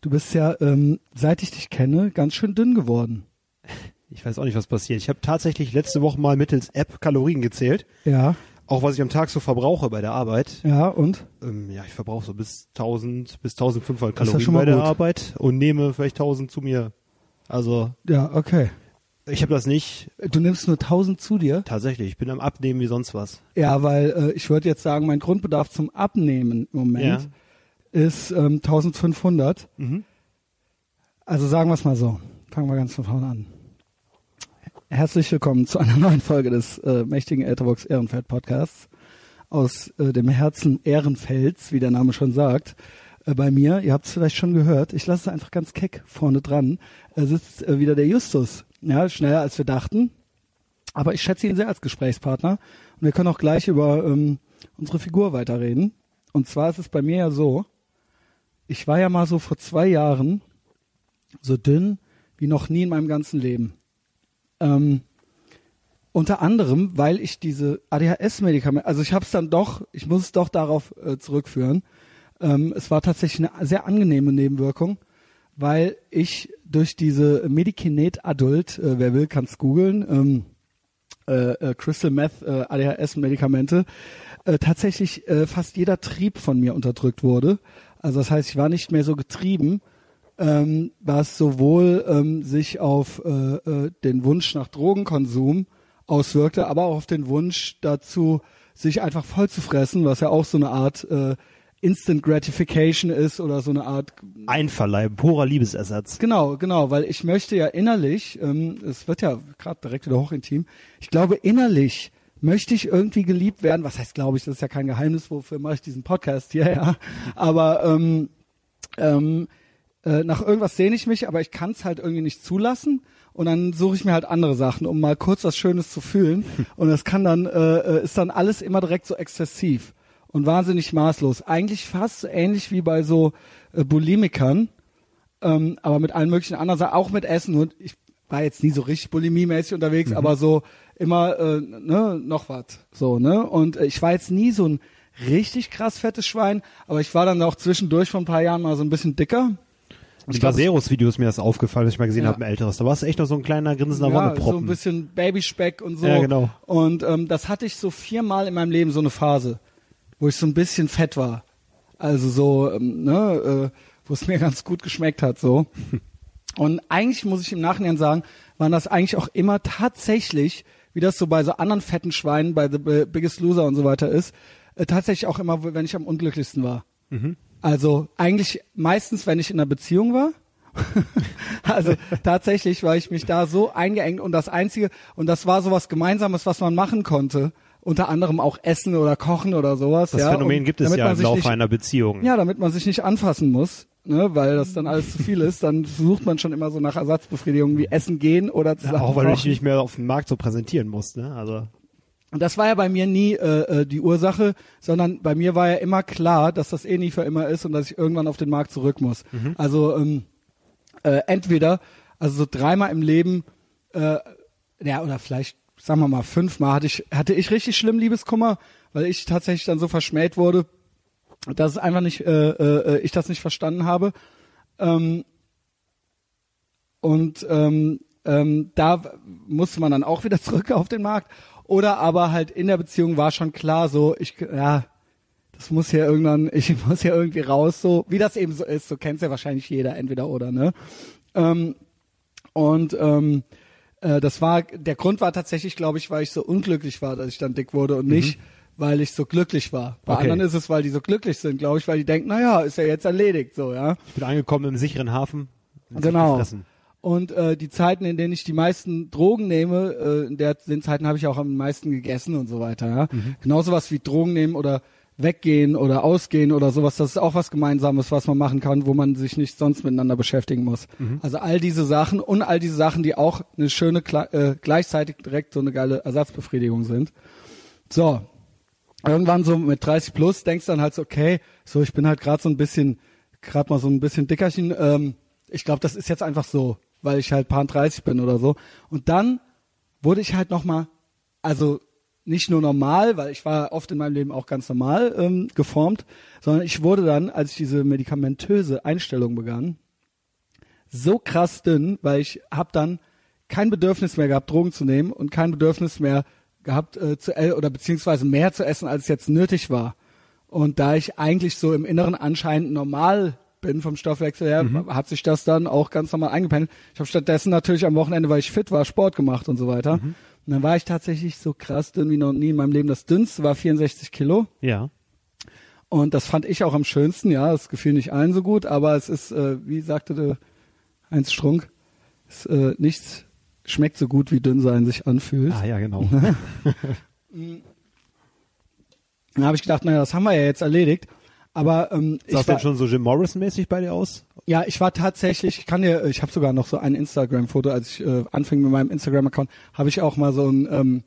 du bist ja, ähm, seit ich dich kenne, ganz schön dünn geworden. Ich weiß auch nicht, was passiert. Ich habe tatsächlich letzte Woche mal mittels App Kalorien gezählt. Ja, Auch was ich am Tag so verbrauche bei der Arbeit. ja, und? Ähm, ja, ich verbrauche so bis 1000 bis 1500 Das ist ja Kalorien schon mal bei der gut. Arbeit und nehme vielleicht 1000 zu mir. Also Ja, okay. ich habe das nicht Du nimmst nur 1000 zu dir? tatsächlich. Ich bin am Abnehmen wie sonst was. Ja, weil äh, ich würde jetzt sagen, mein Grundbedarf zum Abnehmen im Moment ist ähm, 1500. Mhm. Also sagen wir es mal so. Fangen wir ganz von vorne an. Herzlich willkommen zu einer neuen Folge des äh, mächtigen Etherbox Ehrenfeld Podcasts aus äh, dem Herzen Ehrenfelds, wie der Name schon sagt. Äh, bei mir, ihr habt es vielleicht schon gehört, ich lasse es einfach ganz keck vorne dran, äh, sitzt äh, wieder der Justus. Ja, schneller als wir dachten. Aber ich schätze ihn sehr als Gesprächspartner. Und wir können auch gleich über ähm, unsere Figur weiterreden. Und zwar ist es bei mir ja so, ich war ja mal so vor zwei Jahren so dünn wie noch nie in meinem ganzen Leben. Ähm, unter anderem, weil ich diese ADHS-Medikamente, also ich habe es dann doch, ich muss es doch darauf äh, zurückführen. Ähm, es war tatsächlich eine sehr angenehme Nebenwirkung, weil ich durch diese Medikinet Adult, äh, wer will, kann es googeln, ähm, äh, äh, Crystal Meth äh, ADHS-Medikamente, äh, tatsächlich fast jeder Trieb von mir unterdrückt wurde. Also das heißt, ich war nicht mehr so getrieben, ähm, was sowohl ähm, sich auf äh, äh, den Wunsch nach Drogenkonsum auswirkte, aber auch auf den Wunsch dazu, sich einfach voll zu fressen, was ja auch so eine Art äh, Instant Gratification ist oder so eine Art Einverleiben, purer Liebesersatz. Genau, genau, weil ich möchte ja innerlich, ähm, es wird ja gerade direkt wieder hochintim, ich glaube innerlich möchte ich irgendwie geliebt werden. Was heißt, glaube ich, das ist ja kein Geheimnis, wofür mache ich diesen Podcast hier, ja. Aber ähm, ähm, äh, nach irgendwas sehne ich mich, aber ich kann es halt irgendwie nicht zulassen. Und dann suche ich mir halt andere Sachen, um mal kurz was Schönes zu fühlen. Und das kann dann, äh, äh, ist dann alles immer direkt so exzessiv und wahnsinnig maßlos. Eigentlich fast so ähnlich wie bei so äh, Bulimikern, ähm, aber mit allen möglichen anderen Sachen, auch mit Essen. Und ich war jetzt nie so richtig bulimiemäßig unterwegs, aber so immer äh, ne, noch was. So, ne? Und äh, ich war jetzt nie so ein richtig krass fettes Schwein, aber ich war dann auch zwischendurch vor ein paar Jahren mal so ein bisschen dicker. In Vaseros-Videos ist mir das aufgefallen, dass ich mal gesehen Ja. habe, ein älteres. Da warst du echt noch so ein kleiner grinsender Ja, so ein Wonneproppen. bisschen Babyspeck und so. Ja, genau. Und ähm, das hatte ich so viermal in meinem Leben, so eine Phase, wo ich so ein bisschen fett war. Also so, ähm, ne, äh, wo es mir ganz gut geschmeckt hat, so. Und eigentlich muss ich im Nachhinein sagen, waren das eigentlich auch immer tatsächlich, wie das so bei so anderen fetten Schweinen, bei The Biggest Loser und so weiter ist, äh, tatsächlich auch immer, wenn ich am unglücklichsten war. Also eigentlich meistens, wenn ich in einer Beziehung war. also tatsächlich war ich mich da so eingeengt und das Einzige, und das war sowas Gemeinsames, was man machen konnte. Unter anderem auch Essen oder Kochen oder sowas. das ja, Phänomen gibt es ja im Laufe einer Beziehung. Ja, damit man sich nicht anfassen muss, ne, weil das dann alles zu viel ist, dann sucht man schon immer so nach Ersatzbefriedigung wie Essen gehen oder zusammen auch weil du dich nicht mehr auf dem Markt so präsentieren musst, ne? Also Und das war ja bei mir nie äh, äh, die Ursache, sondern bei mir war ja immer klar, dass das eh nie für immer ist und dass ich irgendwann auf den Markt zurück muss. Also ähm, äh, entweder, also so dreimal im Leben, äh, ja, oder vielleicht, sagen wir mal, fünfmal hatte ich, hatte ich richtig schlimm Liebeskummer, weil ich tatsächlich dann so verschmäht wurde, dass es einfach nicht, äh, äh, ich das nicht verstanden habe. Ähm, und ähm, ähm, da musste man dann auch wieder zurück auf den Markt. Oder aber halt in der Beziehung war schon klar, so ich ja, das muss ja irgendwann, ich muss ja irgendwie raus, so wie das eben so ist. So kennt's ja wahrscheinlich jeder, entweder oder, ne? Ähm, und ähm, äh, das war der Grund war tatsächlich, glaube ich, weil ich so unglücklich war, dass ich dann dick wurde und nicht, weil ich so glücklich war. Bei Mhm. Okay. anderen ist es, weil die so glücklich sind, glaube ich, weil die denken, na ja, ist ja jetzt erledigt, so ja. ich bin angekommen im sicheren Hafen. Genau. Und äh, die Zeiten, in denen ich die meisten Drogen nehme, äh, in der, den Zeiten habe ich auch am meisten gegessen und so weiter. Ja? Genauso was wie Drogen nehmen oder weggehen oder ausgehen oder sowas, das ist auch was Gemeinsames, was man machen kann, wo man sich nicht sonst miteinander beschäftigen muss. Also all diese Sachen und all diese Sachen, die auch eine schöne, äh, gleichzeitig direkt so eine geile Ersatzbefriedigung sind. So, irgendwann so mit 30 plus denkst du dann halt so, okay, so ich bin halt gerade so ein bisschen, gerade mal so ein bisschen dickerchen. Ähm, ich glaube, das ist jetzt einfach so, weil ich halt paar 30 bin oder so. Und dann wurde ich halt noch mal, also nicht nur normal, weil ich war oft in meinem Leben auch ganz normal ähm, geformt, sondern ich wurde dann, als ich diese medikamentöse Einstellung begann, so krass dünn, weil ich habe dann kein Bedürfnis mehr gehabt, Drogen zu nehmen und kein Bedürfnis mehr gehabt äh, zu oder beziehungsweise mehr zu essen, als jetzt nötig war. Und da ich eigentlich so im Inneren anscheinend normal bin vom Stoffwechsel her, Mhm. hat sich das dann auch ganz normal eingependelt. Ich habe stattdessen natürlich am Wochenende, weil ich fit war, Sport gemacht und so weiter. Mhm. Und dann war ich tatsächlich so krass dünn wie noch nie in meinem Leben. Das dünnste war 64 Kilo. Ja. Und das fand ich auch am schönsten, ja. Das gefiel nicht allen so gut, aber es ist, äh, wie sagte der Heinz Strunk, es, äh, nichts schmeckt so gut, wie dünn sein sich anfühlt. Ah, ja, genau. Dann habe ich gedacht, naja, das haben wir ja jetzt erledigt. Aber ähm, Sah ich denn schon so Jim Morrison-mäßig bei dir aus? ja, ich war tatsächlich, ich kann dir, ich habe sogar noch so ein Instagram-Foto, als ich äh, anfing mit meinem Instagram-Account, habe ich auch mal so ein, ähm,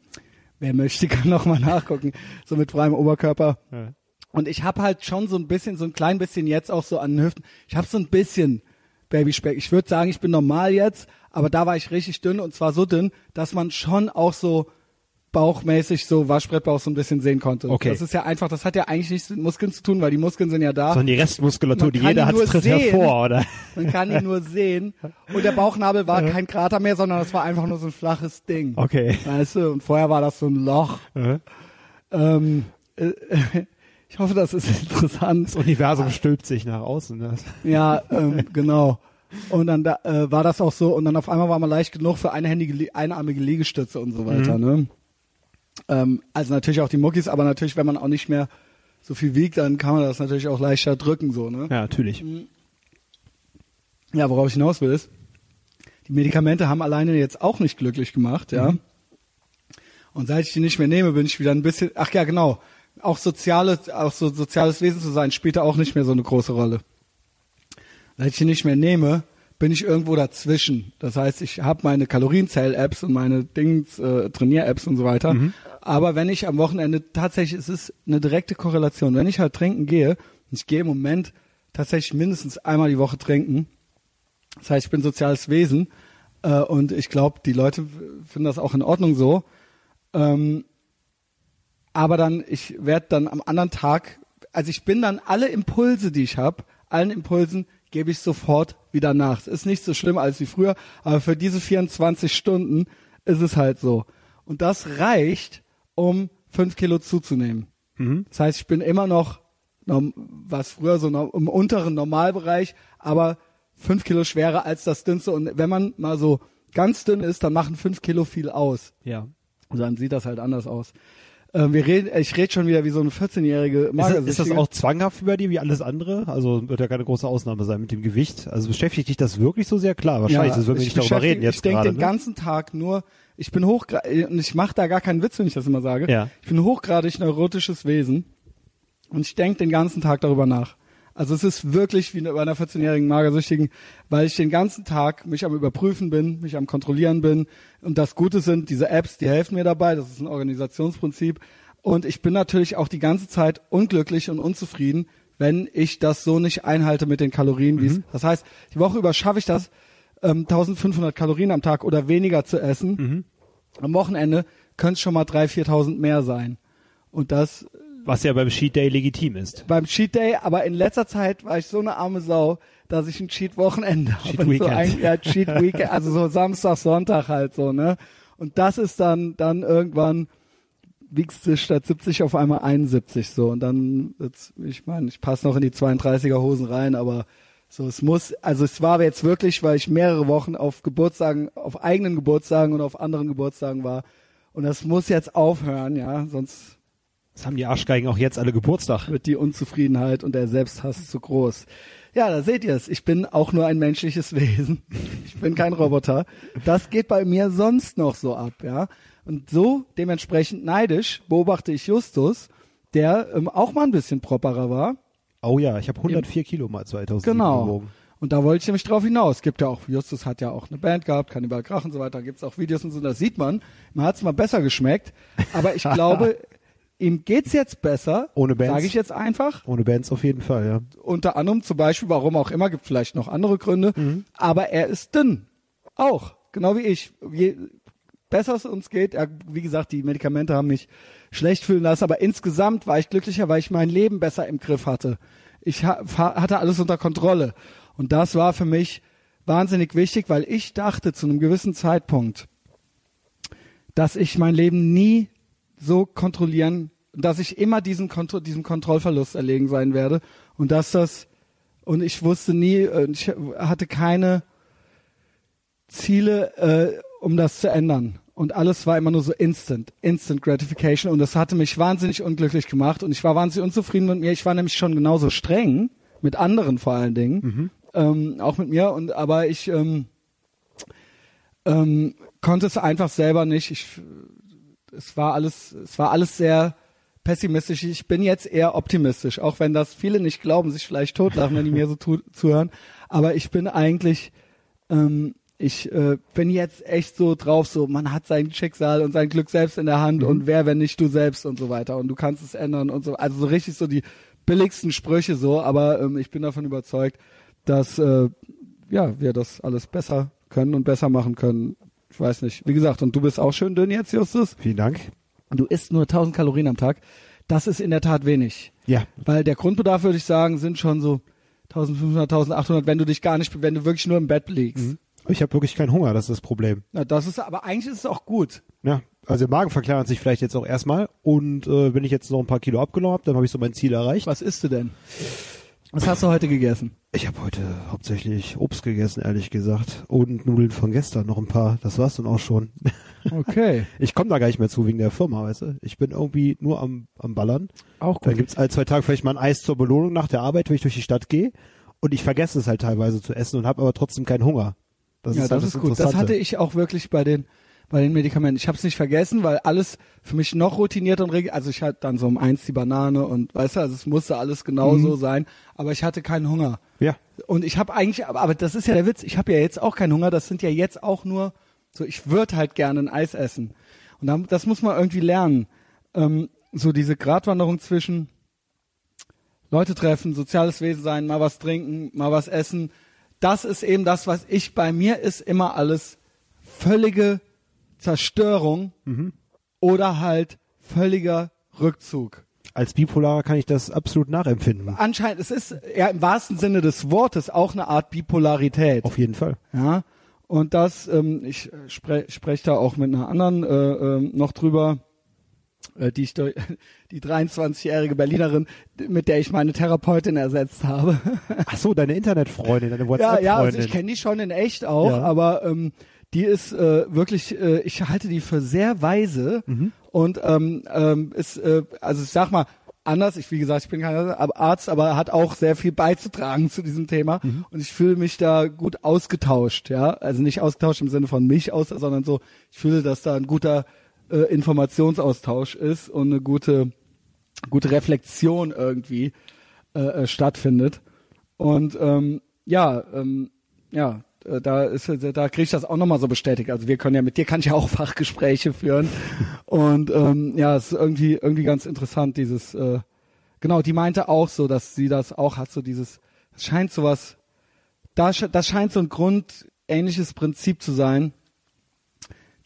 wer möchte, kann noch mal nachgucken, so mit freiem Oberkörper. Ja. Und ich habe halt schon so ein bisschen, so ein klein bisschen jetzt auch so an den Hüften. Ich habe so ein bisschen Babyspeck. Ich würde sagen, ich bin normal jetzt, aber da war ich richtig dünn und zwar so dünn, dass man schon auch so bauchmäßig so Waschbrettbauch so ein bisschen sehen konnte. Okay. Das ist ja einfach, das hat ja eigentlich nichts mit Muskeln zu tun, weil die Muskeln sind ja da. Sondern die Restmuskulatur, Man die jeder hat, tritt sehen. hervor, oder? Man kann ihn nur sehen. Und der Bauchnabel war kein Krater mehr, sondern das war einfach nur so ein flaches Ding. Okay. Weißt du, und vorher war das so ein Loch. Mhm. Ähm, äh, ich hoffe, das ist interessant. Das Universum stülpt sich nach außen. Ne? Ja, ähm, genau. Und dann da, äh, war das auch so, und dann auf einmal war man leicht genug für einhändige, einarmige Liegestütze und so weiter. Ne? Ähm, also natürlich auch die Muckis, aber natürlich, wenn man auch nicht mehr so viel wiegt, dann kann man das natürlich auch leichter drücken, so, ne? Ja, natürlich. Ja, worauf ich hinaus will ist, die Medikamente haben alleine jetzt auch nicht glücklich gemacht, ja. Und seit ich die nicht mehr nehme, bin ich wieder ein bisschen, ach ja, genau, auch soziales, auch so soziales Wesen zu sein, spielt da auch nicht mehr so eine große Rolle. Seit ich die nicht mehr nehme, bin ich irgendwo dazwischen. Das heißt, ich habe meine Kalorienzähl-Apps und meine Dings, äh, Trainier-Apps und so weiter. Aber wenn ich am Wochenende tatsächlich, es ist eine direkte Korrelation. Wenn ich halt trinken gehe, ich gehe im Moment tatsächlich mindestens einmal die Woche trinken, das heißt, ich bin soziales Wesen äh, und ich glaube, die Leute finden das auch in Ordnung so. Ähm, aber dann, ich werde dann am anderen Tag, also ich bin dann alle Impulse, die ich habe, allen Impulsen gebe ich sofort wieder nach. Es ist nicht so schlimm als wie früher, aber für diese 24 Stunden ist es halt so. Und das reicht, um fünf Kilo zuzunehmen. Das heißt, ich bin immer noch, was früher so im unteren Normalbereich, aber fünf Kilo schwerer als das dünnste. Und wenn man mal so ganz dünn ist, dann machen fünf Kilo viel aus. Ja. Und dann sieht das halt anders aus. Ähm, wir reden, ich rede schon wieder wie so eine 14-jährige Ist das, ist das auch zwanghaft über dir wie alles andere? Also wird ja keine große Ausnahme sein mit dem Gewicht. Also beschäftigt dich das wirklich so sehr? Klar, wahrscheinlich, das würden wir ich nicht darüber reden jetzt Ich denke den Ne? ganzen Tag nur, ich bin hochgradig, und ich mache da gar keinen Witz, wenn ich das immer sage. Ja. Ich bin hochgradig neurotisches Wesen und ich denke den ganzen Tag darüber nach. Also es ist wirklich wie bei einer 14-jährigen Magersüchtigen, weil ich den ganzen Tag mich am Überprüfen bin, mich am Kontrollieren bin. Und das Gute sind diese Apps, die helfen mir dabei. Das ist ein Organisationsprinzip. Und ich bin natürlich auch die ganze Zeit unglücklich und unzufrieden, wenn ich das so nicht einhalte mit den Kalorien. wie's Das heißt, die Woche über schaffe ich das, ähm, 1500 Kalorien am Tag oder weniger zu essen. Am Wochenende können es schon mal 3.000, 4.000 mehr sein. Und das Was ja beim Cheat Day legitim ist. beim Cheat Day, aber in letzter Zeit war ich so eine arme Sau, dass ich ein Cheat Wochenende Cheat habe. So Weekend. ein, ja, Cheat Weekend, also so Samstag, Sonntag halt so, ne? Und das ist dann, dann irgendwann wiegst du statt 70 auf einmal 71 so und dann wird's, ich meine, ich passe noch in die 32er Hosen rein, aber so es muss, also es war jetzt wirklich, weil ich mehrere Wochen auf Geburtstagen, auf eigenen Geburtstagen und auf anderen Geburtstagen war und das muss jetzt aufhören, ja, sonst Das haben die Arschgeigen auch jetzt alle Geburtstag. wird die Unzufriedenheit und der Selbsthass zu groß. Ja, da seht ihr es. Ich bin auch nur ein menschliches Wesen. Ich bin kein Roboter. Das geht bei mir sonst noch so ab, ja. Und so dementsprechend neidisch beobachte ich Justus, der ähm, auch mal ein bisschen properer war. Oh ja, ich habe 104 Kilo mal 2007 Genau. gewogen. Und da wollte ich nämlich drauf hinaus. Gibt ja auch, Justus hat ja auch eine Band gehabt, Kannibal Krach und so weiter. Gibt's auch Videos und so, das sieht man. Mir hat's mal besser geschmeckt. Aber ich glaube, ihm geht's jetzt besser. Ohne Bands? Sage ich jetzt einfach. Ohne Bands auf jeden Fall, ja. unter anderem zum Beispiel, warum auch immer, gibt vielleicht noch andere Gründe, aber er ist dünn. Auch, genau wie ich. Je besser es uns geht, ja, wie gesagt, die Medikamente haben mich schlecht fühlen lassen, aber insgesamt war ich glücklicher, weil ich mein Leben besser im Griff hatte. Ich ha hatte alles unter Kontrolle. Und das war für mich wahnsinnig wichtig, weil ich dachte zu einem gewissen Zeitpunkt, dass ich mein Leben nie so kontrollieren, dass ich immer diesen Kontro diesem Kontrollverlust erlegen sein werde und dass das und ich wusste nie, ich hatte keine Ziele, äh, um das zu ändern. Und alles war immer nur so instant, instant gratification. Und das hatte mich wahnsinnig unglücklich gemacht. Und ich war wahnsinnig unzufrieden mit mir. Ich war nämlich schon genauso streng, mit anderen vor allen Dingen, mhm. ähm, auch mit mir. Und aber ich ähm, ähm, konnte es einfach selber nicht. Ich, es war alles, es war alles sehr pessimistisch. Ich bin jetzt eher optimistisch, auch wenn das viele nicht glauben, sich vielleicht totlachen, wenn die mir so zuhören. Aber ich bin eigentlich ähm, ich äh, bin jetzt echt so drauf, so man hat sein Schicksal und sein Glück selbst in der Hand mhm. und wer, wenn nicht du selbst und so weiter und du kannst es ändern und so. Also so richtig so die billigsten Sprüche so, aber ähm, ich bin davon überzeugt, dass äh, ja wir das alles besser können und besser machen können. Ich weiß nicht. Wie gesagt, und du bist auch schön dünn jetzt, Justus. Vielen Dank. Und du isst nur 1000 Kalorien am Tag. Das ist in der Tat wenig. Ja. Weil der Grundbedarf, würde ich sagen, sind schon so 1500, 1800, wenn du dich gar nicht, wenn du wirklich nur im Bett liegst. Mhm. Ich habe wirklich keinen Hunger, das ist das Problem. Na, das ist, aber eigentlich ist es auch gut. Ja, also der Magen verkleinert sich vielleicht jetzt auch erstmal und äh, wenn ich jetzt noch ein paar Kilo abgenommen habe, dann habe ich so mein Ziel erreicht. Was isst du denn? Was hast du heute gegessen? Ich habe heute hauptsächlich Obst gegessen, ehrlich gesagt. Und Nudeln von gestern, noch ein paar. Das war's dann auch schon. Okay. Ich komme da gar nicht mehr zu wegen der Firma, weißt du. Ich bin irgendwie nur am, am Ballern. Auch gut. Dann gibt's alle zwei Tage vielleicht mal ein Eis zur Belohnung nach der Arbeit, wenn ich durch die Stadt gehe. Und ich vergesse es halt teilweise zu essen und habe aber trotzdem keinen Hunger. Das ja, ist das, halt ist gut. Das hatte ich auch wirklich bei den bei den Medikamenten. Ich habe es nicht vergessen, weil alles für mich noch routiniert und regel. Also ich hatte dann so um eins die Banane und weißt du, also es musste alles genauso mhm. sein, aber ich hatte keinen Hunger. Ja. Und ich habe eigentlich, aber, aber das ist ja der Witz. Ich habe ja jetzt auch keinen Hunger. Das sind ja jetzt auch nur so. Ich würde halt gerne ein Eis essen und dann, das muss man irgendwie lernen. Ähm, so diese Gratwanderung zwischen Leute treffen, soziales Wesen sein, mal was trinken, mal was essen das ist eben das, was ich bei mir ist immer alles völlige Zerstörung mhm. oder halt völliger Rückzug. Als Bipolarer kann ich das absolut nachempfinden. Anscheinend, es ist ja im wahrsten Sinne des Wortes auch eine Art Bipolarität. Auf jeden Fall. Ja. Und das, ähm, ich spreche sprech da auch mit einer anderen äh, äh, noch drüber, äh, die ich die 23-jährige Berlinerin, mit der ich meine Therapeutin ersetzt habe. Ach so, deine Internetfreundin, deine WhatsApp-Freundin. Ja, ja, also ich kenne die schon in echt auch, ja. aber ähm, die ist äh, wirklich, äh, ich halte die für sehr weise mhm. und ähm, ähm, ist, äh, also ich sag mal, anders, ich wie gesagt, ich bin kein Arzt, aber hat auch sehr viel beizutragen zu diesem Thema mhm. und ich fühle mich da gut ausgetauscht, ja, also nicht ausgetauscht im Sinne von mich aus, sondern so, ich fühle, dass da ein guter äh, Informationsaustausch ist und eine gute, gute Reflexion irgendwie äh, äh, stattfindet. Und ähm, ja, ähm, ja, da ist da kriege ich das auch nochmal so bestätigt. Also wir können ja mit dir kann ich ja auch Fachgespräche führen. Und ähm, ja, es ist irgendwie irgendwie ganz interessant, dieses äh, genau, die meinte auch so, dass sie das auch hat, so dieses, es scheint sowas, da, das scheint so ein grundähnliches Prinzip zu sein,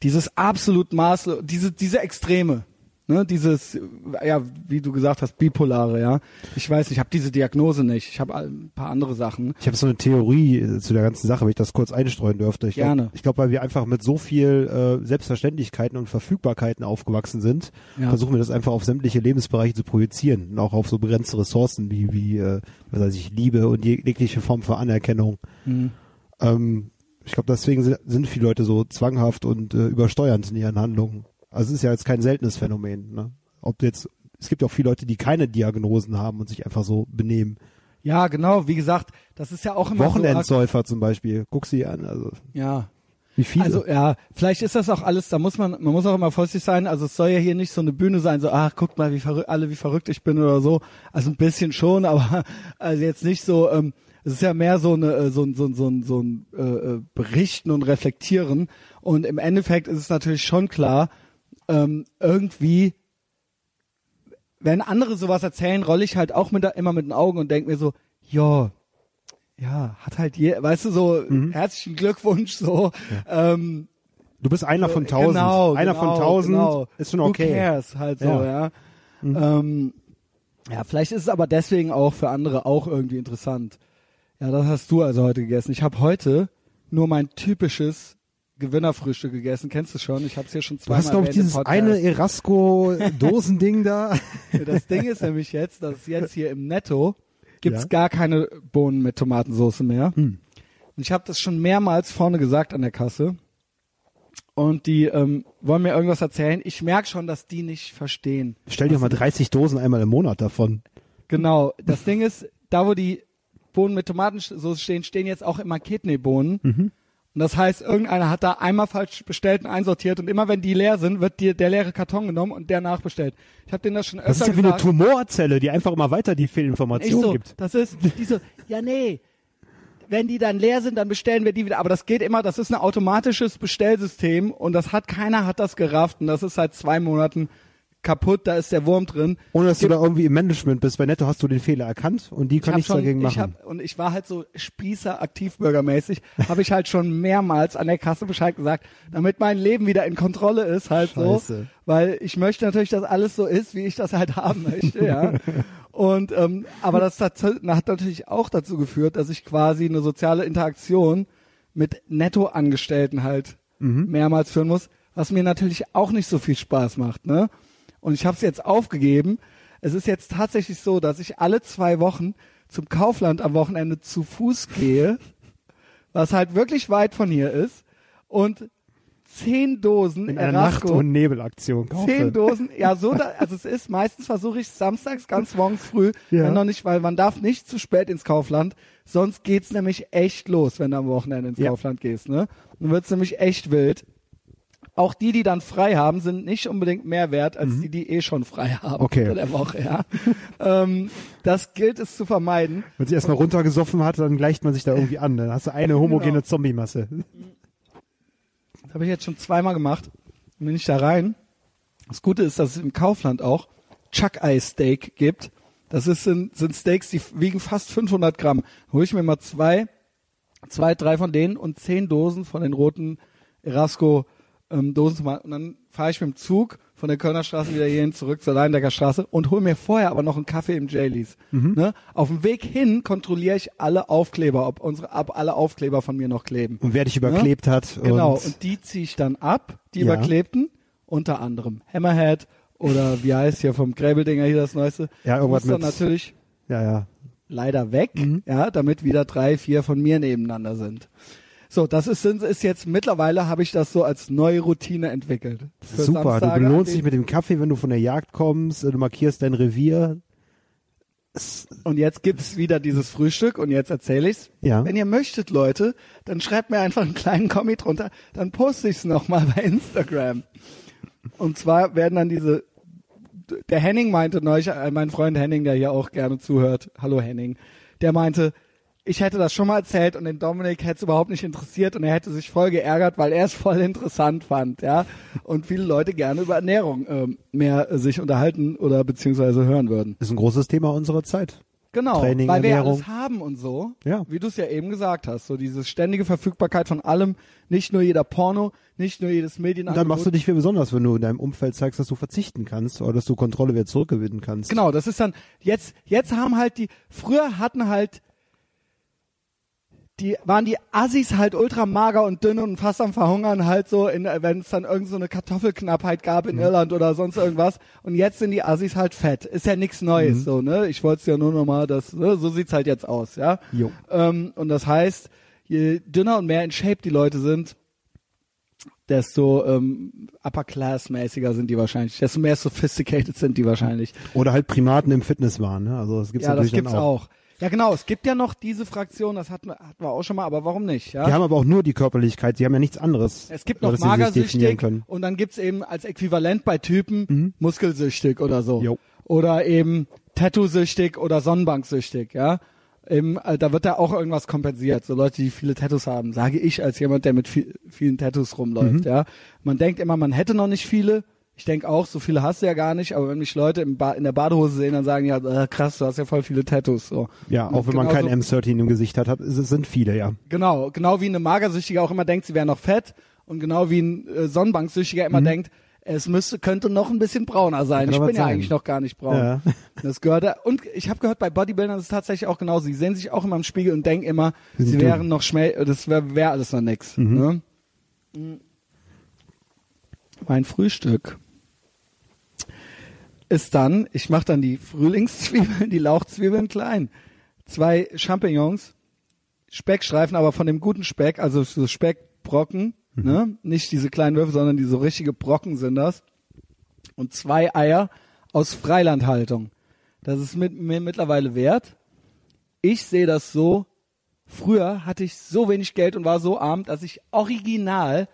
dieses absolut maßlos, diese, diese Extreme, ne, dieses, ja, wie du gesagt hast, bipolare, ja. Ich weiß, ich habe diese Diagnose nicht. Ich habe ein paar andere Sachen. Ich habe so eine Theorie äh, zu der ganzen Sache, wenn ich das kurz einstreuen dürfte. Ich Gerne. Glaub, ich glaube, weil wir einfach mit so viel äh, Selbstverständlichkeiten und Verfügbarkeiten aufgewachsen sind, ja. versuchen wir das einfach auf sämtliche Lebensbereiche zu projizieren und auch auf so begrenzte Ressourcen wie, wie äh, was weiß ich, Liebe und jegliche Form von Anerkennung. Mhm. Ähm, ich glaube, deswegen sind viele Leute so zwanghaft und äh, übersteuernd in ihren Handlungen. Also es ist ja jetzt kein seltenes Phänomen. Ne? Ob jetzt, es gibt ja auch viele Leute, die keine Diagnosen haben und sich einfach so benehmen. Ja, genau. Wie gesagt, das ist ja auch immer Wochenendsäufer so zum Beispiel. Guck sie an. Also ja. Wie viele? Also ja, vielleicht ist das auch alles. Da muss man, man muss auch immer vorsichtig sein. Also es soll ja hier nicht so eine Bühne sein, so ach guckt mal, wie verrückt alle, wie verrückt ich bin oder so. Also ein bisschen schon, aber also jetzt nicht so. Ähm, es ist ja mehr so eine äh, so ein so ein so ein, so ein äh, äh, Berichten und Reflektieren und im Endeffekt ist es natürlich schon klar ähm, irgendwie wenn andere sowas erzählen rolle ich halt auch mit immer mit den Augen und denke mir so ja ja hat halt je weißt du so mhm. herzlichen Glückwunsch so ja. ähm, du bist einer von tausend genau, einer genau, von tausend genau. ist schon okay Who cares halt so ja, ja. Mhm. Ähm, ja vielleicht ist es aber deswegen auch für andere auch irgendwie interessant ja, das hast du also heute gegessen. Ich habe heute nur mein typisches Gewinnerfrühstück gegessen. Kennst du schon? Ich habe es hier schon Du zweimal hast, glaube ich, dieses eine Erasco-Dosending da. Das Ding ist nämlich jetzt, dass jetzt hier im Netto gibt's Ja. gar keine Bohnen mit Tomatensauce mehr. Hm. Und ich habe das schon mehrmals vorne gesagt an der Kasse. Und die ähm, wollen mir irgendwas erzählen. Ich merk schon, dass die nicht verstehen. Stell dir mal 30 Dosen einmal im Monat davon. Genau. Das Ding ist, da wo die Bohnen mit Tomatensauce stehen, stehen jetzt auch immer Kidneybohnen. Mhm. Und das heißt, irgendeiner hat da einmal falsch bestellt und einsortiert und immer wenn die leer sind, wird dir der leere Karton genommen und der nachbestellt. Ich habe denen das schon öfter Das ist ja wie eine gesagt. Tumorzelle, die einfach immer weiter die Ich Fehlinformation so, gibt. das ist, die so, ja nee, wenn die dann leer sind, dann bestellen wir die wieder. Aber das geht immer, das ist ein automatisches Bestellsystem und das hat, keiner hat das gerafft und das ist seit zwei Monaten kaputt, da ist der Wurm drin. Ohne dass du da irgendwie im Management bist. Bei Netto hast du den Fehler erkannt und die Ich können nichts schon, dagegen ich machen. hab, und ich war halt so Spießer aktivbürgermäßig, habe ich halt schon mehrmals an der Kasse Bescheid gesagt, damit mein Leben wieder in Kontrolle ist, halt so. Scheiße. Weil ich möchte natürlich, dass alles so ist, wie ich das halt haben möchte, ja. Und ähm, aber das hat, hat natürlich auch dazu geführt, dass ich quasi eine soziale Interaktion mit Nettoangestellten halt Mhm. mehrmals führen muss, was mir natürlich auch nicht so viel Spaß macht, ne? Und ich habe es jetzt aufgegeben. Es ist jetzt tatsächlich so, dass ich alle zwei Wochen zum Kaufland am Wochenende zu Fuß gehe, was halt wirklich weit von hier ist, und zehn Dosen In einer Nacht- und Nebelaktion. kaufe. Zehn Dosen, ja so, da, also es ist, meistens versuche ich samstags ganz morgens früh, Ja. wenn noch nicht, weil man darf nicht zu spät ins Kaufland, sonst geht's nämlich echt los, wenn du am Wochenende ins Ja. Kaufland gehst, ne? Dann wird's nämlich echt wild. Auch die, die dann frei haben, sind nicht unbedingt mehr wert als die, die eh schon frei haben Mhm. Okay. unter der Woche, ja. ähm, das gilt es zu vermeiden. Wenn sie erstmal runtergesoffen hat, dann gleicht man sich da irgendwie an. Dann hast du eine homogene Genau. Zombie-Masse. Das habe ich jetzt schon zweimal gemacht. Dann bin ich da rein. Das Gute ist, dass es im Kaufland auch Chuck-Eye-Steak gibt. Das ist, sind, sind Steaks, die wiegen fast 500 Gramm. Hol ich mir mal zwei, zwei, drei von denen und zehn Dosen von den roten Erasco ähm, Dosen. Und dann fahre ich mit dem Zug von der Kölner Straße wieder hierhin zurück zur Leindecker Straße und hol mir vorher aber noch einen Kaffee im Jaylees. Ne? Auf dem Weg hin kontrolliere ich alle Aufkleber, ob unsere, ob alle Aufkleber von mir noch kleben. Und wer dich überklebt hat. Genau, Und, und die ziehe ich dann ab, die Ja. überklebten, unter anderem Hammerhead oder wie heißt hier vom Gräbeldinger hier das Neueste. Ja, irgendwas Muss dann mit- natürlich ja, ja. leider weg, Mhm. ja, damit wieder drei, vier von mir nebeneinander sind. So, das ist, ist jetzt mittlerweile habe ich das so als neue Routine entwickelt. Super. Du Samstage, belohnst dich mit dem Kaffee, wenn du von der Jagd kommst. Du markierst dein Revier. Und jetzt gibt's wieder dieses Frühstück und jetzt erzähle ich's. Ja. Wenn ihr möchtet, Leute, dann schreibt mir einfach einen kleinen Kommi drunter, dann poste ich's nochmal bei Instagram. Und zwar werden dann diese, der Henning meinte neulich, äh, mein Freund Henning, der hier auch gerne zuhört, hallo Henning, der meinte, ich hätte das schon mal erzählt und den Dominik hätte es überhaupt nicht interessiert und er hätte sich voll geärgert, weil er es voll interessant fand, ja. Und viele Leute gerne über Ernährung ähm, mehr äh, sich unterhalten oder beziehungsweise hören würden. ist ein großes Thema unserer Zeit. Genau, Training, weil wir Ernährung. alles haben und so, Ja. wie du es ja eben gesagt hast, so diese ständige Verfügbarkeit von allem, nicht nur jeder Porno, nicht nur jedes Und Medienangebot. dann machst du dich für besonders, wenn du in deinem Umfeld zeigst, dass du verzichten kannst oder dass du Kontrolle wieder zurückgewinnen kannst. Genau, das ist dann jetzt jetzt haben halt die früher hatten halt die waren die Assis halt ultra mager und dünn und fast am verhungern halt so in wenn es dann irgend so eine Kartoffelknappheit gab Mhm. in Irland oder sonst irgendwas und jetzt sind die Assis halt fett. Ist ja nichts Mhm. Neues so, ne? Ich wollte es ja nur noch mal das ne? so sieht's halt jetzt aus, ja? Jo. Ähm, und das heißt, je dünner und mehr in Shape die Leute sind, desto ähm, upper class mäßiger sind die wahrscheinlich, desto mehr sophisticated sind die wahrscheinlich. Oder halt Primaten im Fitnesswahn. Ne? Also das gibt's ja, das natürlich gibt's dann auch. auch. Ja, genau. Es gibt ja noch diese Fraktion, das hatten wir, hatten wir auch schon mal, aber warum nicht? Ja? Die haben aber auch nur die Körperlichkeit, die haben ja nichts anderes. es gibt noch magersüchtig und dann gibt's eben als Äquivalent bei Typen muskelsüchtig oder so. Jo. Oder eben Tattoo-süchtig oder Sonnenbanksüchtig, ja. Eben, äh, da wird da auch irgendwas kompensiert. So Leute, die viele Tattoos haben, sage ich als jemand, der mit viel, vielen Tattoos rumläuft, ja. Man denkt immer, man hätte noch nicht viele. Ich denke auch, so viele hast du ja gar nicht, aber wenn mich Leute in der Badehose sehen, dann sagen ja, äh, krass, du hast ja voll viele Tattoos. So. Ja, auch Und wenn man kein M13 im Gesicht hat, hat es sind viele, ja. Genau, genau wie eine Magersüchtige auch immer denkt, sie wäre noch fett und genau wie ein äh, Sonnenbanksüchtiger Mhm. immer denkt, Es müsste, könnte noch ein bisschen brauner sein. Ich bin ja sein. eigentlich noch gar nicht braun. Ja. Das gehört da. Und ich habe gehört, bei Bodybuildern ist es tatsächlich auch genauso. Sie sehen sich auch immer im Spiegel und denken immer, Sie sie wären noch schmel, das wäre wär alles noch nix. Mhm. Ne? Mein Frühstück ist dann, ich mache dann die Frühlingszwiebeln, die Lauchzwiebeln klein. Zwei Champignons, Speckstreifen, aber von dem guten Speck, also so Speckbrocken, ne? Nicht diese kleinen Würfel, sondern die so richtige Brocken sind das. Und zwei Eier aus Freilandhaltung. Das ist mit, mir mittlerweile wert. Ich sehe das so, früher hatte ich so wenig Geld und war so arm, dass ich original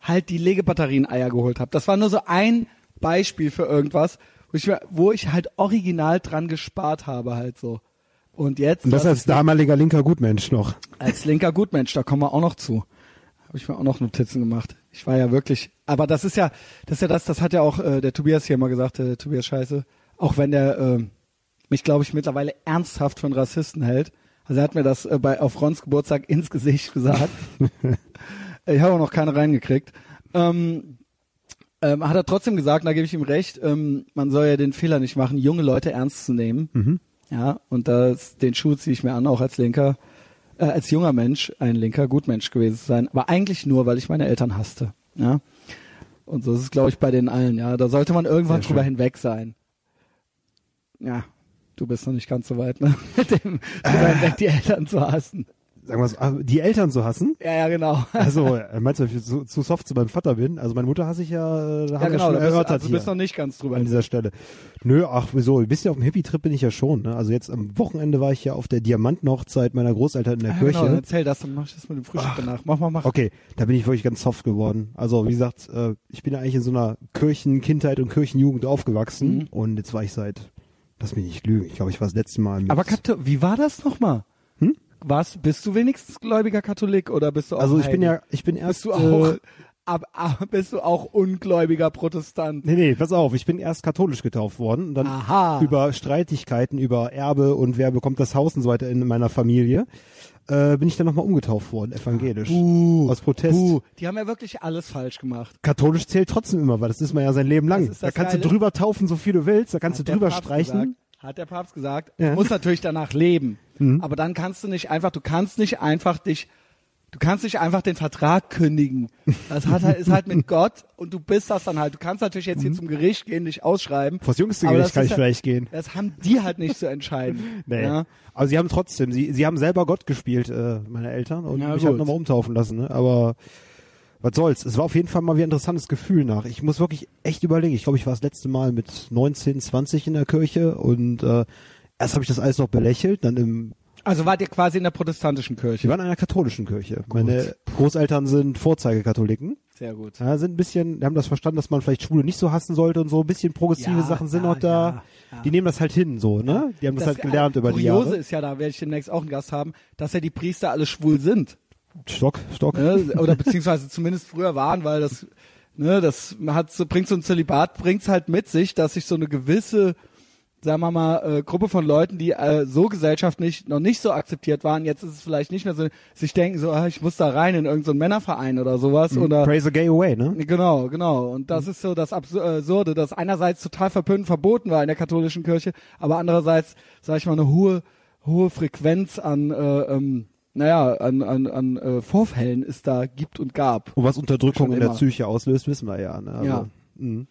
halt die Legebatterien-Eier geholt habe. Das war nur so ein Beispiel für irgendwas, ich, wo ich halt original dran gespart habe halt so. Und jetzt Und das als damaliger linker Gutmensch noch. als linker Gutmensch, da kommen wir auch noch zu. Habe ich mir auch noch Notizen gemacht. Ich war ja wirklich, aber das ist ja, das ist ja das, das hat ja auch äh, der Tobias hier mal gesagt, der Tobias Scheiße, auch wenn der äh, mich, glaube ich, mittlerweile ernsthaft für einen Rassisten hält. Also er hat mir das äh, bei auf Rons Geburtstag ins Gesicht gesagt. ich habe auch noch keine reingekriegt. Ähm, ähm, hat er trotzdem gesagt, da gebe ich ihm recht, ähm, man soll ja den Fehler nicht machen, junge Leute ernst zu nehmen. Ja, und das, den Schuh ziehe ich mir an, auch als Linker, äh, als junger Mensch, ein linker Gutmensch gewesen zu sein. Aber eigentlich nur, weil ich meine Eltern hasste. Ja. Und so ist es, glaube ich, bei den allen, ja. Da sollte man irgendwann drüber hinweg sein. Ja, du bist noch nicht ganz so weit, ne? Mit dem drüber hinweg die Eltern zu hassen. Sagen wir so, die Eltern zu hassen. Ja, ja, genau. Also, äh, meinst du, ich zu, zu soft zu meinem Vater bin? Also meine Mutter hasse ich ja, äh, da Ja, haben wir genau, schon du bist, erörtert also, du hier bist noch nicht ganz drüber an dieser Stelle. Nö, ach wieso, ein bisschen auf dem Hippie-Trip bin ich ja schon. Ne? Also jetzt am Wochenende war ich ja auf der Diamantenhochzeit meiner Großeltern in der Ja, Kirche. genau, erzähl das, dann mach ich das mit dem Frühstück danach. Mach mal, mach. Okay, da bin ich wirklich ganz soft geworden. Also wie gesagt, äh, ich bin ja eigentlich in so einer Kirchenkindheit und Kirchenjugend aufgewachsen Mhm. und jetzt war ich seit, lass mich nicht lügen, ich glaube, ich war das letzte Mal mit, Aber Katho wie war das nochmal? Hm? Was, bist du wenigstens gläubiger Katholik oder bist du auch also ich bin Heide? ja, ich bin erst, bist du auch, äh, ab, ab, bist du auch ungläubiger Protestant? nee, nee, pass auf, ich bin erst katholisch getauft worden und dann Aha. über Streitigkeiten, über Erbe und wer bekommt das Haus und so weiter in meiner Familie, äh, bin ich dann nochmal umgetauft worden, evangelisch. Buh, Aus Protest. Buh. Die haben ja wirklich alles falsch gemacht. Katholisch zählt trotzdem immer, weil das ist man ja sein Leben lang. Da kannst du Geile. drüber taufen, so viel du willst, da kannst Hat du drüber streichen. Gesagt, hat der Papst gesagt. Ja. Du musst natürlich danach leben. Mhm. Aber dann kannst du nicht einfach, du kannst nicht einfach dich, du kannst nicht einfach den Vertrag kündigen. Das hat halt, ist halt mit Gott und du bist das dann halt. Du kannst natürlich jetzt hier zum Gericht gehen, dich ausschreiben. Vors jüngste Aber Gericht das kann ich ja- vielleicht gehen. Das haben die halt nicht zu entscheiden. Nee. Ja? Aber sie haben trotzdem, sie, sie haben selber Gott gespielt, äh, meine Eltern, und Ja, mich halt nochmal umtaufen lassen, ne? Aber was soll's? Es war auf jeden Fall mal wieder ein interessantes Gefühl nach. Ich muss wirklich echt überlegen. Ich glaube, ich war das letzte Mal mit 19, 20 in der Kirche und äh, erst habe ich das alles noch belächelt, dann im Also wart ihr quasi in der protestantischen wir Kirche? waren in einer katholischen Kirche. Meine Großeltern sind Vorzeigekatholiken. Sehr gut. Ja, sind ein bisschen, die haben das verstanden, dass man vielleicht Schwule nicht so hassen sollte und so. Ein bisschen progressive Ja, Sachen sind ja, noch da. ja. Die nehmen das halt hin, so, ne? Die haben das, halt gelernt über die Kuriose Jahre. ist ja da, werde ich demnächst auch einen Gast haben, dass ja die Priester alle schwul sind. Stock, Stock. Ne? Oder beziehungsweise zumindest früher waren, weil das, ne, das hat so, bringt so ein Zölibat, bringt's halt mit sich, dass sich so eine gewisse, sagen wir mal, äh, Gruppe von Leuten, die äh, so gesellschaftlich noch nicht so akzeptiert waren, jetzt ist es vielleicht nicht mehr so, sich denken so, ah, ich muss da rein in irgendeinen Männerverein oder sowas oder Praise the gay away, ne? Genau, genau. Und das ist so das Absu- äh, Absurde, dass einerseits total verpönt verboten war in der katholischen Kirche, aber andererseits, sag ich mal, eine hohe, hohe Frequenz an, äh, ähm, naja, an, an, an äh, Vorfällen es da gibt und gab. Und was Unterdrückung Schon in der. Psyche auslöst, wissen wir ja. Ne? Also, Ja. mh.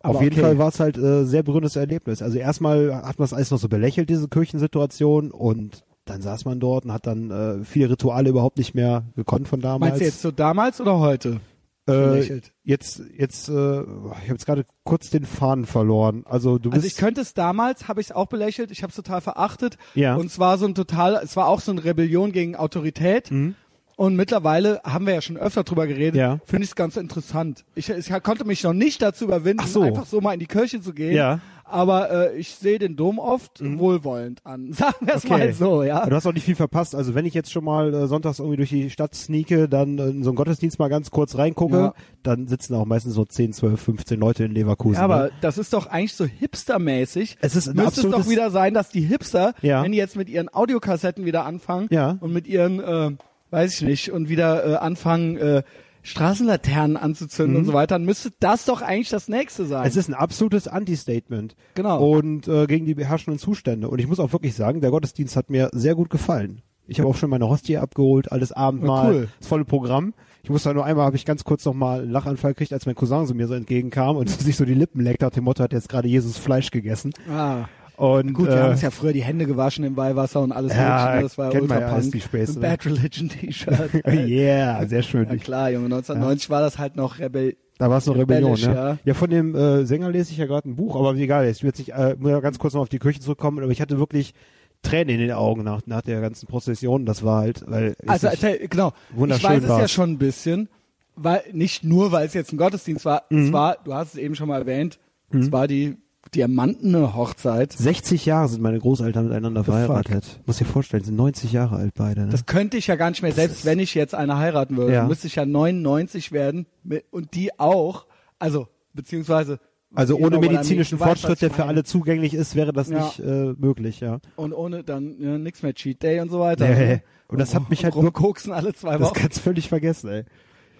Aber Auf jeden okay. Fall war es halt äh, sehr berührendes Erlebnis. Also erstmal hat man das alles noch so belächelt, diese Kirchensituation, und dann saß man dort und hat dann äh, viele Rituale überhaupt nicht mehr gekonnt von damals. Meinst du jetzt so damals oder heute? Äh, jetzt, jetzt, äh, ich habe jetzt gerade kurz den Faden verloren. Also du Also bist ich könnte es damals, habe ich es auch belächelt, ich habe es total verachtet. Ja. Und zwar so ein total, es war auch so eine Rebellion gegen Autorität. Mhm. Und mittlerweile haben wir ja schon öfter drüber geredet, Ja. finde ich es ganz interessant. Ich, ich konnte mich noch nicht dazu überwinden, so. einfach so mal in die Kirche zu gehen. Ja. Aber äh, ich sehe den Dom oft wohlwollend an. Sagen wir es Okay. mal so, ja. Du hast auch nicht viel verpasst. Also wenn ich jetzt schon mal äh, sonntags irgendwie durch die Stadt sneake, dann äh, in so einen Gottesdienst mal ganz kurz reingucke, Ja. dann sitzen auch meistens so 10, 12, 15 Leute in Leverkusen. Ja, aber ne? das ist doch eigentlich so hipstermäßig. Es ist ein Müsste es doch wieder sein, dass die Hipster, Ja. wenn die jetzt mit ihren Audiokassetten wieder anfangen Ja. und mit ihren, äh, weiß ich nicht, und wieder äh, anfangen, äh, Straßenlaternen anzuzünden Mhm. und so weiter, dann müsste das doch eigentlich das nächste sein. Es ist ein absolutes Anti-Statement. Genau. Und äh, gegen die beherrschenden Zustände. Und ich muss auch wirklich sagen, der Gottesdienst hat mir sehr gut gefallen. Ich habe auch schon meine Hostie abgeholt, alles Abendmahl, cool. das volle Programm. Ich muss da nur einmal, habe ich ganz kurz noch mal einen Lachanfall gekriegt, als mein Cousin so mir so entgegenkam und sich so die Lippen leckt, nach dem Motto, hat jetzt gerade Jesus Fleisch gegessen. ah. Und Gut, wir äh, haben uns ja früher die Hände gewaschen im Weihwasser und alles Ja, ne? Das war ja kennt man ultra ja alles, punk. die Späße, Ein? Bad Religion T-Shirt. yeah, sehr schön. ja klar, Junge, 1990 war das halt noch Rebell. Da war es noch Rebellion, ne? ja. Ja, von dem äh, Sänger lese ich ja gerade ein Buch, aber egal, jetzt nicht, äh, muss ja ganz kurz noch auf die Kirche zurückkommen, aber ich hatte wirklich Tränen in den Augen nach, nach der ganzen Prozession. Das war halt, weil Also erzähl, genau. wunderschön ich weiß es ja schon ein bisschen, weil nicht nur, weil es jetzt ein Gottesdienst war, Mhm. es war, du hast es eben schon mal erwähnt, es war die diamantene Hochzeit. 60 Jahre sind meine Großeltern miteinander verheiratet. Muss dir vorstellen, sind 90 Jahre alt beide. Ne? Das könnte ich ja gar nicht mehr, selbst wenn ich jetzt eine heiraten würde, Ja. müsste ich ja 99 werden und die auch, also beziehungsweise also ohne medizinischen Fortschritt, der für alle zugänglich ist, wäre das Ja. nicht äh, möglich, ja. und ohne dann ja, nix mehr Cheat Day und so weiter. Nee. Und das hat mich halt rumkoksen alle zwei das Wochen. kannst du völlig vergessen, ey.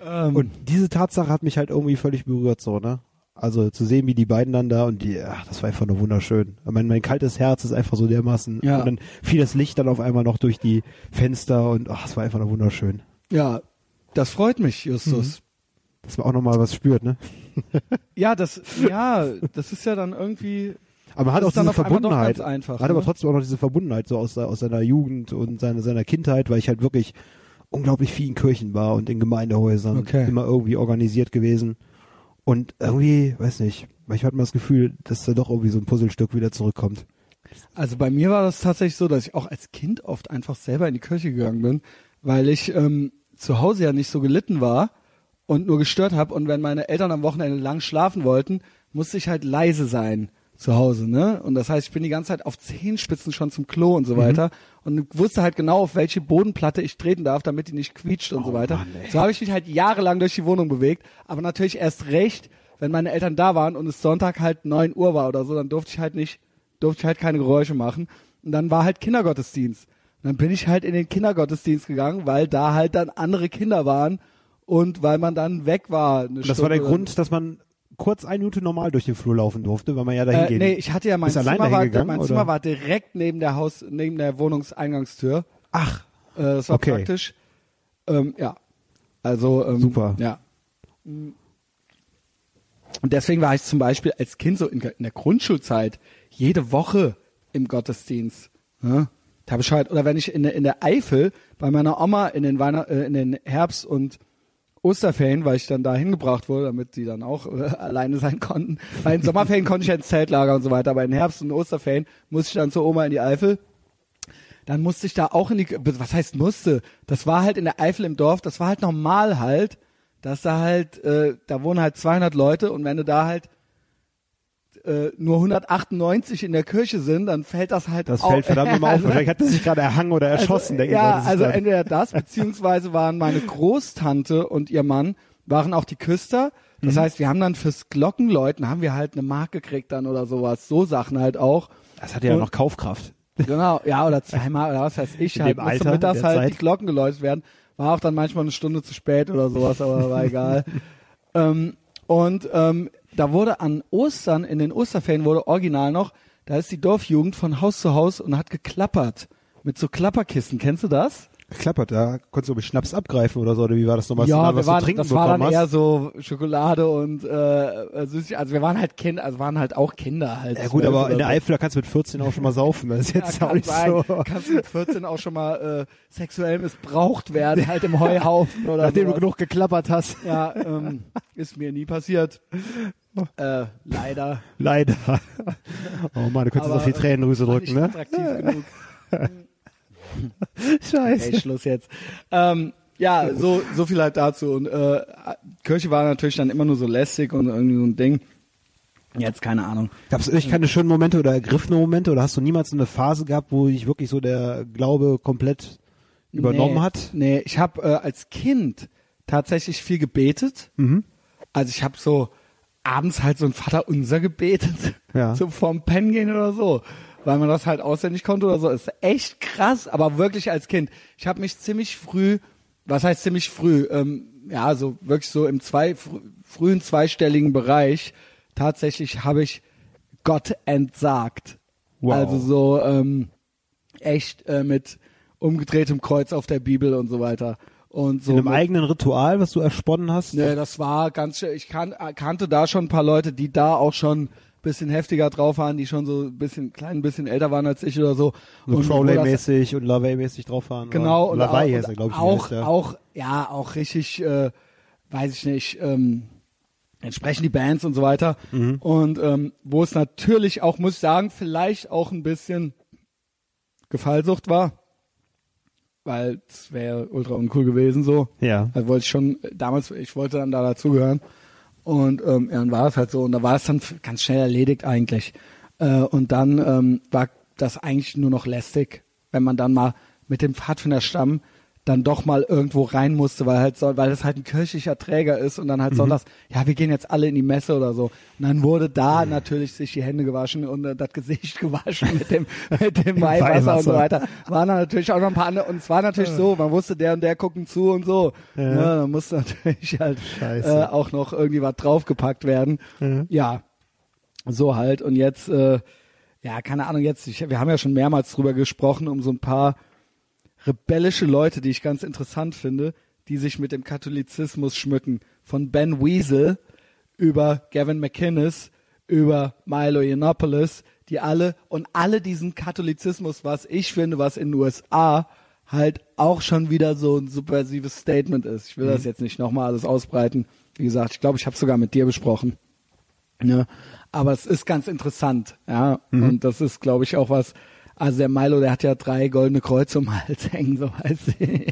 Ähm, Und diese Tatsache hat mich halt irgendwie völlig berührt, so, ne? Also zu sehen, wie die beiden dann da und die, ach, das war einfach nur wunderschön. Mein, mein kaltes Herz ist einfach so dermaßen. Ja. Und dann fiel das Licht dann auf einmal noch durch die Fenster und ach, es war einfach nur wunderschön. ja, das freut mich, Justus. Dass man auch nochmal was spürt, ne? Ja, das, ja, das ist ja dann irgendwie, Aber man hat Das auch diese Verbundenheit. einfach, hat aber ne? trotzdem auch noch diese Verbundenheit so aus, aus seiner Jugend und seiner, seiner Kindheit, weil ich halt wirklich unglaublich viel in Kirchen war und in Gemeindehäusern Okay. immer irgendwie organisiert gewesen. Und irgendwie, weiß nicht, manchmal hat man das Gefühl, dass da doch irgendwie so ein Puzzlestück wieder zurückkommt. Also bei mir war das tatsächlich so, dass ich auch als Kind oft einfach selber in die Kirche gegangen bin, weil ich ähm, zu Hause ja nicht so gelitten war und nur gestört habe. Und wenn meine Eltern am Wochenende lang schlafen wollten, musste ich halt leise sein zu Hause, ne? Und das heißt, ich bin die ganze Zeit auf Zehenspitzen schon zum Klo und so weiter und wusste halt genau, auf welche Bodenplatte ich treten darf, damit die nicht quietscht und so weiter. Mann, so habe ich mich halt jahrelang durch die Wohnung bewegt, aber natürlich erst recht, wenn meine Eltern da waren und es Sonntag halt 9 Uhr war oder so, dann durfte ich halt nicht durfte ich halt keine Geräusche machen. Und dann war halt Kindergottesdienst. Und dann bin ich halt in den Kindergottesdienst gegangen, weil da halt dann andere Kinder waren und weil man dann weg war. Das war der Stunde. Grund, dass man kurz eine Minute normal durch den Flur laufen durfte, weil man ja dahin Äh, geht. nee, ich hatte ja mein Zimmer, war, gegangen, mein? Zimmer war direkt neben der Haus, neben der Wohnungseingangstür. Ach, Äh, das war Okay. praktisch. Ähm, ja. Also ähm, Super. Ja. Und deswegen war ich zum Beispiel als Kind so in, in der Grundschulzeit jede Woche im Gottesdienst. Ne? Da ich halt, oder wenn ich in der, in der Eifel bei meiner Oma in den, Weihnacht, äh, in den Herbst- und Osterferien, weil ich dann da hingebracht wurde, damit die dann auch äh, alleine sein konnten. Bei den Sommerferien konnte ich ja ins Zeltlager und so weiter, aber in Herbst- und Osterferien musste ich dann zur Oma in die Eifel dann musste ich da auch in die, was heißt musste? Das war halt in der Eifel im Dorf, das war halt normal halt, dass da halt, äh, da wohnen halt 200 Leute und wenn du da halt äh, nur 198 in der Kirche sind, dann fällt das halt das au- fällt verdammt immer auf. Also, Wahrscheinlich hat er sich gerade erhangen oder erschossen, denke ja, ich. Das also entweder das, beziehungsweise waren meine Großtante und ihr Mann, waren auch die Küster. Mhm. Das heißt, wir haben dann fürs Glockenläuten, haben wir halt eine Mark gekriegt dann oder sowas. So Sachen halt auch. das hatte ja und- noch Kaufkraft. Genau, ja, oder zweimal, oder was weiß ich, In halt, dem Alter, mittags halt Zeit. die Glocken geläutet werden. War auch dann manchmal eine Stunde zu spät oder sowas, aber war egal. ähm, und ähm, da wurde an Ostern, in den Osterferien wurde original noch, da ist die Dorfjugend von Haus zu Haus und hat geklappert. Mit so Klapperkissen, kennst du das? Klappert, da konntest du mit Schnaps abgreifen oder so, oder wie war das nochmal? ja, was wir du waren, trinken das war dann bekommen eher hast? so Schokolade und äh, Süßigkeiten. Also wir waren halt Kinder, also waren halt auch Kinder halt. Ja gut, 12 aber in der so. Eifel da kannst du mit 14 auch schon mal saufen. Das ist jetzt ja, auch nicht sein. so. Kannst du mit 14 auch schon mal äh, sexuell missbraucht werden, halt im Heuhaufen oder Nachdem du sowas. genug geklappert hast. Ja, ähm, ist mir nie passiert. Äh, leider. Leider. Oh Mann, du könntest Aber, auf die Tränendrüse War drücken, nicht ne? attraktiv genug. Scheiße. Ey, Schluss jetzt. Ähm, ja, so, so viel halt dazu. Und äh, Kirche war natürlich dann immer nur so lästig und irgendwie so ein Ding. Jetzt keine Ahnung. Gab es echt keine schönen Momente oder ergriffene Momente oder hast du niemals so eine Phase gehabt, wo dich wirklich so der Glaube komplett übernommen nee, hat? Nee, ich habe äh, als Kind tatsächlich viel gebetet. Mhm. Also ich habe so abends halt so ein Vater unser gebetet, Ja. so vorm Pennen gehen oder so, weil man das halt auswendig konnte oder so. Ist echt krass, aber wirklich als Kind. Ich habe mich ziemlich früh, was heißt ziemlich früh, ähm, ja, so wirklich so im zwei, fr frühen zweistelligen Bereich tatsächlich habe ich Gott entsagt. Wow. Also so ähm, echt äh, mit umgedrehtem Kreuz auf der Bibel und so weiter. Und so In einem eigenen Ritual, was du ersponnen hast? Ne, das war ganz schön. Ich kan kannte da schon ein paar Leute, die da auch schon ein bisschen heftiger drauf waren, die schon so ein bisschen klein, ein bisschen älter waren als ich oder so. So Crowley-mäßig und LaVey-mäßig drauf fahren. Genau. und Lavey auch, heißt er, glaube ich. auch, heißt auch, ja, auch richtig, äh, weiß ich nicht, ähm, entsprechen die Bands und so weiter. Mhm. Und ähm, wo es natürlich auch, muss ich sagen, vielleicht auch ein bisschen Gefallsucht war. Weil es wäre ultra uncool gewesen so. Ja. Also wollte ich schon, damals, ich wollte dann da dazugehören. Und ähm, ja, dann war es halt so. Und da war es dann ganz schnell erledigt eigentlich. Äh, und dann ähm, war das eigentlich nur noch lästig, wenn man dann mal mit dem Pfadfinderstamm dann doch mal irgendwo rein musste, weil halt so, weil das halt ein kirchlicher Träger ist und dann halt sonntags, ja, wir gehen jetzt alle in die Messe oder so. Und dann wurde da natürlich sich die Hände gewaschen und äh, das Gesicht gewaschen mit dem, mit dem Weihwasser und so weiter. Waren dann natürlich auch noch ein paar andere, und es war natürlich so, man wusste, der und der gucken zu und so. Ja. dann musste natürlich halt äh, auch noch irgendwie was draufgepackt werden. Ja, so halt. Und jetzt, äh, ja, keine Ahnung, jetzt, ich, wir haben ja schon mehrmals drüber gesprochen, um so ein paar rebellische Leute, die ich ganz interessant finde, die sich mit dem Katholizismus schmücken. Von Ben Weasel über Gavin McInnes, über Milo Yiannopoulos, die alle und alle diesen Katholizismus, was ich finde, was in den USA halt auch schon wieder so ein subversives Statement ist. Ich will das jetzt nicht nochmal alles ausbreiten. Wie gesagt, ich glaube, ich habe sogar mit dir besprochen. Ne? Aber es ist ganz interessant, ja. Und das ist, glaube ich, auch was. Also der Milo, der hat ja drei goldene Kreuze um den Hals hängen, so weißt du.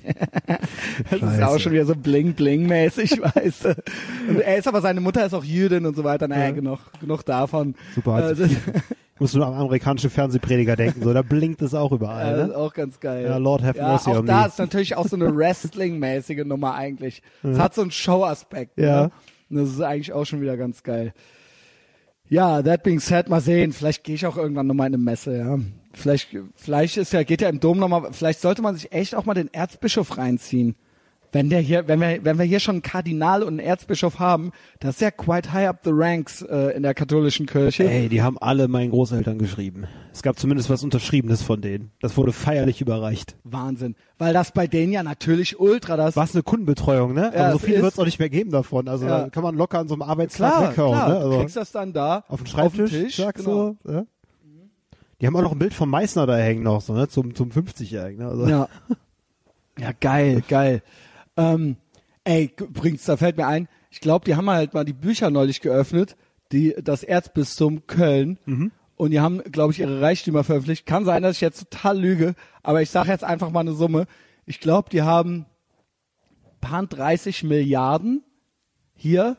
Das ist Scheiße. auch schon wieder so bling bling mäßig, weißt du. Und er ist aber seine Mutter ist auch Jüdin und so weiter. Naja, genug, genug davon. Super. Also, ich muss nur an amerikanische Fernsehprediger denken, so, da blinkt es auch Ja, überall. das ist Ne? auch ganz geil. Ja, Lord have ja, mercy auch on da me. ist natürlich auch so eine Wrestling-mäßige Nummer eigentlich. Es hat so einen Show-Aspekt. Ja. Ne? Und das ist eigentlich auch schon wieder ganz geil. Ja, that being said, mal sehen. Vielleicht gehe ich auch irgendwann nochmal in eine Messe, ja. Vielleicht, vielleicht ist ja, geht ja im Dom nochmal, vielleicht sollte man sich echt auch mal den Erzbischof reinziehen. Wenn der hier, wenn wir, wenn wir hier schon einen Kardinal und einen Erzbischof haben, das ist ja quite high up the ranks äh, in der katholischen Kirche. Ey, die haben alle meinen Großeltern geschrieben. Es gab zumindest was Unterschriebenes von denen. Das wurde feierlich überreicht. Wahnsinn. Weil das bei denen ja natürlich ultra das. War es eine Kundenbetreuung, ne? Ja, Aber so viel wird es auch nicht mehr geben davon. Also Ja. da kann man locker an so einem Arbeitstag Klar, weghauen, klar. ne? Du Also kriegst das dann da auf den Schreibtisch, Tisch, zack, genau. so. Ja? Die haben auch noch ein Bild von Meißner da hängen noch, so, ne? Zum, zum 50-Jährigen, ne? Also, Ja. Ja, geil, geil. Ähm, ey, übrigens, da fällt mir ein, ich glaube, die haben halt mal die Bücher neulich geöffnet, die, das Erzbistum Köln. Und die haben, glaube ich, ihre Reichtümer veröffentlicht. Kann sein, dass ich jetzt total lüge, aber ich sage jetzt einfach mal eine Summe. Ich glaube, die haben paar 30 Milliarden hier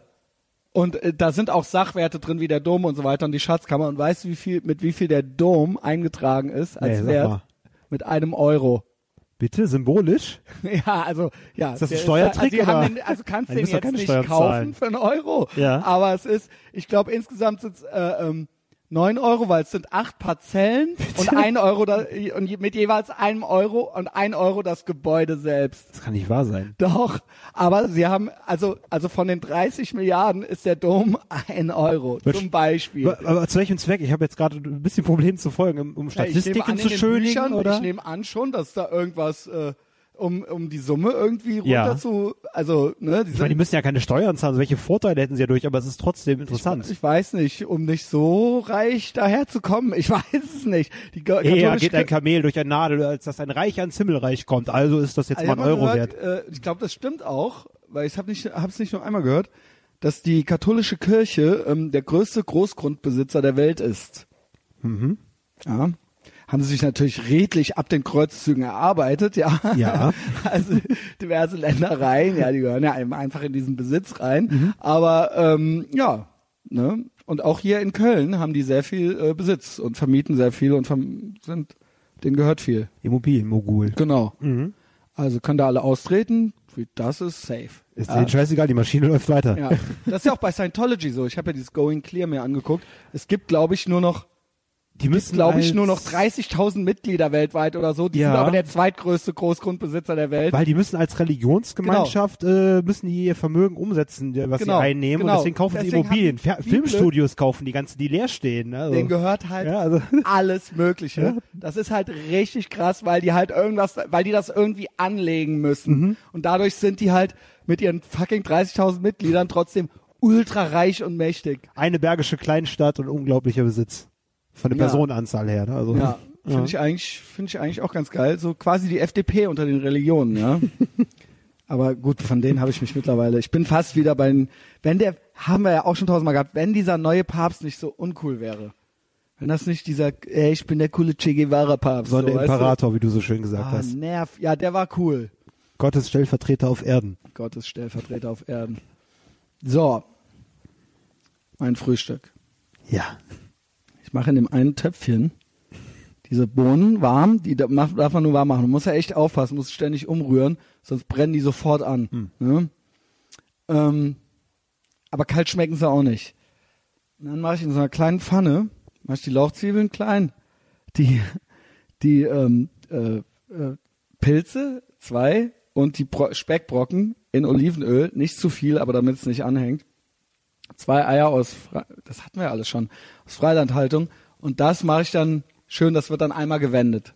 und äh, da sind auch Sachwerte drin wie der Dom und so weiter und die Schatzkammer. Und weißt du, wie viel, mit wie viel der Dom eingetragen ist als Nee, Wert? Mit einem Euro. Bitte, symbolisch? Ja, also ja. Ist das ein Steuertrick, also, oder? den, also kannst du den jetzt nicht Steuern kaufen zahlen. für einen Euro. Ja. Aber es ist, ich glaube insgesamt sind äh, ähm, 9 Euro, weil es sind acht Parzellen und ein Euro da, und mit jeweils einem Euro und ein Euro das Gebäude selbst. Das kann nicht wahr sein. Doch, aber sie haben, also, also von den 30 Milliarden ist der Dom ein Euro, Was- zum Beispiel. Aber, zu welchem Zweck? Ich habe jetzt gerade ein bisschen Problem zu folgen, um- um Ja, ich nehme Statistiken an, zu Büchern, oder? Ich nehme an schon, dass da irgendwas, äh, um, um die Summe irgendwie runter Ja. zu, also, ne, die ich meine, die müssen ja keine Steuern zahlen, also welche Vorteile hätten sie ja durch, aber es ist trotzdem interessant. Ich weiß nicht, um nicht so reich daherzukommen. Ich weiß es nicht. Die Eher geht ein Kamel durch ein Nadel, als dass ein Reich ans Himmelreich kommt. Also ist das jetzt Also mal ich ein Euro mal wert. gehört, äh, ich glaube, das stimmt auch, weil ich habe nicht, hab's nicht nur einmal gehört, dass die katholische Kirche ähm, der größte Großgrundbesitzer der Welt ist. Mhm. Ja. Haben sie sich natürlich redlich ab den Kreuzzügen erarbeitet, ja. Ja. Also diverse Ländereien, ja, die gehören ja einfach in diesen Besitz rein. Mhm. Aber ähm, ja, ne? Und auch hier in Köln haben die sehr viel äh, Besitz und vermieten sehr viel und sind, denen gehört viel. Immobilienmogul. Genau. Mhm. Also können da alle austreten. Das ist safe. Ist Ja. denen scheißegal, die Maschine läuft weiter. Ja, das ist ja auch bei Scientology so. Ich habe ja dieses Going Clear mir angeguckt. Es gibt, glaube ich, nur noch Die müssen, glaube ich, nur noch 30.000 Mitglieder weltweit oder so. Die Ja. sind aber der zweitgrößte Großgrundbesitzer der Welt. Weil die müssen als Religionsgemeinschaft äh, müssen die ihr Vermögen umsetzen, was Genau, sie einnehmen genau. und deswegen kaufen sie Deswegen Immobilien. haben die Filmstudios kaufen die ganzen, die leer stehen. Also. Denen gehört halt ja, also alles Mögliche. Ja. Das ist halt richtig krass, weil die halt irgendwas, weil die das irgendwie anlegen müssen. Mhm. Und dadurch sind die halt mit ihren fucking 30.000 Mitgliedern trotzdem ultra reich und mächtig. eine bergische Kleinstadt und unglaublicher Besitz von der Ja. Personenanzahl her. Ne? Also, Ja, finde ich eigentlich, finde ich eigentlich auch ganz geil. So quasi die FDP unter den Religionen, ja. Aber gut, von denen habe ich mich mittlerweile. Ich bin fast wieder bei den, wenn der, haben wir ja auch schon tausendmal gehabt, wenn dieser neue Papst nicht so uncool wäre. Wenn das nicht dieser, ey, ich bin der coole Che Guevara Papst. so ein weißt du? Imperator, wie du so schön gesagt Ah, hast. nerv. Ja, der war cool. Gottes Stellvertreter auf Erden. Gottes Stellvertreter auf Erden. So. Mein Frühstück. Ja. Ich mache in dem einen Töpfchen diese Bohnen warm, die darf man nur warm machen. Man muss ja echt aufpassen, muss ständig umrühren, sonst brennen die sofort an. Ne? Ähm, aber kalt schmecken sie auch nicht. Und dann mache ich in so einer kleinen Pfanne, mache ich die Lauchzwiebeln klein, die, die ähm, äh, äh, Pilze, zwei, und die Bro Speckbrocken in Olivenöl, nicht zu viel, aber damit es nicht anhängt. Zwei Eier aus, Fre das hatten wir alles schon, aus Freilandhaltung. Und das mache ich dann schön, das wird dann einmal gewendet.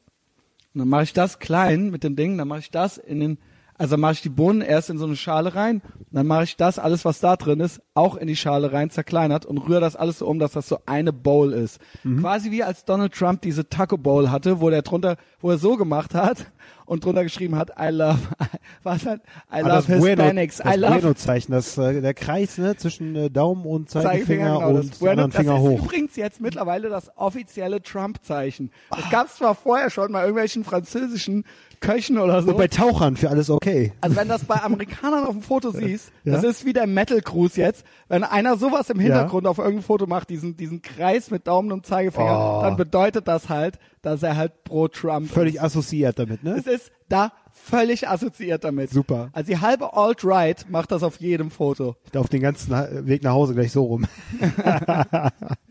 Und dann mache ich das klein mit dem Ding, dann mache ich das in den, also mache ich die Bohnen erst in so eine Schale rein, dann mache ich das, alles was da drin ist, auch in die Schale rein, zerkleinert und rühre das alles so um, dass das so eine Bowl ist. Quasi wie als Donald Trump diese Taco Bowl hatte, wo der drunter, wo er so gemacht hat und drunter geschrieben hat, I love, was hat, I Ah, love Hispanics, das I love Bueno-Zeichen, das äh, der Kreis ne, zwischen äh, Daumen und Zeigefinger, Zeigefinger, genau, und das, den anderen das Finger ist hoch. übrigens jetzt mittlerweile das offizielle Trump-Zeichen. Das gab es zwar vorher schon bei irgendwelchen französischen Köchen oder so. Und bei Tauchern für alles okay. Also wenn das bei Amerikanern auf dem Foto siehst, Ja. das ist wie der Metal Cruise jetzt. Wenn einer sowas im Hintergrund auf irgendeinem Foto macht, diesen, diesen Kreis mit Daumen und Zeigefinger, Oh. dann bedeutet das halt, dass er halt pro Trump Völlig ist. assoziiert damit, ne? Es ist da völlig assoziiert damit. Super. Also die halbe Alt-Right macht das auf jedem Foto. Auf den ganzen Weg nach Hause gleich so rum.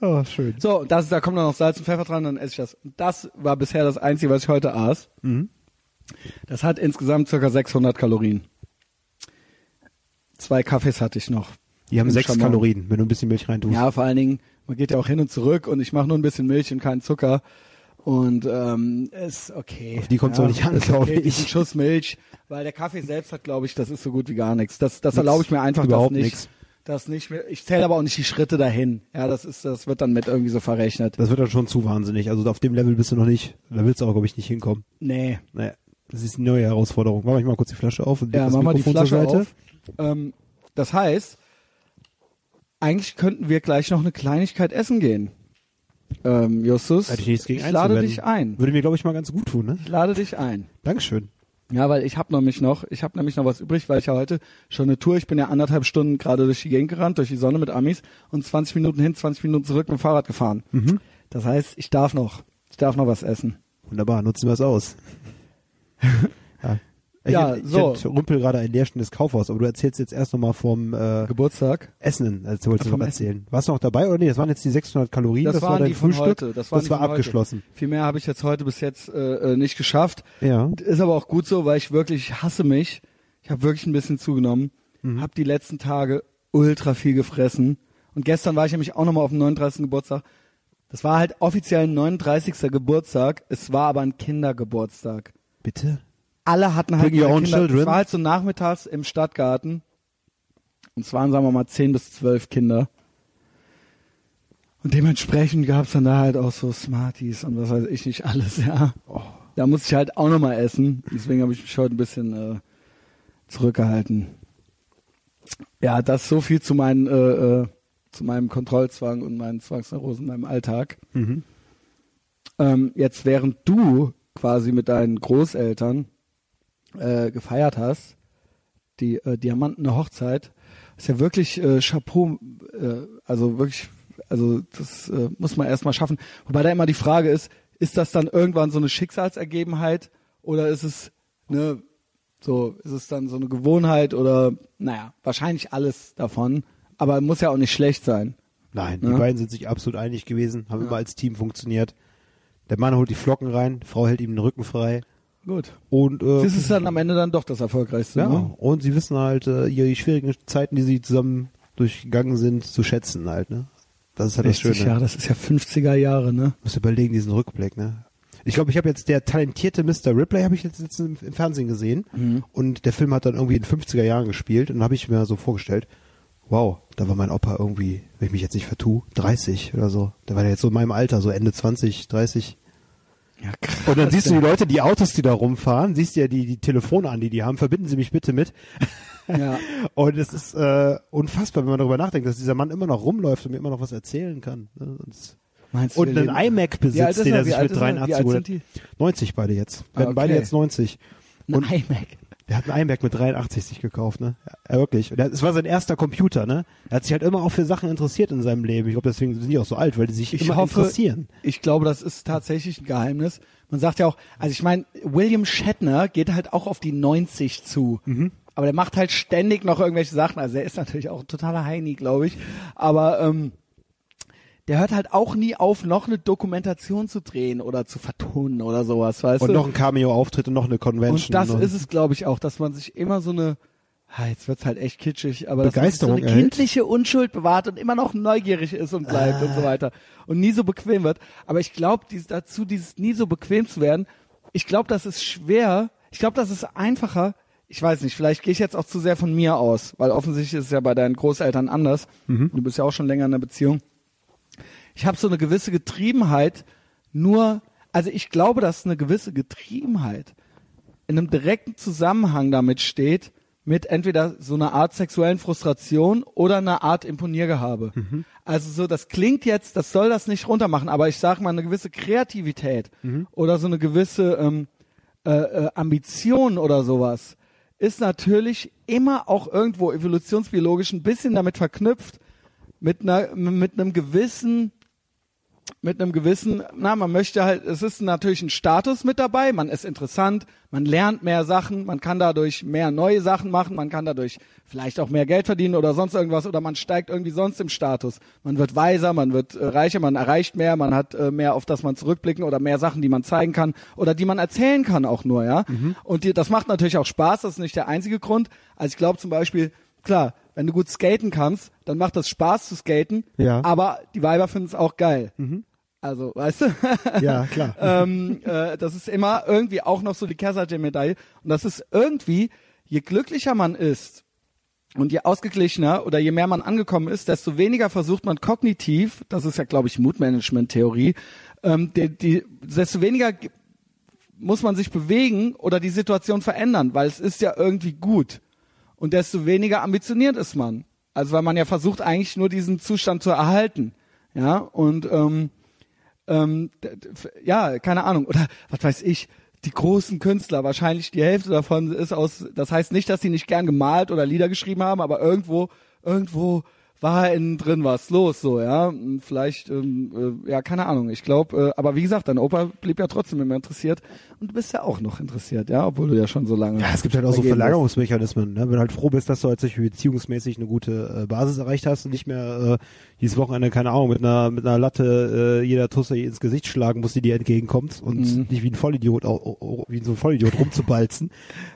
oh, schön. So, das, da kommt dann noch Salz und Pfeffer dran, dann esse ich das. Und das war bisher das Einzige, was ich heute aß. Mhm. Das hat insgesamt circa 600 Kalorien. Zwei Kaffees hatte ich noch. Die haben sechs. Kalorien, wenn du ein bisschen Milch reintust. Ja, vor allen Dingen, man geht ja auch hin und zurück und ich mache nur ein bisschen Milch und keinen Zucker. Und ähm, ist okay. Auf die kommt's ja, auch nicht an, ist glaub okay, ich. diesen Schuss Milch, weil der Kaffee selbst hat, glaube ich, das ist so gut wie gar nichts. Das, das erlaube ich mir einfach überhaupt das nicht. nix. Das nicht mehr. Ich zähle aber auch nicht die Schritte dahin. Ja, das ist, das wird dann mit irgendwie so verrechnet. Das wird dann schon zu wahnsinnig. Also auf dem Level bist du noch nicht. Da willst du auch, glaube ich, nicht hinkommen. Nee. Naja, das ist eine neue Herausforderung. Mach ich mal kurz die Flasche auf und Ja, das mach mal die Flasche Seite. auf. Ähm, das heißt, eigentlich könnten wir gleich noch eine Kleinigkeit essen gehen. Ähm, Justus, Hätte ich nichts gegen ich lade dich ein. Würde mir, glaube ich, mal ganz gut tun, ne? Ich lade dich ein. Dankeschön. Ja, weil ich habe nämlich noch, ich habe nämlich noch was übrig, weil ich ja heute schon eine Tour, ich bin ja anderthalb Stunden gerade durch die Gegend gerannt, durch die Sonne mit Amis und 20 Minuten hin, 20 Minuten zurück mit dem Fahrrad gefahren. Mhm. Das heißt, ich darf noch, ich darf noch was essen. Wunderbar, nutzen wir es aus. ja, Ja, ich, so. Ich rümpel gerade ein leerstehendes Kaufhaus, aber du erzählst jetzt erst nochmal vom äh, Geburtstag. Essen, als wolltest du noch erzählen. Warst du noch dabei oder nee? Das waren jetzt die 600 Kalorien, das, war waren dein Frühstück. Das, die war von heute. abgeschlossen. Viel mehr habe ich jetzt heute bis jetzt äh, äh, nicht geschafft. Ja. Ist aber auch gut so, weil ich wirklich ich hasse mich. Ich habe wirklich ein bisschen zugenommen. Mhm. Hab die letzten Tage ultra viel gefressen. Und gestern war ich nämlich auch nochmal auf dem 39. Geburtstag. Das war halt offiziell ein 39. Geburtstag. Es war aber ein Kindergeburtstag. Bitte? Alle hatten halt Bring your own Kinder. children. Es war halt so nachmittags im Stadtgarten. Und es waren, sagen wir mal, 10 bis 12 Kinder. Und dementsprechend gab's dann da halt auch so Smarties und was weiß ich nicht alles, ja. Da muss ich halt auch nochmal essen. Deswegen habe ich mich heute ein bisschen äh, zurückgehalten. Ja, das so viel zu meinen, äh, äh, zu meinem Kontrollzwang und meinen Zwangsneurosen in meinem Alltag. Mhm. Ähm, jetzt während du quasi mit deinen Großeltern äh, gefeiert hast, die äh, Diamantene Hochzeit, ist ja wirklich äh, Chapeau, äh, also wirklich, also das äh, muss man erstmal schaffen. Wobei da immer die Frage ist, ist das dann irgendwann so eine Schicksalsergebenheit oder ist es ne, so, ist es dann so eine Gewohnheit oder naja, wahrscheinlich alles davon, aber muss ja auch nicht schlecht sein. Nein, Ja. die beiden sind sich absolut einig gewesen, haben Ja. immer als Team funktioniert. Der Mann holt die Flocken rein, die Frau hält ihm den Rücken frei. Gut. Und äh, Das ist dann am Ende dann doch das Erfolgreichste. ja, Ne? und sie wissen halt äh, ihre schwierigen Zeiten, die sie zusammen durchgegangen sind, zu schätzen halt, ne? Das ist halt das 60 Schöne. Jahre, das ist ja 50er Jahre, ne? Muss überlegen, diesen Rückblick, ne? Ich glaube, ich habe jetzt der talentierte Mr. Ripley habe ich jetzt, jetzt im, im Fernsehen gesehen Mhm. und der Film hat dann irgendwie in 50er Jahren gespielt und dann habe ich mir so vorgestellt, wow, da war mein Opa irgendwie, wenn ich mich jetzt nicht vertue, 30 oder so. Der war ja jetzt so in meinem Alter, so Ende 20, 30. Ja, krass. Und dann siehst du die Leute, die Autos, die da rumfahren, siehst ja die, die Telefone an, die die haben, verbinden Sie mich bitte mit. Ja. Und es ist äh, unfassbar, wenn man darüber nachdenkt, dass dieser Mann immer noch rumläuft und mir immer noch was erzählen kann. ne? Meinst du, Und wir einen iMac besitzt, ist den er? sich alt mit ist er? Wie 83 alt geholt sind hat. die? 90 beide jetzt. Ah, beide okay. jetzt 90. Ein Und iMac. Der hat einen iMac mit 83 sich gekauft, ne? Ja, wirklich. Es war sein erster Computer, ne? Er hat sich halt immer auch für Sachen interessiert in seinem Leben. Ich glaube, deswegen sind die auch so alt, weil die sich Ich immer hoffe, interessieren. ich glaube, das ist tatsächlich ein Geheimnis. Man sagt ja auch, also ich meine, William Shatner geht halt auch auf die 90 zu. Mhm. Aber der macht halt ständig noch irgendwelche Sachen. Also er ist natürlich auch ein totaler Heini, glaube ich. Aber ähm, der hört halt auch nie auf, noch eine Dokumentation zu drehen oder zu vertonen oder sowas, weißt Und du? noch ein Cameo-Auftritt und noch eine Convention. Und das und ist es, glaube ich, auch, dass man sich immer so eine, ah, jetzt wird's halt echt kitschig, aber dass man so eine erhält. kindliche Unschuld bewahrt und immer noch neugierig ist und bleibt und so weiter und nie so bequem wird. Aber ich glaube, dies, dazu, dieses nie so bequem zu werden, ich glaube, das ist schwer. Ich glaube, das ist einfacher. Ich weiß nicht, vielleicht gehe ich jetzt auch zu sehr von mir aus, weil offensichtlich ist es ja bei deinen Großeltern anders. Du bist ja auch schon länger in einer Beziehung. Ich habe so eine gewisse Getriebenheit, nur, also ich glaube, dass eine gewisse Getriebenheit in einem direkten Zusammenhang damit steht, mit entweder so einer Art sexuellen Frustration oder einer Art Imponiergehabe. Also so, das klingt jetzt, das soll das nicht runtermachen, aber ich sage mal, eine gewisse Kreativität oder so eine gewisse ähm, äh, äh, Ambition oder sowas ist natürlich immer auch irgendwo evolutionsbiologisch ein bisschen damit verknüpft, mit einer, mit einem gewissen mit einem gewissen, na, man möchte halt, es ist natürlich ein Status mit dabei, man ist interessant, man lernt mehr Sachen, man kann dadurch mehr neue Sachen machen, man kann dadurch vielleicht auch mehr Geld verdienen oder sonst irgendwas oder man steigt irgendwie sonst im Status. Man wird weiser, man wird äh, reicher, man erreicht mehr, man hat äh, mehr, auf das man zurückblicken oder mehr Sachen, die man zeigen kann oder die man erzählen kann auch nur, ja. Und die, das macht natürlich auch Spaß, das ist nicht der einzige Grund. Also ich glaube zum Beispiel, klar, wenn du gut skaten kannst, dann macht das Spaß zu skaten, Ja. aber die Weiber finden es auch geil. Also, weißt du? Ja, klar. ähm, äh, das ist immer irgendwie auch noch so die Kehrseite der Medaille. Und das ist irgendwie, je glücklicher man ist und je ausgeglichener oder je mehr man angekommen ist, desto weniger versucht man kognitiv, das ist ja, glaube ich, Moodmanagement-Theorie, ähm, die, die, desto weniger muss man sich bewegen oder die Situation verändern, weil es ist ja irgendwie gut. Und desto weniger ambitioniert ist man. Also weil man ja versucht eigentlich nur diesen Zustand zu erhalten. Ja, und ähm, ähm, ja, keine Ahnung. Oder was weiß ich, die großen Künstler, wahrscheinlich die Hälfte davon ist aus, das heißt nicht, dass sie nicht gern gemalt oder Lieder geschrieben haben, aber irgendwo, irgendwo war innen drin was los, so, ja. Und Vielleicht, ähm, äh, ja, keine Ahnung. Ich glaube, äh, aber wie gesagt, dein Opa blieb ja trotzdem immer interessiert und du bist ja auch noch interessiert, ja, obwohl du ja schon so lange. Ja, es gibt halt auch so. Verlagerungsmechanismen, ne? wenn du halt froh bist, dass du halt solche beziehungsmäßig eine gute äh, Basis erreicht hast und nicht mehr äh, dieses Wochenende, keine Ahnung, mit einer mit einer Latte äh, jeder Tusse ins Gesicht schlagen muss, die dir entgegenkommt und Mhm. nicht wie ein Vollidiot, au- au- wie so ein Vollidiot rumzubalzen,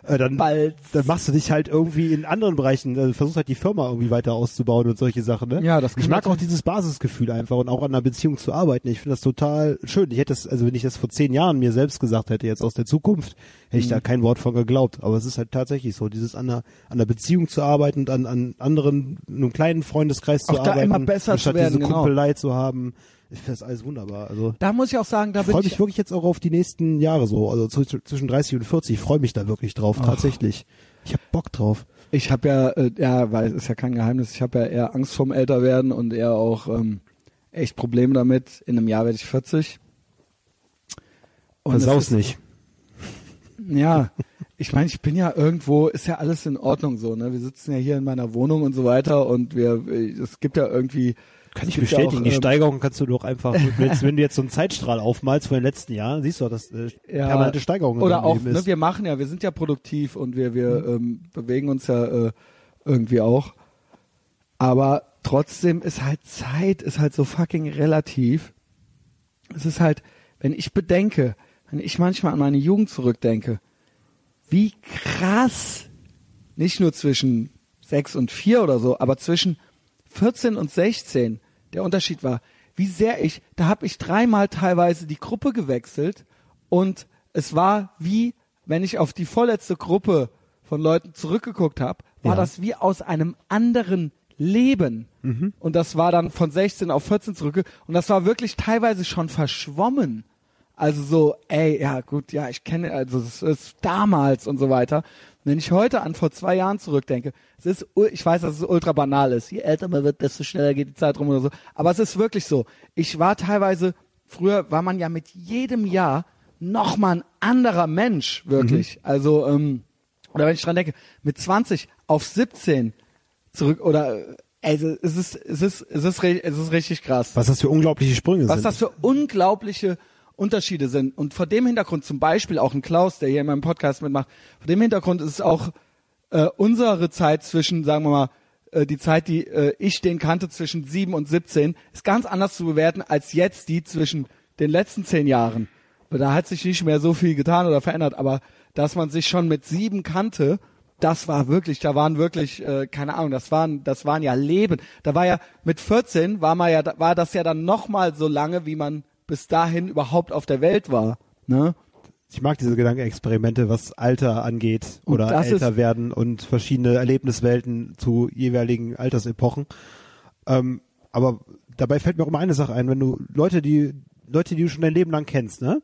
äh, dann, Balz. dann machst du dich halt irgendwie in anderen Bereichen, äh, versuchst halt die Firma irgendwie weiter auszubauen und solche Sachen. Ne? Ja, das ich mag auch dieses Basisgefühl einfach und auch an einer Beziehung zu arbeiten. Ich finde das total schön. Ich hätte das, also wenn ich das vor zehn Jahren mir selbst gesagt hätte, jetzt aus der Zukunft, hätte ich da Mhm. kein Wort von geglaubt. Aber es ist halt tatsächlich so, dieses an einer, an der Beziehung zu arbeiten und an, an anderen, in einem kleinen Freundeskreis Auch zu da arbeiten, immer besser anstatt zu werden, diese genau. Kumpelei zu haben. Ich finde das alles wunderbar. Also Da muss ich auch sagen, da ich bin freue ich mich wirklich jetzt auch auf die nächsten Jahre so, also zw- zwischen 30 und 40. Ich freue mich da wirklich drauf, tatsächlich. Ich habe Bock drauf. Ich habe ja, äh, ja, weil es ist ja kein Geheimnis, ich habe ja eher Angst vorm Älterwerden und eher auch ähm, echt Probleme damit. In einem Jahr werde ich 40. Und Versaus nicht. Ja, ich meine, ich bin ja irgendwo, ist ja alles in Ordnung so, ne? Wir sitzen ja hier in meiner Wohnung und so weiter und wir, äh, es gibt ja irgendwie. Kann ich bestätigen, auch, die ähm, Steigerung kannst du doch einfach, wenn, wenn du jetzt so einen Zeitstrahl aufmalst von den letzten Jahren, siehst du, dass äh, ja, permanente Steigerung Oder auch, ne, wir machen ja, wir sind ja produktiv und wir, wir Mhm. ähm, bewegen uns ja äh, irgendwie auch. Aber trotzdem ist halt Zeit, ist halt so fucking relativ. Es ist halt, wenn ich bedenke, wenn ich manchmal an meine Jugend zurückdenke, wie krass, nicht nur zwischen sechs und vier oder so, aber zwischen 14 und 16 der Unterschied war, wie sehr ich, da habe ich dreimal teilweise die Gruppe gewechselt und es war wie, wenn ich auf die vorletzte Gruppe von Leuten zurückgeguckt habe, war ja. das wie aus einem anderen Leben. Mhm. Und das war dann von 16 auf 14 zurück. Und das war wirklich teilweise schon verschwommen. Also so, ey, ja gut, ja, ich kenne, also es ist damals und so weiter. Wenn ich heute an vor zwei Jahren zurückdenke, es ist, ich weiß, dass es ultra banal ist. Je älter man wird, desto schneller geht die Zeit rum oder so. Aber es ist wirklich so. Ich war teilweise, früher war man ja mit jedem Jahr nochmal ein anderer Mensch, wirklich. Mhm. Also, ähm, oder wenn ich dran denke, mit 20 auf 17 zurück, oder, also, es ist, es ist, es ist, es ist richtig krass. Was das für unglaubliche Sprünge Was sind. Was das für unglaubliche Unterschiede sind. Und vor dem Hintergrund zum Beispiel auch ein Klaus, der hier in meinem Podcast mitmacht, vor dem Hintergrund ist auch äh, unsere Zeit zwischen, sagen wir mal, äh, die Zeit, die äh, ich den kannte zwischen sieben und 17, ist ganz anders zu bewerten als jetzt die zwischen den letzten zehn Jahren. Da hat sich nicht mehr so viel getan oder verändert, aber dass man sich schon mit sieben kannte, das war wirklich, da waren wirklich, äh, keine Ahnung, das waren, das waren ja Leben. Da war ja mit 14 war man ja, war das ja dann nochmal so lange, wie man bis dahin überhaupt auf der Welt war. Ne? Ich mag diese Gedankenexperimente, was Alter angeht oder älter werden und verschiedene Erlebniswelten zu jeweiligen Altersepochen. Ähm, aber dabei fällt mir auch immer eine Sache ein, wenn du Leute, die Leute, die du schon dein Leben lang kennst, ne?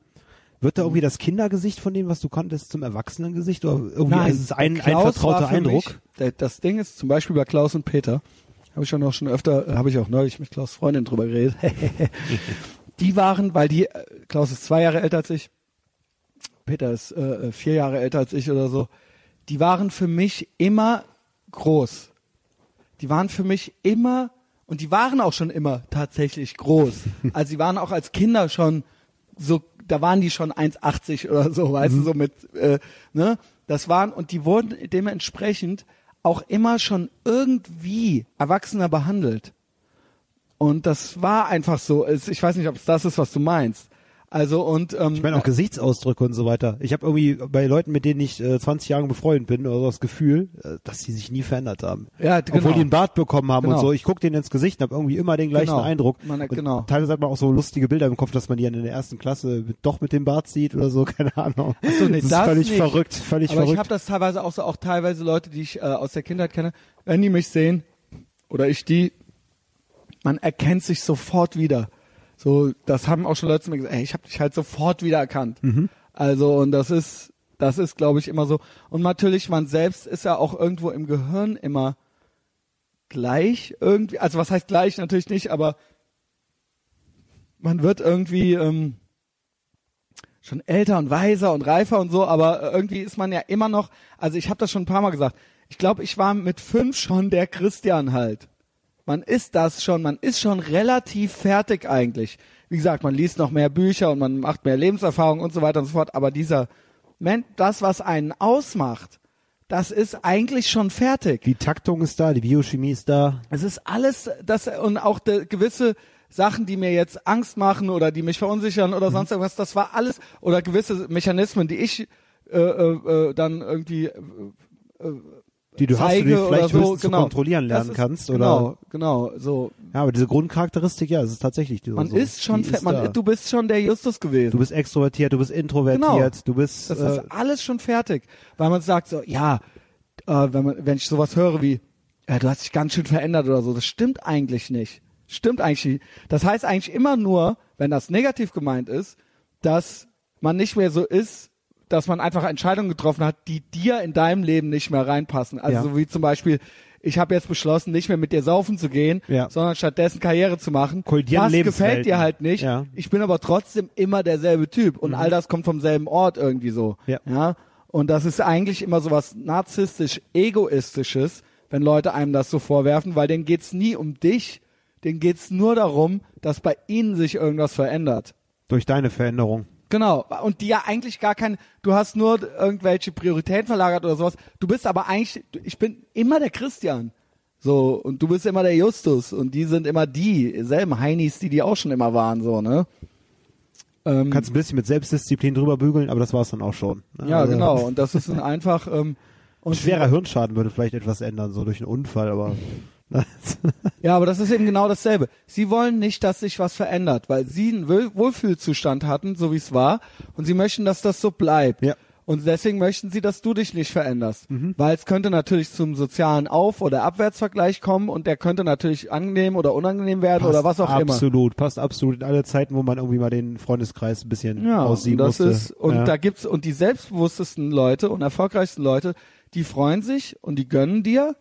Wird da irgendwie das Kindergesicht von dem, was du konntest, zum Erwachsenengesicht? Oder irgendwie Nein, ist es ein, ein vertrauter Eindruck? Mich, das Ding ist zum Beispiel bei Klaus und Peter, habe ich schon auch schon öfter, habe ich auch neulich mit Klaus Freundin drüber geredet. die waren, weil die, äh, Klaus ist zwei Jahre älter als ich, Peter ist äh, äh, vier Jahre älter als ich oder so, die waren für mich immer groß. Die waren für mich immer, und die waren auch schon immer tatsächlich groß. Also sie waren auch als Kinder schon so, da waren die schon 1,80 oder so, weißt mhm. du, so mit, äh, ne? Das waren, und die wurden dementsprechend auch immer schon irgendwie erwachsener behandelt. Und das war einfach so. Ich weiß nicht, ob es das ist, was du meinst. Also und ähm, ich meine auch Gesichtsausdrücke und so weiter. Ich habe irgendwie bei Leuten, mit denen ich äh, 20 Jahre befreundet bin, oder so das Gefühl, äh, dass die sich nie verändert haben. Ja, genau. Obwohl die einen Bart bekommen haben genau. und so. Ich gucke denen ins Gesicht und habe irgendwie immer den gleichen genau. Eindruck. Man, genau. Teilweise hat man auch so lustige Bilder im Kopf, dass man die in der ersten Klasse mit, doch mit dem Bart sieht oder so, keine Ahnung. Ach so, nee, das, das ist völlig nicht. verrückt, völlig Aber verrückt. ich habe das teilweise auch so, auch teilweise Leute, die ich äh, aus der Kindheit kenne, wenn die mich sehen oder ich die, man erkennt sich sofort wieder. So, das haben auch schon Leute mir gesagt, ey, ich habe dich halt sofort wieder erkannt. Mhm. Also, und das ist, das ist, glaube ich, immer so. Und natürlich, man selbst ist ja auch irgendwo im Gehirn immer gleich irgendwie. Also, was heißt gleich? Natürlich nicht, aber man wird irgendwie ähm, schon älter und weiser und reifer und so, aber irgendwie ist man ja immer noch, also ich habe das schon ein paar Mal gesagt, ich glaube, ich war mit fünf schon der Christian halt man ist das schon, man ist schon relativ fertig eigentlich. Wie gesagt, man liest noch mehr Bücher und man macht mehr Lebenserfahrung und so weiter und so fort, aber dieser, das, was einen ausmacht, das ist eigentlich schon fertig. Die Taktung ist da, die Biochemie ist da. Es ist alles, das, und auch de, gewisse Sachen, die mir jetzt Angst machen oder die mich verunsichern oder mhm. sonst irgendwas, das war alles, oder gewisse Mechanismen, die ich äh, äh, äh dann irgendwie äh, äh die du zeige hast, die vielleicht oder so, genau. kontrollieren lernen ist, kannst, oder? Genau, genau, so. Ja, aber diese Grundcharakteristik, ja, es ist tatsächlich die, Man so. ist schon, ist man, du bist schon der Justus gewesen. Du bist extrovertiert, du bist introvertiert, genau. du bist. Das ist äh, alles schon fertig, weil man sagt so, ja, äh, wenn man, wenn ich sowas höre wie, ja, du hast dich ganz schön verändert oder so, das stimmt eigentlich nicht. Stimmt eigentlich nicht. Das heißt eigentlich immer nur, wenn das negativ gemeint ist, dass man nicht mehr so ist, dass man einfach Entscheidungen getroffen hat, die dir in deinem Leben nicht mehr reinpassen. Also ja. so wie zum Beispiel, ich habe jetzt beschlossen, nicht mehr mit dir saufen zu gehen, ja. sondern stattdessen Karriere zu machen. Kollidieren das gefällt dir halt nicht. Ja. Ich bin aber trotzdem immer derselbe Typ und mhm. all das kommt vom selben Ort irgendwie so. Ja. ja. Und das ist eigentlich immer so was narzisstisch egoistisches, wenn Leute einem das so vorwerfen, weil denen geht's nie um dich, denen geht's nur darum, dass bei ihnen sich irgendwas verändert. Durch deine Veränderung. Genau. Und die ja eigentlich gar kein, du hast nur irgendwelche Prioritäten verlagert oder sowas. Du bist aber eigentlich, ich bin immer der Christian. So, und du bist immer der Justus und die sind immer die, selben Heinis, die die auch schon immer waren, so, ne? Ähm, Kannst ein bisschen mit Selbstdisziplin drüber bügeln, aber das war's dann auch schon. Ja, also, genau. Und das ist dann einfach. Ähm, und schwerer Hirnschaden würde vielleicht etwas ändern, so durch einen Unfall, aber. ja, aber das ist eben genau dasselbe. Sie wollen nicht, dass sich was verändert, weil sie einen Wohlfühlzustand hatten, so wie es war, und sie möchten, dass das so bleibt. Ja. Und deswegen möchten sie, dass du dich nicht veränderst. Mhm. Weil es könnte natürlich zum sozialen Auf- oder Abwärtsvergleich kommen und der könnte natürlich angenehm oder unangenehm werden passt oder was auch absolut, immer. Absolut, passt absolut in alle Zeiten, wo man irgendwie mal den Freundeskreis ein bisschen ja, aussieht. Das musste. ist, und ja. da gibt's, und die selbstbewusstesten Leute und erfolgreichsten Leute, die freuen sich und die gönnen dir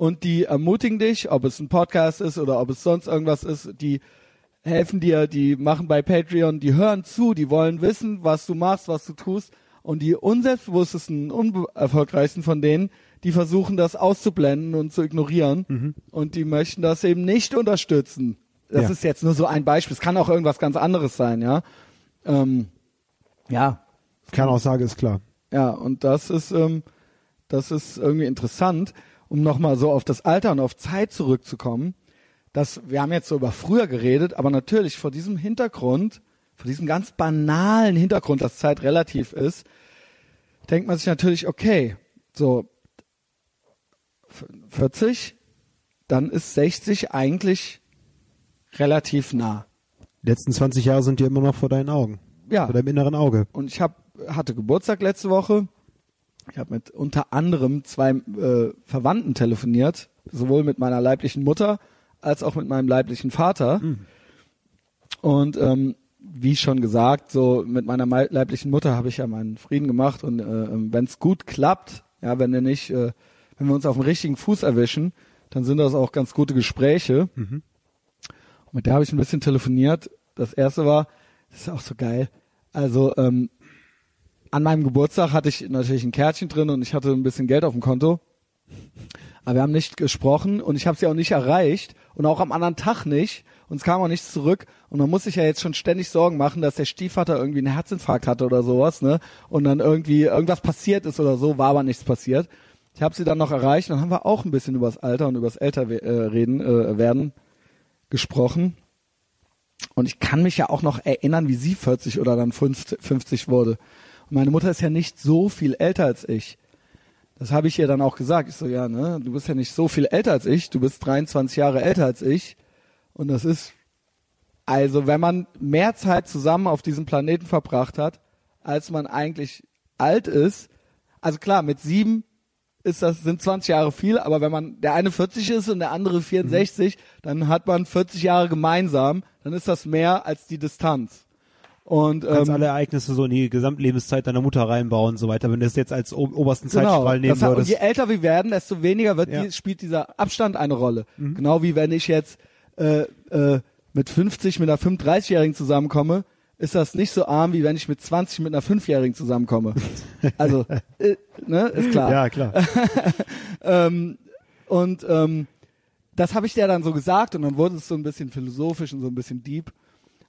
und die ermutigen dich, ob es ein Podcast ist oder ob es sonst irgendwas ist, die helfen dir, die machen bei Patreon, die hören zu, die wollen wissen, was du machst, was du tust und die unselbstbewusstesten, unerfolgreichsten von denen, die versuchen das auszublenden und zu ignorieren. Mhm. Und die möchten das eben nicht unterstützen. Das ja. ist jetzt nur so ein Beispiel. Es kann auch irgendwas ganz anderes sein, ja. Ähm, ja. Kernaussage ist klar. Ja, und das ist, ähm, das ist irgendwie interessant, um nochmal so auf das Alter und auf Zeit zurückzukommen. Dass, wir haben jetzt so über früher geredet, aber natürlich vor diesem Hintergrund vor diesem ganz banalen Hintergrund, dass Zeit relativ ist, denkt man sich natürlich, okay, so 40, dann ist 60 eigentlich relativ nah. Die letzten 20 Jahre sind dir immer noch vor deinen Augen. Ja. Vor deinem inneren Auge. Und ich hab, hatte Geburtstag letzte Woche. Ich habe mit unter anderem zwei äh, Verwandten telefoniert, sowohl mit meiner leiblichen Mutter als auch mit meinem leiblichen Vater. Mhm. Und ähm, wie schon gesagt, so mit meiner leiblichen Mutter habe ich ja meinen Frieden gemacht und äh, ähm, wenn es gut klappt, ja, wenn wir nicht, äh, wenn wir uns auf dem richtigen Fuß erwischen, dann sind das auch ganz gute Gespräche. Mhm. Und mit der habe ich ein bisschen telefoniert. Das erste war, das ist auch so geil. Also ähm, an meinem Geburtstag hatte ich natürlich ein Kärtchen drin und ich hatte ein bisschen Geld auf dem Konto. Aber wir haben nicht gesprochen und ich habe sie auch nicht erreicht und auch am anderen Tag nicht und es kam auch nichts zurück und man muss sich ja jetzt schon ständig Sorgen machen, dass der Stiefvater irgendwie einen Herzinfarkt hatte oder sowas, ne? Und dann irgendwie irgendwas passiert ist oder so, war aber nichts passiert. Ich habe sie dann noch erreicht, dann haben wir auch ein bisschen übers Alter und übers Älterreden äh, werden gesprochen. Und ich kann mich ja auch noch erinnern, wie sie 40 oder dann 50 wurde. Meine Mutter ist ja nicht so viel älter als ich. Das habe ich ihr dann auch gesagt. Ich so, ja, ne, du bist ja nicht so viel älter als ich, du bist 23 Jahre älter als ich. Und das ist, also wenn man mehr Zeit zusammen auf diesem Planeten verbracht hat, als man eigentlich alt ist, also klar, mit sieben ist das, sind 20 Jahre viel, aber wenn man der eine 40 ist und der andere 64, mhm. dann hat man 40 Jahre gemeinsam, dann ist das mehr als die Distanz. Und, du kannst ähm, alle Ereignisse so in die Gesamtlebenszeit deiner Mutter reinbauen und so weiter, wenn du das jetzt als obersten genau, Zeitstrahl nehmen das würdest. Und je älter wir werden, desto weniger wird ja. die, spielt dieser Abstand eine Rolle. Mhm. Genau wie wenn ich jetzt äh, äh, mit 50 mit einer 35-Jährigen zusammenkomme, ist das nicht so arm, wie wenn ich mit 20 mit einer 5-Jährigen zusammenkomme. Also, äh, ne, ist klar. Ja, klar. ähm, und ähm, das habe ich der dann so gesagt und dann wurde es so ein bisschen philosophisch und so ein bisschen deep.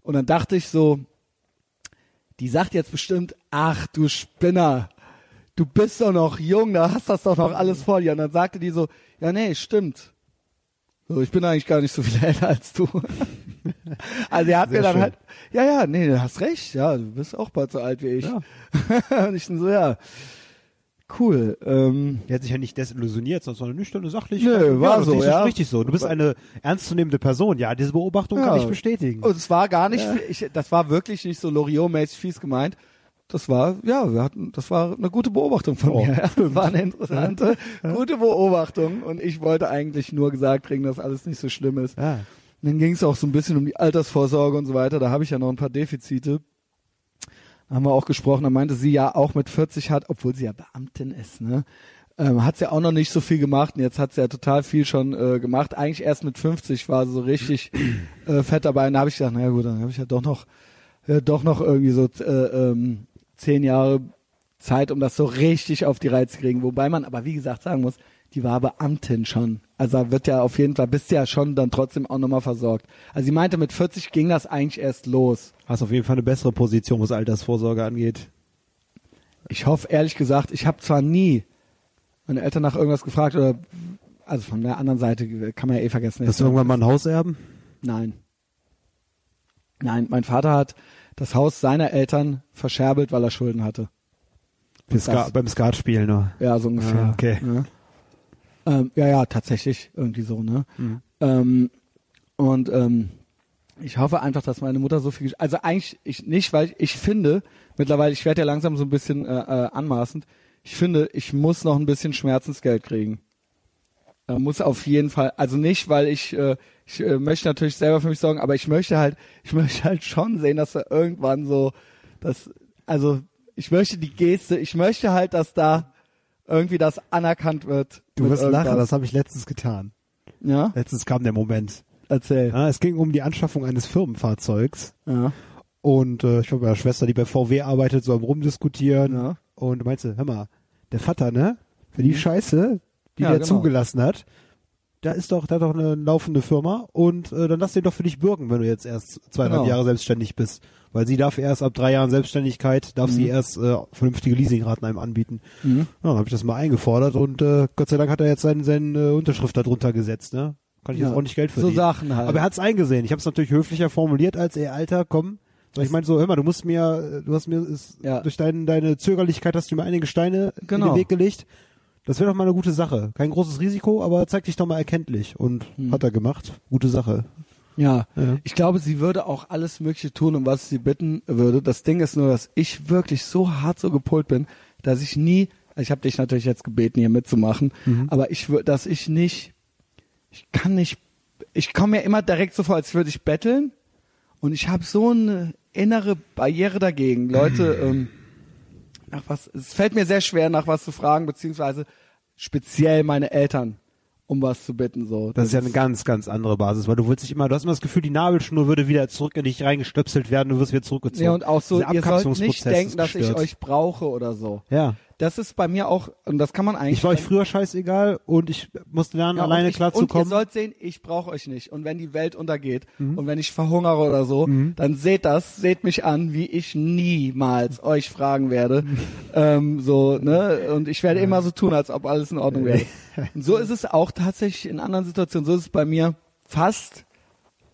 Und dann dachte ich so, die sagt jetzt bestimmt, ach du Spinner, du bist doch noch jung, da hast das doch noch alles vor dir. Und dann sagte die so, ja nee, stimmt. So, ich bin eigentlich gar nicht so viel älter als du. also er hat Sehr mir dann schön. halt, ja, ja, nee, du hast recht, ja, du bist auch bald so alt wie ich. Ja. Und ich so, ja. Cool. Ähm, er hat sich ja nicht desillusioniert, sondern eine nüchterne sachliche. Nö, war ja, so, ja. richtig so. Du bist eine ernstzunehmende Person. Ja, diese Beobachtung ja. kann ich bestätigen. Und es war gar nicht, ja. ich, das war wirklich nicht so Loriot-mäßig fies gemeint. Das war, ja, wir hatten, das war eine gute Beobachtung von oh, mir. Ja. Das war eine interessante, gute Beobachtung. Und ich wollte eigentlich nur gesagt kriegen, dass alles nicht so schlimm ist. Ja. Und dann ging es auch so ein bisschen um die Altersvorsorge und so weiter. Da habe ich ja noch ein paar Defizite haben wir auch gesprochen, da meinte sie ja auch mit 40 hat, obwohl sie ja Beamtin ist, ne? Ähm, hat sie ja auch noch nicht so viel gemacht und jetzt hat sie ja total viel schon äh, gemacht. Eigentlich erst mit 50 war sie so richtig äh, fett dabei. Und da habe ich gedacht, naja gut, dann habe ich ja doch noch, äh, doch noch irgendwie so äh, ähm, zehn Jahre Zeit, um das so richtig auf die Reize zu kriegen. Wobei man aber wie gesagt sagen muss, die war Beamtin schon. Also wird ja auf jeden Fall, bist ja schon dann trotzdem auch nochmal versorgt. Also sie meinte, mit 40 ging das eigentlich erst los. Hast auf jeden Fall eine bessere Position, was Altersvorsorge angeht. Ich hoffe, ehrlich gesagt, ich habe zwar nie meine Eltern nach irgendwas gefragt oder also von der anderen Seite kann man ja eh vergessen. Hast du irgendwann mal ein Haus erben? Nein. Nein, mein Vater hat das Haus seiner Eltern verscherbelt, weil er Schulden hatte. Ska, beim Skatspielen nur. Ja, so ungefähr. Ah, okay. Ja. Ähm, ja, ja, tatsächlich irgendwie so, ne? Mhm. Ähm, und ähm, ich hoffe einfach, dass meine Mutter so viel, also eigentlich ich nicht, weil ich, ich finde mittlerweile, ich werde ja langsam so ein bisschen äh, äh, anmaßend. Ich finde, ich muss noch ein bisschen Schmerzensgeld kriegen. Äh, muss auf jeden Fall, also nicht, weil ich, äh, ich äh, möchte natürlich selber für mich sorgen, aber ich möchte halt, ich möchte halt schon sehen, dass da irgendwann so, dass, also ich möchte die Geste, ich möchte halt, dass da irgendwie das anerkannt wird. Du wirst lachen, irgendwas. das habe ich letztens getan. Ja, Letztens kam der Moment. erzähl. Ja, es ging um die Anschaffung eines Firmenfahrzeugs. Ja. Und äh, ich war bei meiner Schwester, die bei VW arbeitet, so am rumdiskutieren. Ja. Und meinte, hör mal, der Vater, ne? Für die Scheiße, die Ja, der genau. zugelassen hat, da ist doch, da hat doch eine laufende Firma und äh, dann lass den doch für dich bürgen, wenn du jetzt erst zweieinhalb Genau. Jahre selbstständig bist. Weil sie darf erst ab drei Jahren Selbstständigkeit, darf sie erst äh, vernünftige Leasingraten einem anbieten. Mhm. Ja, dann habe ich das mal eingefordert und äh, Gott sei Dank hat er jetzt seine, seine äh, Unterschrift da drunter gesetzt, ne? Kann ich Ja. jetzt auch nicht Geld So verdienen. Sachen halt. Aber er hat es eingesehen. Ich habe es natürlich höflicher formuliert als ey Alter, komm. So, ich meine so, hör mal, du musst mir, äh, du hast mir ist, Ja. durch dein, deine Zögerlichkeit hast du mir einige Steine in Genau. den Weg gelegt. Das wäre doch mal eine gute Sache. Kein großes Risiko, aber zeig dich doch mal erkenntlich. Und Hm. hat er gemacht. Gute Sache. Ja. Ja. ich glaube, sie würde auch alles Mögliche tun, um was sie bitten würde. Das Ding ist nur, dass ich wirklich so hart so gepolt bin, dass ich nie, ich habe dich natürlich jetzt gebeten, hier mitzumachen, Mhm. aber ich würde, dass ich nicht, ich kann nicht, ich komme mir immer direkt so vor, als würde ich betteln und ich habe so eine innere Barriere dagegen. Leute, ähm, nach was, es fällt mir sehr schwer, nach was zu fragen, beziehungsweise speziell meine Eltern um was zu bitten. So. Das ist ja eine ganz, ganz andere Basis, weil du willst dich immer, du hast immer das Gefühl, die Nabelschnur würde wieder zurück in dich reingestöpselt werden, du wirst wieder zurückgezogen. Ja, und auch so, Dieser ihr sollt nicht denken, dass ich euch brauche oder so. Ja. Das ist bei mir auch, und das kann man eigentlich. Ich war euch früher scheißegal und ich musste lernen, Ja, und alleine ich, Und klarzukommen. ihr sollt sehen, ich brauche euch nicht. Und wenn die Welt untergeht Mhm. und wenn ich verhungere oder so, dann seht das, seht mich an, wie ich niemals euch fragen werde. Mhm. ähm, so, ne? Und ich werde immer so tun, als ob alles in Ordnung wäre. Und so ist es auch tatsächlich in anderen Situationen. So ist es bei mir fast.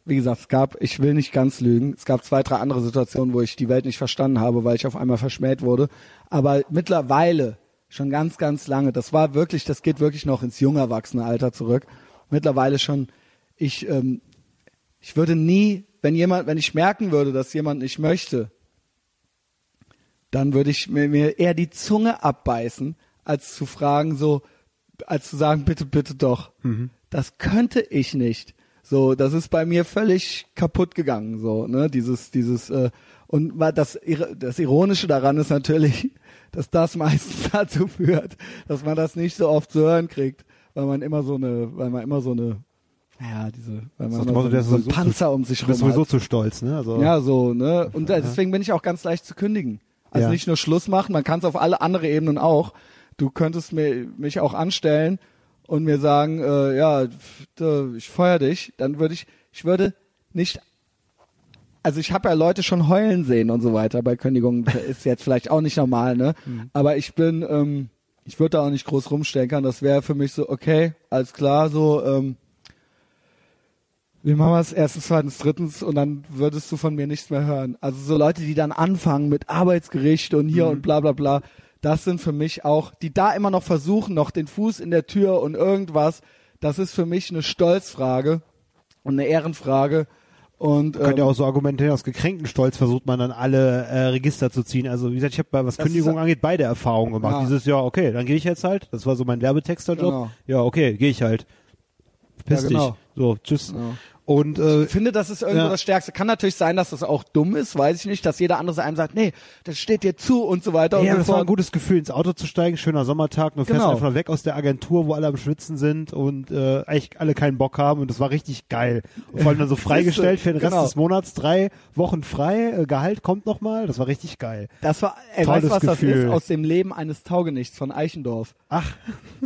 Wie gesagt, es gab, ich will nicht ganz lügen, es gab zwei, drei andere Situationen, wo ich die Welt nicht verstanden habe, weil ich auf einmal verschmäht wurde. Aber mittlerweile, schon ganz, ganz lange, das war wirklich, das geht wirklich noch ins junge Erwachsene-Alter zurück. Mittlerweile schon, ich, ähm, ich würde nie, wenn jemand, wenn ich merken würde, dass jemand nicht möchte, dann würde ich mir, mir eher die Zunge abbeißen, als zu fragen, so, als zu sagen, bitte, bitte doch. Das könnte ich nicht. So, das ist bei mir völlig kaputt gegangen, so, ne, dieses, dieses, äh, und das, das Ironische daran ist natürlich, dass das meistens dazu führt, dass man das nicht so oft zu hören kriegt, weil man immer so eine, weil man immer so eine, ja, diese, weil man immer so, ist so einen Panzer um sich du rum bist sowieso hat. zu stolz, ne? Also, Ja, so, ne? Und äh, deswegen bin ich auch ganz leicht zu kündigen. Also Ja. nicht nur Schluss machen, man kann es auf alle andere Ebenen auch. Du könntest mir, mich auch anstellen und mir sagen, äh, ja, da, ich feuer dich, dann würde ich, ich würde nicht, also ich habe ja Leute schon heulen sehen und so weiter bei Kündigungen, ist jetzt vielleicht auch nicht normal, ne? Aber ich bin, ähm, ich würde da auch nicht groß rumstenkern, das wäre für mich so, okay, alles klar, so, ähm, wie machen wir es? Erstens, zweitens, drittens und dann würdest du von mir nichts mehr hören. Also so Leute, die dann anfangen mit Arbeitsgericht und hier und bla bla bla, das sind für mich auch, die da immer noch versuchen, noch den Fuß in der Tür und irgendwas, das ist für mich eine Stolzfrage und eine Ehrenfrage. Und Kann ähm, ja auch so argumentieren, aus gekränkten Stolz versucht man dann alle äh, Register zu ziehen. Also wie gesagt, ich habe bei was Kündigung ist- angeht beide Erfahrungen gemacht. Ja. Dieses Jahr, okay, dann gehe ich jetzt halt. Das war so mein Werbetexterjob. Genau. Ja, okay, gehe ich halt. Piss Ja, genau. dich. So, tschüss. Ja. Und äh, Ich finde, das ist irgendwo Ja. das Stärkste. Kann natürlich sein, dass das auch dumm ist, weiß ich nicht, dass jeder andere einem sagt, nee, das steht dir zu und so weiter ja, und das war ein gutes Gefühl, ins Auto zu steigen, schöner Sommertag, fährst Genau. einfach weg aus der Agentur, wo alle am Schwitzen sind und äh, eigentlich alle keinen Bock haben und das war richtig geil. Und vor allem dann so freigestellt für den Rest Genau. des Monats, drei Wochen frei, äh, Gehalt kommt nochmal, das war richtig geil. Das war, ey, Tolles weißt du, was das Gefühl. ist? Aus dem Leben eines Taugenichts von Eichendorff. Ach,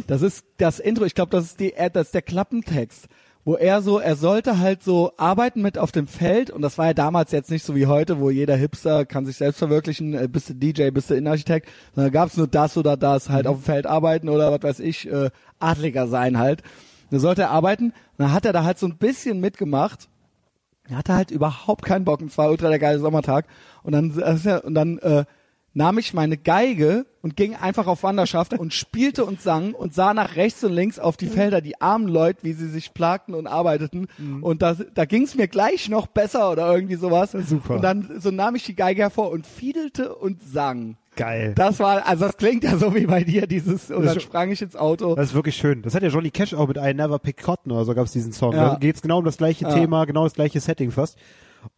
Das ist das Intro. Ich glaube, das ist die, äh, das ist der Klappentext, wo er so, er sollte halt so arbeiten mit auf dem Feld und das war ja damals jetzt nicht so wie heute, wo jeder Hipster kann sich selbst verwirklichen, äh, bist du DJ, bist du Innenarchitekt, sondern gab es nur das oder das, halt auf dem Feld arbeiten oder was weiß ich, äh, Adliger sein halt. Da sollte er arbeiten. Und dann hat er da halt so ein bisschen mitgemacht. Er hatte halt überhaupt keinen Bock. Und es war ultra der geile Sommertag. Und dann, und dann äh, nahm ich meine Geige und ging einfach auf Wanderschaft und spielte und sang und sah nach rechts und links auf die Felder, die armen Leute, wie sie sich plagten und arbeiteten. Mhm. Und da, da ging es mir gleich noch besser oder irgendwie sowas. Super. Und dann so nahm ich die Geige hervor und fiedelte und sang. Geil. Das war, also das klingt ja so wie bei dir, dieses, und dann sprang ich ins Auto. Das ist wirklich schön. Das hat ja Johnny Cash auch mit I Never Pick Cotton oder so gab es diesen Song. Ja. Da geht's genau um das gleiche ja. Thema, genau das gleiche Setting fast.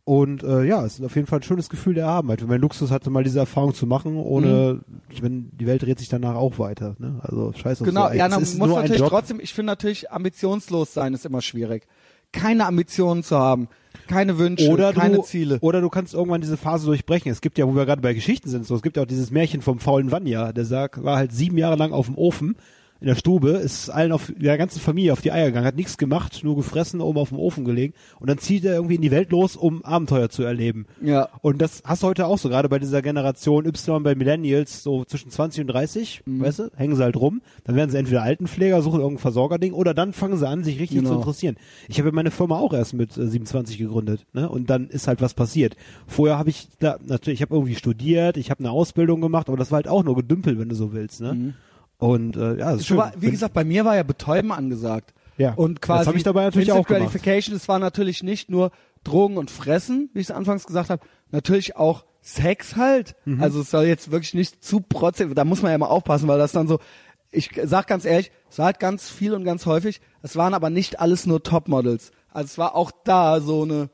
Und äh, ja, es ist auf jeden Fall ein schönes Gefühl der Erhabenheit. Wenn man Luxus hatte, mal diese Erfahrung zu machen, ohne, mhm. ich meine, die Welt dreht sich danach auch weiter. Ne? Also scheiße. Genau, so. ja, man muss natürlich trotzdem, ich finde natürlich, ambitionslos sein ist immer schwierig. Keine Ambitionen zu haben, keine Wünsche, oder keine du, Ziele. Oder du kannst irgendwann diese Phase durchbrechen. Es gibt ja, wo wir gerade bei Geschichten sind, so es gibt ja auch dieses Märchen vom faulen Vanya, der sagt, war halt sieben Jahre lang auf dem Ofen in der Stube, ist allen auf der ganzen Familie auf die Eier gegangen, hat nichts gemacht, nur gefressen, oben auf dem Ofen gelegen und dann zieht er irgendwie in die Welt los, um Abenteuer zu erleben. Ja. Und das hast du heute auch so, gerade bei dieser Generation Y bei Millennials, so zwischen 20 und 30, mhm. weißt du, hängen sie halt rum, dann werden sie entweder Altenpfleger, suchen irgendein Versorgerding oder dann fangen sie an, sich richtig genau. zu interessieren. Ich habe meine Firma auch erst mit äh, 27 gegründet, ne? Und dann ist halt was passiert. Vorher habe ich da natürlich, ich habe irgendwie studiert, ich habe eine Ausbildung gemacht, aber das war halt auch nur Gedümpel, wenn du so willst, ne? Mhm. Und äh, ja, ist schön. War, wie gesagt, bei mir war ja Betäuben angesagt. Ja. Und quasi das habe ich dabei natürlich auch. Gratification, es war natürlich nicht nur Drogen und Fressen, wie ich es anfangs gesagt habe, natürlich auch Sex halt. Mhm. Also es soll jetzt wirklich nicht zu protzig, da muss man ja mal aufpassen, weil das dann so, ich sag ganz ehrlich, es war halt ganz viel und ganz häufig, es waren aber nicht alles nur Topmodels. Also es war auch da so eine,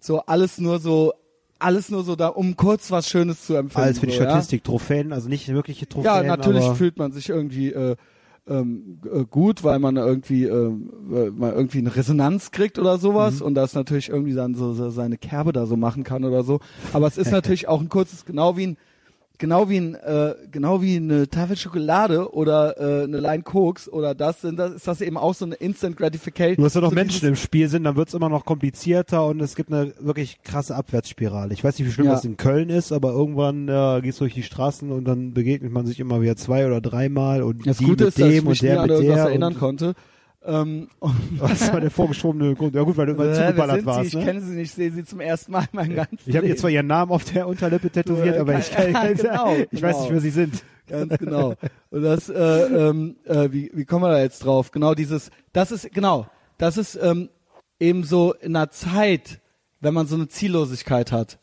so alles nur so alles nur so da, um kurz was Schönes zu empfinden. Alles für die so, Statistik, ja? Trophäen, also nicht wirkliche Trophäen. Ja, natürlich fühlt man sich irgendwie äh, ähm, äh, gut, weil man irgendwie äh, mal irgendwie eine Resonanz kriegt oder sowas mhm. und das natürlich irgendwie dann so, so seine Kerbe da so machen kann oder so. Aber es ist natürlich auch ein kurzes, genau wie ein genau wie ein äh, genau wie eine Tafel Schokolade oder äh, eine Line Koks oder das sind das ist das eben auch so eine Instant Gratification. Du hast ja noch so Menschen im Spiel sind, dann wird's immer noch komplizierter und es gibt eine wirklich krasse Abwärtsspirale. Ich weiß nicht, wie schlimm ja. das in Köln ist, aber irgendwann äh, gehst du durch die Straßen und dann begegnet man sich immer wieder zwei oder dreimal und das die Gute mit ist, dem dass ich mich und der mit der erinnern konnte. Ähm, das war der vorgeschobene Grund. Ja gut, weil du immer äh, zugeballert warst. Sie? Ich ne? kenne sie nicht, sehe sie zum ersten Mal in meinem ganzen Ich habe jetzt zwar ihren Namen auf der Unterlippe tätowiert, aber ich, kann, ja, genau, ich genau. weiß nicht, wer sie sind. Ganz genau. Und das, äh, ähm, äh, wie, wie kommen wir da jetzt drauf? Genau dieses, das ist, genau, das ist ähm, eben so in einer Zeit, wenn man so eine Ziellosigkeit hat.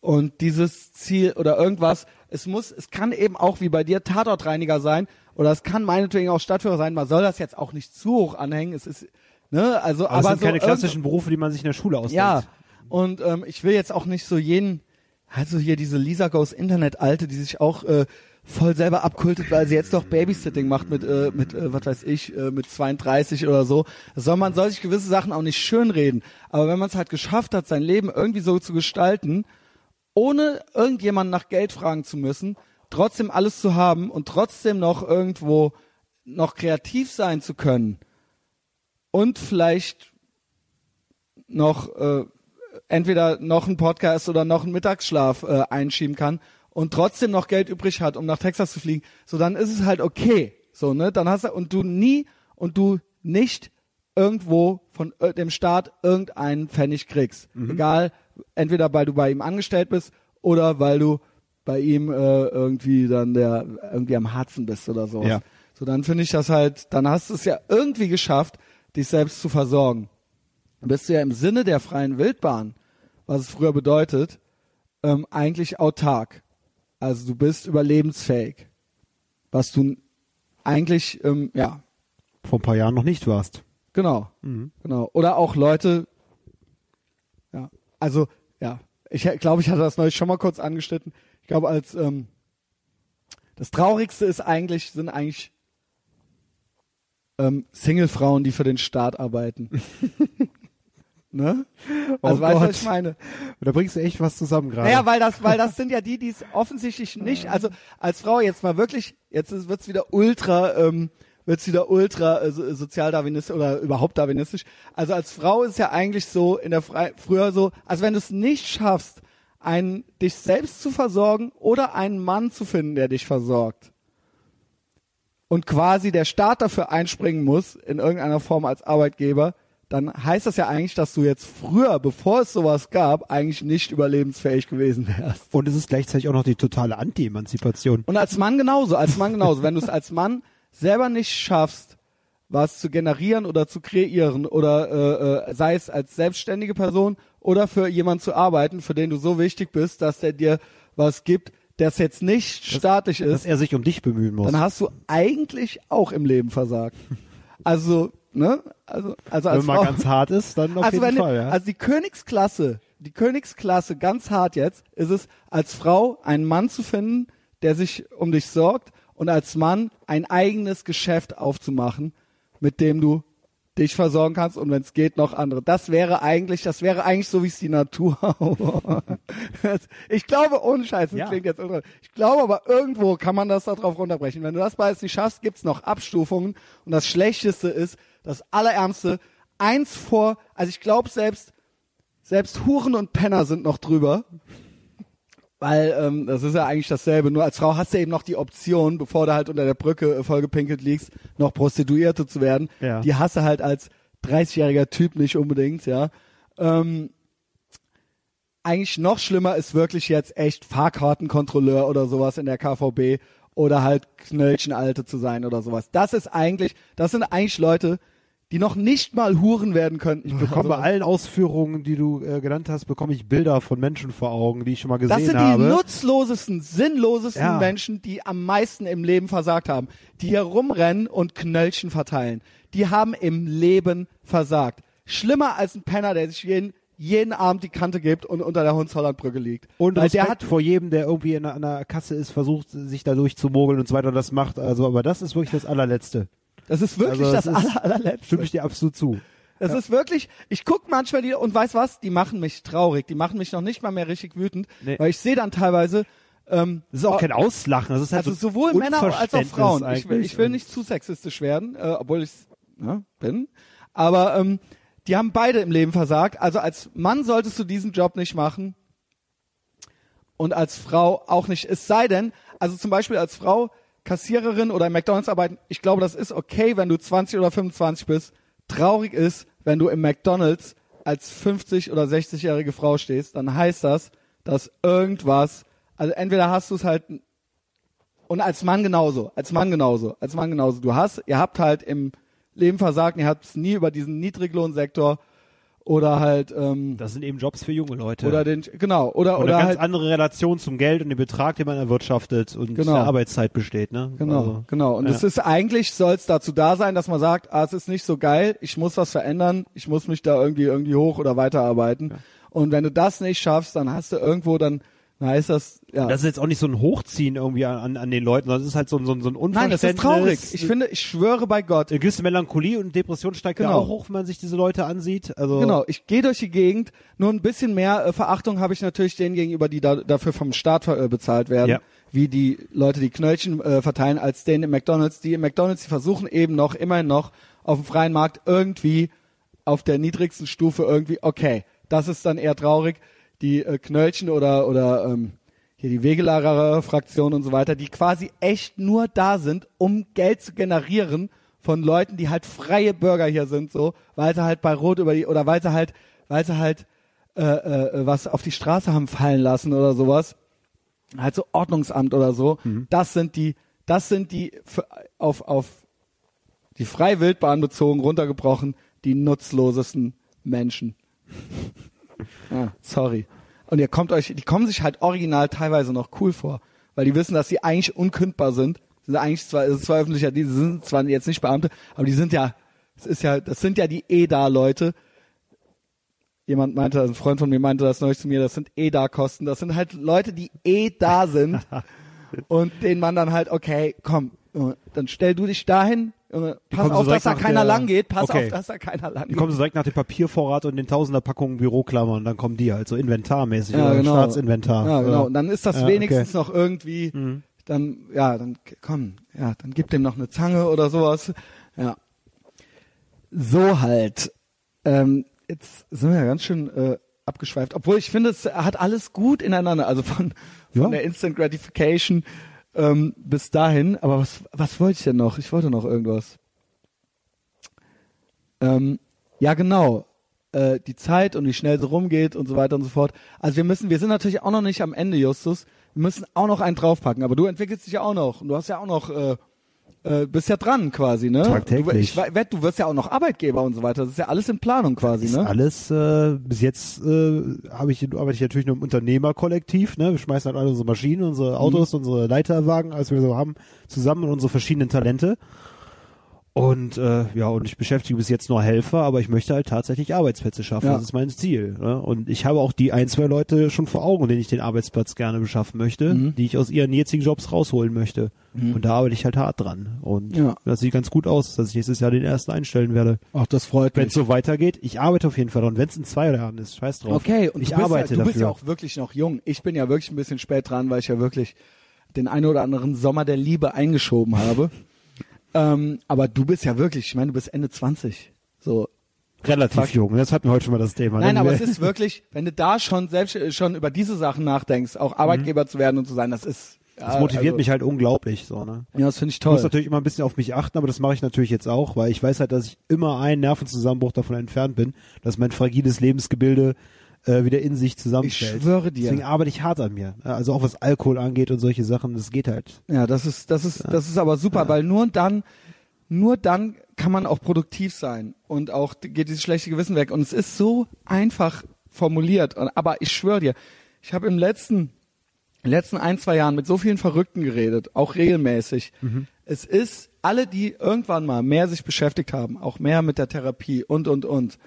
Und dieses Ziel oder irgendwas, es muss, es kann eben auch wie bei dir Tatortreiniger sein, oder es kann meinetwegen auch Stadtführer sein. Man soll das jetzt auch nicht zu hoch anhängen. Es ist, ne, also, aber, aber sind so keine klassischen Berufe, die man sich in der Schule ausdenkt. Ja. Und ähm, ich will jetzt auch nicht so jeden, also hier diese Lisa Goes Internet Alte, die sich auch äh, voll selber abkultet, weil sie jetzt doch Babysitting macht mit, äh, mit äh, was weiß ich, äh, mit 32 oder so. Soll man soll sich gewisse Sachen auch nicht schönreden. Aber wenn man es halt geschafft hat, sein Leben irgendwie so zu gestalten, ohne irgendjemanden nach Geld fragen zu müssen, trotzdem alles zu haben und trotzdem noch irgendwo noch kreativ sein zu können und vielleicht noch äh, entweder noch einen Podcast oder noch einen Mittagsschlaf äh, einschieben kann und trotzdem noch Geld übrig hat, um nach Texas zu fliegen, so dann ist es halt okay. So, ne? Dann hast du und du nie und du nicht irgendwo von äh, dem Staat irgendeinen Pfennig kriegst. Mhm. Egal, entweder weil du bei ihm angestellt bist oder weil du bei ihm äh, irgendwie dann der irgendwie am Harzen bist oder so. Ja. So, dann finde ich das halt, dann hast du es ja irgendwie geschafft, dich selbst zu versorgen. Dann bist du ja im Sinne der freien Wildbahn, was es früher bedeutet, ähm, eigentlich autark. Also du bist überlebensfähig. Was du eigentlich, ähm, ja. Vor ein paar Jahren noch nicht warst. Genau. Mhm. Genau. Oder auch Leute, ja, also, ja, ich glaube, ich hatte das neulich schon mal kurz angeschnitten. Ich glaube, als ähm, das Traurigste ist eigentlich, sind eigentlich ähm, Single-Frauen, die für den Staat arbeiten. ne? Oh also weißt du, was ich meine? Da bringst du echt was zusammen gerade. Naja, weil das, weil das sind ja die, die es offensichtlich nicht, also als Frau jetzt mal wirklich, jetzt wird es wieder ultra, ähm, wird's wieder ultra äh, sozialdarwinistisch oder überhaupt darwinistisch. Also als Frau ist ja eigentlich so in der Fre früher so, also wenn du es nicht schaffst, einen, dich selbst zu versorgen oder einen Mann zu finden, der dich versorgt. und quasi der Staat dafür einspringen muss, in irgendeiner Form als Arbeitgeber, dann heißt das ja eigentlich, dass du jetzt früher, bevor es sowas gab, eigentlich nicht überlebensfähig gewesen wärst. Und es ist gleichzeitig auch noch die totale Anti-Emanzipation. Und als Mann genauso, als Mann genauso. Wenn du es als Mann selber nicht schaffst, was zu generieren oder zu kreieren oder äh, äh, sei es als selbstständige Person oder für jemanden zu arbeiten, für den du so wichtig bist, dass der dir was gibt, das jetzt nicht statisch ist, Dass er sich um dich bemühen muss. dann hast du eigentlich auch im Leben versagt. Also, ne? Also, also als Wenn man Frau, ganz hart ist, dann auf also jeden wenn, Fall, ja. also die Königsklasse, die Königsklasse ganz hart jetzt, ist es als Frau einen Mann zu finden, der sich um dich sorgt und als Mann ein eigenes Geschäft aufzumachen, mit dem du dich versorgen kannst und wenn es geht noch andere. Das wäre eigentlich, das wäre eigentlich so wie es die Natur. ich glaube ohne Scheiß, das Ja. klingt jetzt unter. Ich glaube aber irgendwo kann man das darauf runterbrechen. Wenn du das beides nicht schaffst, gibt's noch Abstufungen und das Schlechteste ist, das Allerärmste, eins vor, also ich glaube selbst, selbst Huren und Penner sind noch drüber. Weil ähm, das ist ja eigentlich dasselbe. Nur als Frau hast du eben noch die Option, bevor du halt unter der Brücke äh, vollgepinkelt liegst, noch Prostituierte zu werden. Ja. Die hast du halt als 30-jähriger Typ nicht unbedingt, ja. Ähm, eigentlich noch schlimmer ist wirklich jetzt echt Fahrkartenkontrolleur oder sowas in der KVB oder halt Knöllchenalte zu sein oder sowas. Das ist eigentlich, das sind eigentlich Leute, die noch nicht mal Huren werden könnten. Ich bekomme bei Also, allen Ausführungen, die du äh, genannt hast, bekomme ich Bilder von Menschen vor Augen, die ich schon mal gesehen das sind die habe. nutzlosesten, sinnlosesten Ja. Menschen, die am meisten im Leben versagt haben. Die hier rumrennen und Knöllchen verteilen. Die haben im Leben versagt. Schlimmer als ein Penner, der sich jeden, jeden Abend die Kante gibt und unter der Hundshollandbrücke liegt. und Weil der hat vor jedem, der irgendwie in einer, einer Kasse ist, versucht, sich da durchzumogeln und so weiter, das macht. Also, aber das ist wirklich das allerletzte. Das ist wirklich Also, das das ist- aller, allerletzte. Stimme ich dir absolut zu. Das ist wirklich, ich guck manchmal die und weiß was, die machen mich traurig, die machen mich noch nicht mal mehr richtig wütend, Nee. weil ich sehe dann teilweise, ähm, Das ist auch kein Auslachen, das ist halt also so sowohl Männer als auch Frauen. Ich will, ich will nicht zu sexistisch werden, äh, obwohl ich ne, bin, aber ähm, die haben beide im Leben versagt. Also als Mann solltest du diesen Job nicht machen und als Frau auch nicht. Es sei denn, also zum Beispiel als Frau Kassiererin oder im McDonalds arbeiten, ich glaube, das ist okay, wenn du 20 oder 25 bist. Traurig ist, wenn du im McDonalds als 50 oder 60-jährige Frau stehst, dann heißt das, dass irgendwas, also entweder hast du es halt und als Mann genauso, als Mann genauso, als Mann genauso. Du hast, ihr habt halt im Leben versagt, ihr habt es nie über diesen Niedriglohnsektor oder halt ähm, Das sind eben Jobs für junge Leute. oder den genau oder Oder oder ganz halt andere Relation zum Geld und dem Betrag, den man erwirtschaftet und Genau. der Arbeitszeit besteht, ne? Genau, Also, genau. Und ja. es ist eigentlich, soll es dazu da sein, dass man sagt, ah, es ist nicht so geil, ich muss was verändern, ich muss mich da irgendwie irgendwie hoch oder weiterarbeiten. Und wenn du das nicht schaffst, dann hast du irgendwo dann, dann heißt das, ja. Das ist jetzt auch nicht so ein Hochziehen irgendwie an, an den Leuten, sondern es ist halt so, ein- so, ein- so ein Nein, das ist traurig. Ich finde, ich schwöre bei Gott, eine gewisse Melancholie und Depression steigt Genau. auch hoch, wenn man sich diese Leute ansieht. Also Genau, ich gehe durch die Gegend. Nur ein bisschen mehr äh, Verachtung habe ich natürlich denen gegenüber, die da, dafür vom Staat äh, bezahlt werden, Ja. wie die Leute, die Knöllchen äh, verteilen, als denen im McDonalds. Die im McDonalds, die versuchen eben noch, immerhin noch, auf dem freien Markt irgendwie auf der niedrigsten Stufe irgendwie, okay, das ist dann eher traurig. Die äh, Knöllchen oder, oder ähm, hier die Wegelagerer Fraktion und so weiter, die quasi echt nur da sind, um Geld zu generieren von Leuten, die halt freie Bürger hier sind, so, weil sie halt bei Rot über die, oder weil sie halt, weil sie halt äh, äh, was auf die Straße haben fallen lassen oder sowas. Halt so Ordnungsamt oder so. Das sind die, das sind die für, auf, auf die Freiwildbahn bezogen, runtergebrochen, die nutzlosesten Menschen. sorry. Und ihr kommt euch, die kommen sich halt original teilweise noch cool vor, weil die wissen, dass sie eigentlich unkündbar sind. Sie sind eigentlich zwar, es ist zwar öffentlicher, die sind zwar jetzt nicht Beamte, aber die sind ja, es ist ja, das sind ja die EDA-Leute. Jemand meinte, ein Freund von mir meinte das neulich zu mir, das sind EDA-Kosten. Das sind halt Leute, die eh da sind und denen man dann halt, okay, komm, dann stell du dich dahin, Junge, pass auf, dass da keiner der- lang geht, pass Okay. auf, dass da keiner lang geht. kommen sie direkt nach dem Papiervorrat und den tausender Packungen Büroklammern, dann kommen die halt so inventarmäßig Ja, oder genau. Staatsinventar. Ja, genau. Und dann ist das Ja, wenigstens okay. noch irgendwie, dann, ja, dann, komm, ja, dann gib dem noch eine Zange oder sowas. Ja. So halt. Ähm, jetzt sind wir ja ganz schön äh, abgeschweift. Obwohl ich finde, es hat alles gut ineinander. Also von, von Ja. der Instant Gratification ähm, bis dahin, aber was, was wollte ich denn noch? Ich wollte noch irgendwas. Ähm, ja, genau. Äh, die Zeit und wie schnell sie rumgeht und so weiter und so fort. Also wir müssen, wir sind natürlich auch noch nicht am Ende, Justus. Wir müssen auch noch einen draufpacken, aber du entwickelst dich ja auch noch und du hast ja auch noch äh, äh, bist ja dran quasi, ne? Tagtäglich. Du, ich wette, du wirst ja auch noch Arbeitgeber und so weiter. Das ist ja alles in Planung quasi, ist ne? alles, äh, bis jetzt äh, habe ich, arbeite ich natürlich nur im Unternehmerkollektiv, ne? Wir schmeißen halt alle unsere Maschinen, unsere Autos, mhm. unsere Leiterwagen, alles wir so haben, zusammen und unsere verschiedenen Talente. Und äh, ja, und ich beschäftige bis jetzt nur Helfer, aber ich möchte halt tatsächlich Arbeitsplätze schaffen. Ja. Das ist mein Ziel. Ne? Und ich habe auch die ein, zwei Leute schon vor Augen, denen ich den Arbeitsplatz gerne beschaffen möchte, mhm. die ich aus ihren jetzigen Jobs rausholen möchte. Mhm. Und da arbeite ich halt hart dran. Und ja. das sieht ganz gut aus, dass ich nächstes Jahr den ersten einstellen werde. Ach, das freut mich. Wenn es so weitergeht, ich arbeite auf jeden Fall. Und wenn es in zwei Jahren ist, scheiß drauf. Okay, und ich du arbeite ja, du dafür. bist ja auch wirklich noch jung. Ich bin ja wirklich ein bisschen spät dran, weil ich ja wirklich den einen oder anderen Sommer der Liebe eingeschoben habe. Ähm, aber du bist ja wirklich, ich meine, du bist Ende 20. So. Relativ Fuck. jung, das hatten wir heute schon mal das Thema. Nein, aber es ist wirklich, wenn du da schon selbst äh, schon über diese Sachen nachdenkst, auch Arbeitgeber mhm. zu werden und zu sein, das ist ja, das motiviert also, mich halt unglaublich so, ne? Ja, das finde ich toll. Ich muss natürlich immer ein bisschen auf mich achten, aber das mache ich natürlich jetzt auch, weil ich weiß halt, dass ich immer einen Nervenzusammenbruch davon entfernt bin, dass mein fragiles Lebensgebilde äh, wieder in sich zusammenstellt. Ich schwöre dir. Deswegen arbeite ich hart an mir. Also auch was Alkohol angeht und solche Sachen, das geht halt. Ja, das ist, das ist, ja. das ist aber super, ja. weil nur dann, nur dann kann man auch produktiv sein und auch geht dieses schlechte Gewissen weg. Und es ist so einfach formuliert. Aber ich schwöre dir, ich habe im letzten, letzten ein, zwei Jahren mit so vielen Verrückten geredet, auch regelmäßig. Mhm. Es ist alle, die irgendwann mal mehr sich beschäftigt haben, auch mehr mit der Therapie und, und, und.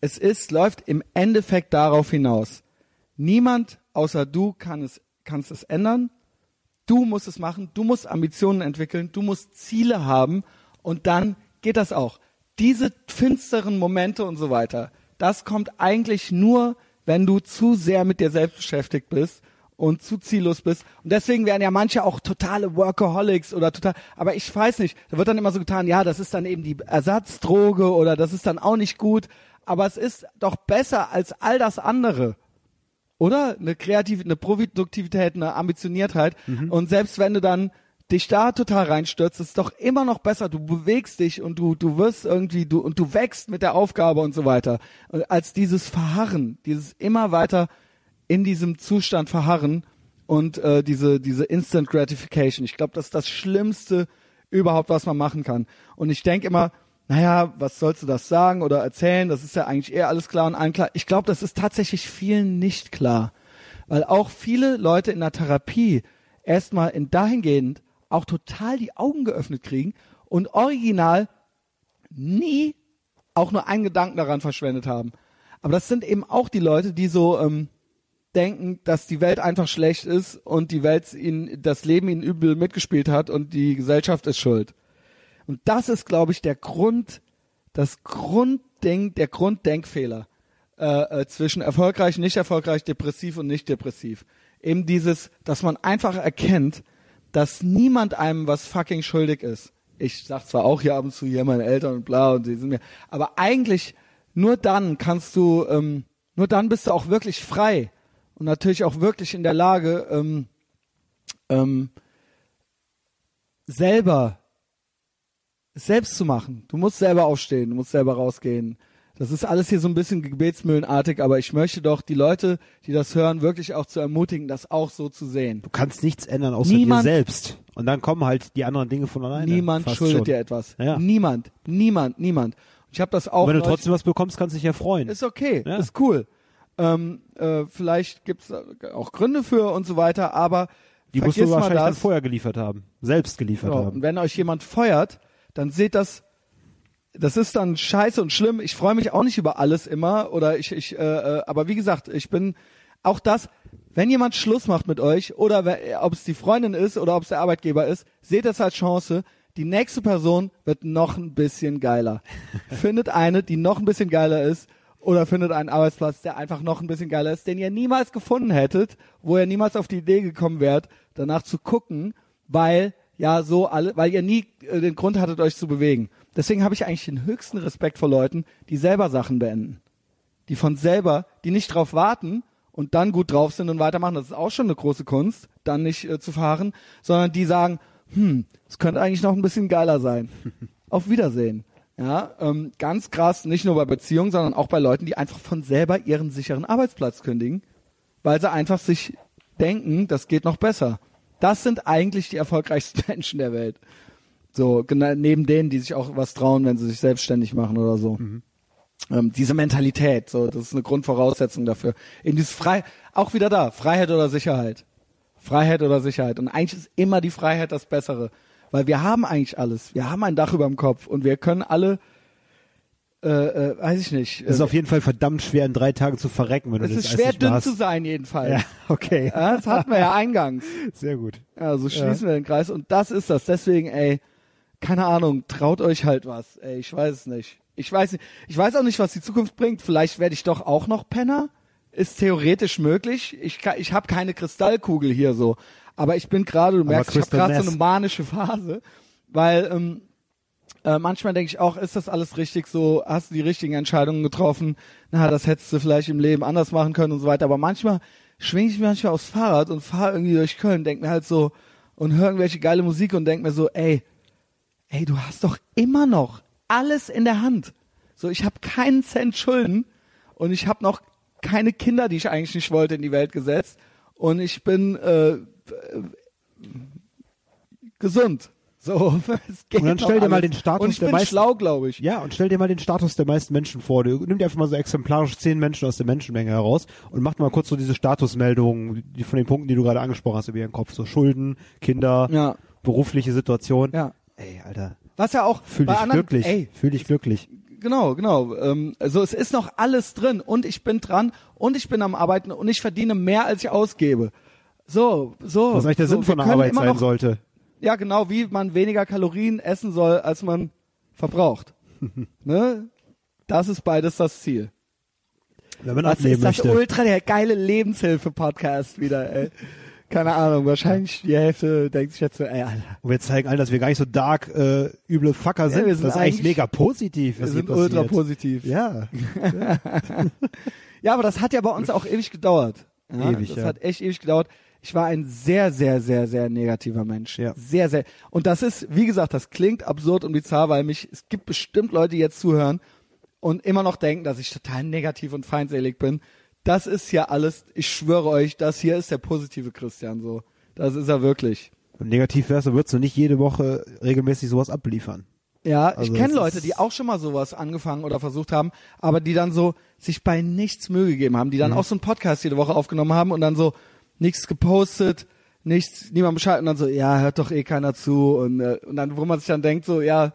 Es ist, läuft im Endeffekt darauf hinaus. Niemand außer du kann es, kannst es ändern. Du musst es machen. Du musst Ambitionen entwickeln. Du musst Ziele haben und dann geht das auch. Diese finsteren Momente und so weiter, das kommt eigentlich nur, wenn du zu sehr mit dir selbst beschäftigt bist und zu ziellos bist. Und deswegen werden ja manche auch totale Workaholics oder total, aber ich weiß nicht, da wird dann immer so getan, ja, das ist dann eben die Ersatzdroge oder das ist dann auch nicht gut, aber es ist doch besser als all das andere. Oder? Eine Kreativität, eine Produktivität, eine Ambitioniertheit. Mhm. Und selbst wenn du dann dich da total reinstürzt, ist doch immer noch besser. Du bewegst dich und du, du wirst irgendwie, du, und du wächst mit der Aufgabe und so weiter. Als dieses Verharren, dieses immer weiter in diesem Zustand verharren und äh, diese, diese Instant Gratification. Ich glaube, das ist das Schlimmste überhaupt, was man machen kann. Und ich denke immer, naja, was sollst du das sagen oder erzählen? Das ist ja eigentlich eher alles klar und allen klar. Ich glaube, das ist tatsächlich vielen nicht klar. Weil auch viele Leute in der Therapie erstmal in dahingehend auch total die Augen geöffnet kriegen und original nie auch nur einen Gedanken daran verschwendet haben. Aber das sind eben auch die Leute, die so ähm, denken, dass die Welt einfach schlecht ist und die Welt ihnen, das Leben ihnen übel mitgespielt hat und die Gesellschaft ist schuld. Und das ist, glaube ich, der Grund, das Grundding, der Grunddenkfehler äh, äh, zwischen erfolgreich, nicht erfolgreich, depressiv und nicht depressiv. Eben dieses, dass man einfach erkennt, dass niemand einem was fucking schuldig ist. Ich sag zwar auch hier ab und zu hier meine Eltern und bla und sie sind mir, aber eigentlich nur dann kannst du, ähm, nur dann bist du auch wirklich frei und natürlich auch wirklich in der Lage, ähm, ähm, selber selbst zu machen. Du musst selber aufstehen, du musst selber rausgehen. Das ist alles hier so ein bisschen gebetsmühlenartig, aber ich möchte doch die Leute, die das hören, wirklich auch zu ermutigen, das auch so zu sehen. Du kannst nichts ändern außer Niemand, dir selbst. Und dann kommen halt die anderen Dinge von alleine. Niemand schuldet schon. dir etwas. Ja. Niemand, niemand, niemand. Ich habe das auch. Und wenn du trotzdem was bekommst, kannst du dich ja freuen. Ist okay, ja. ist cool. Ähm, äh, vielleicht gibt's auch Gründe für und so weiter, aber die musst du wahrscheinlich dann vorher geliefert haben, selbst geliefert so, haben. Und wenn euch jemand feuert, dann seht das das ist dann scheiße und schlimm. Ich freue mich auch nicht über alles immer oder ich ich äh, äh aber wie gesagt, ich bin auch das, wenn jemand Schluss macht mit euch oder ob es die Freundin ist oder ob es der Arbeitgeber ist, seht das als Chance. Die nächste Person wird noch ein bisschen geiler. findet eine, die noch ein bisschen geiler ist oder findet einen Arbeitsplatz, der einfach noch ein bisschen geiler ist, den ihr niemals gefunden hättet, wo ihr niemals auf die Idee gekommen wärt, danach zu gucken, weil ja so alle, weil ihr nie äh, den Grund hattet, euch zu bewegen. Deswegen habe ich eigentlich den höchsten Respekt vor Leuten, die selber Sachen beenden. Die von selber, die nicht drauf warten und dann gut drauf sind und weitermachen, das ist auch schon eine große Kunst, dann nicht äh, zu fahren, sondern die sagen, hm, es könnte eigentlich noch ein bisschen geiler sein. Auf Wiedersehen. Ja, ähm, ganz krass, nicht nur bei Beziehungen, sondern auch bei Leuten, die einfach von selber ihren sicheren Arbeitsplatz kündigen, weil sie einfach sich denken, das geht noch besser. Das sind eigentlich die erfolgreichsten Menschen der Welt. So, genau, neben denen, die sich auch was trauen, wenn sie sich selbstständig machen oder so. Mhm. Ähm, diese Mentalität, so, das ist eine Grundvoraussetzung dafür. In dieses Frei, auch wieder da, Freiheit oder Sicherheit. Freiheit oder Sicherheit. Und eigentlich ist immer die Freiheit das Bessere. Weil wir haben eigentlich alles. Wir haben ein Dach über dem Kopf und wir können alle, äh, äh, weiß ich nicht. Es ist auf jeden Fall verdammt schwer, in drei Tagen zu verrecken, wenn es du das ist schwer, dünn hast. zu sein, jedenfalls. Ja, okay. Ja, das hatten wir ja eingangs. Sehr gut. Also schließen ja. wir den Kreis und das ist das. Deswegen, ey, keine Ahnung, traut euch halt was. Ey, ich weiß es nicht. Ich weiß nicht, ich weiß auch nicht, was die Zukunft bringt. Vielleicht werde ich doch auch noch Penner. Ist theoretisch möglich. Ich, ich habe keine Kristallkugel hier so. Aber ich bin gerade, du merkst, ich habe gerade so eine manische Phase, weil ähm, äh, manchmal denke ich auch, ist das alles richtig so? Hast du die richtigen Entscheidungen getroffen? Na, das hättest du vielleicht im Leben anders machen können und so weiter. Aber manchmal schwinge ich mich manchmal aufs Fahrrad und fahre irgendwie durch Köln, denk mir halt so und höre irgendwelche geile Musik und denk mir so, ey, ey, du hast doch immer noch alles in der Hand. So, ich habe keinen Cent Schulden und ich habe noch keine Kinder, die ich eigentlich nicht wollte, in die Welt gesetzt. Und ich bin äh, gesund. So, es geht und dann stell dir mal den Status und ich der bin meisten, schlau, glaube ich. Ja, und stell dir mal den Status der meisten Menschen vor. Du nimm dir einfach mal so exemplarisch zehn Menschen aus der Menschenmenge heraus und mach mal kurz so diese Statusmeldungen, die von den Punkten, die du gerade angesprochen hast, über ihren Kopf. So Schulden, Kinder, ja. berufliche Situation. Ja. Ey, Alter. Was ja auch fühl dich anderen, glücklich. Ey, fühl dich glücklich. Genau, genau. Ähm, also es ist noch alles drin und ich bin dran und ich bin am Arbeiten und ich verdiene mehr, als ich ausgebe. So, so. Was eigentlich der so, Sinn von der Arbeit sein sollte. Ja, genau, wie man weniger Kalorien essen soll, als man verbraucht. ne? Das ist beides das Ziel. Wenn man Was ist das möchte. ultra der geile Lebenshilfe-Podcast wieder, ey. Keine Ahnung, wahrscheinlich die Hälfte denkt sich jetzt so, ey, Alter. Und wir zeigen allen, dass wir gar nicht so dark äh, üble Fucker sind. Ja, wir sind das ist eigentlich mega positiv. Wir sind ultra positiv. Ja. ja, aber das hat ja bei uns auch ewig gedauert. Ja, ewig, das ja. hat echt ewig gedauert ich war ein sehr, sehr, sehr, sehr negativer Mensch. Ja. Sehr, sehr. Und das ist, wie gesagt, das klingt absurd und bizarr, weil mich, es gibt bestimmt Leute, die jetzt zuhören und immer noch denken, dass ich total negativ und feindselig bin. Das ist ja alles, ich schwöre euch, das hier ist der positive Christian so. Das ist er wirklich. Und negativ wärst du, würdest du nicht jede Woche regelmäßig sowas abliefern. Ja, also ich kenne Leute, die auch schon mal sowas angefangen oder versucht haben, aber die dann so sich bei nichts Mühe gegeben haben, die dann mhm. auch so einen Podcast jede Woche aufgenommen haben und dann so, nichts gepostet, nichts, niemand Bescheid und dann so, ja, hört doch eh keiner zu und, äh, und dann, wo man sich dann denkt, so, ja,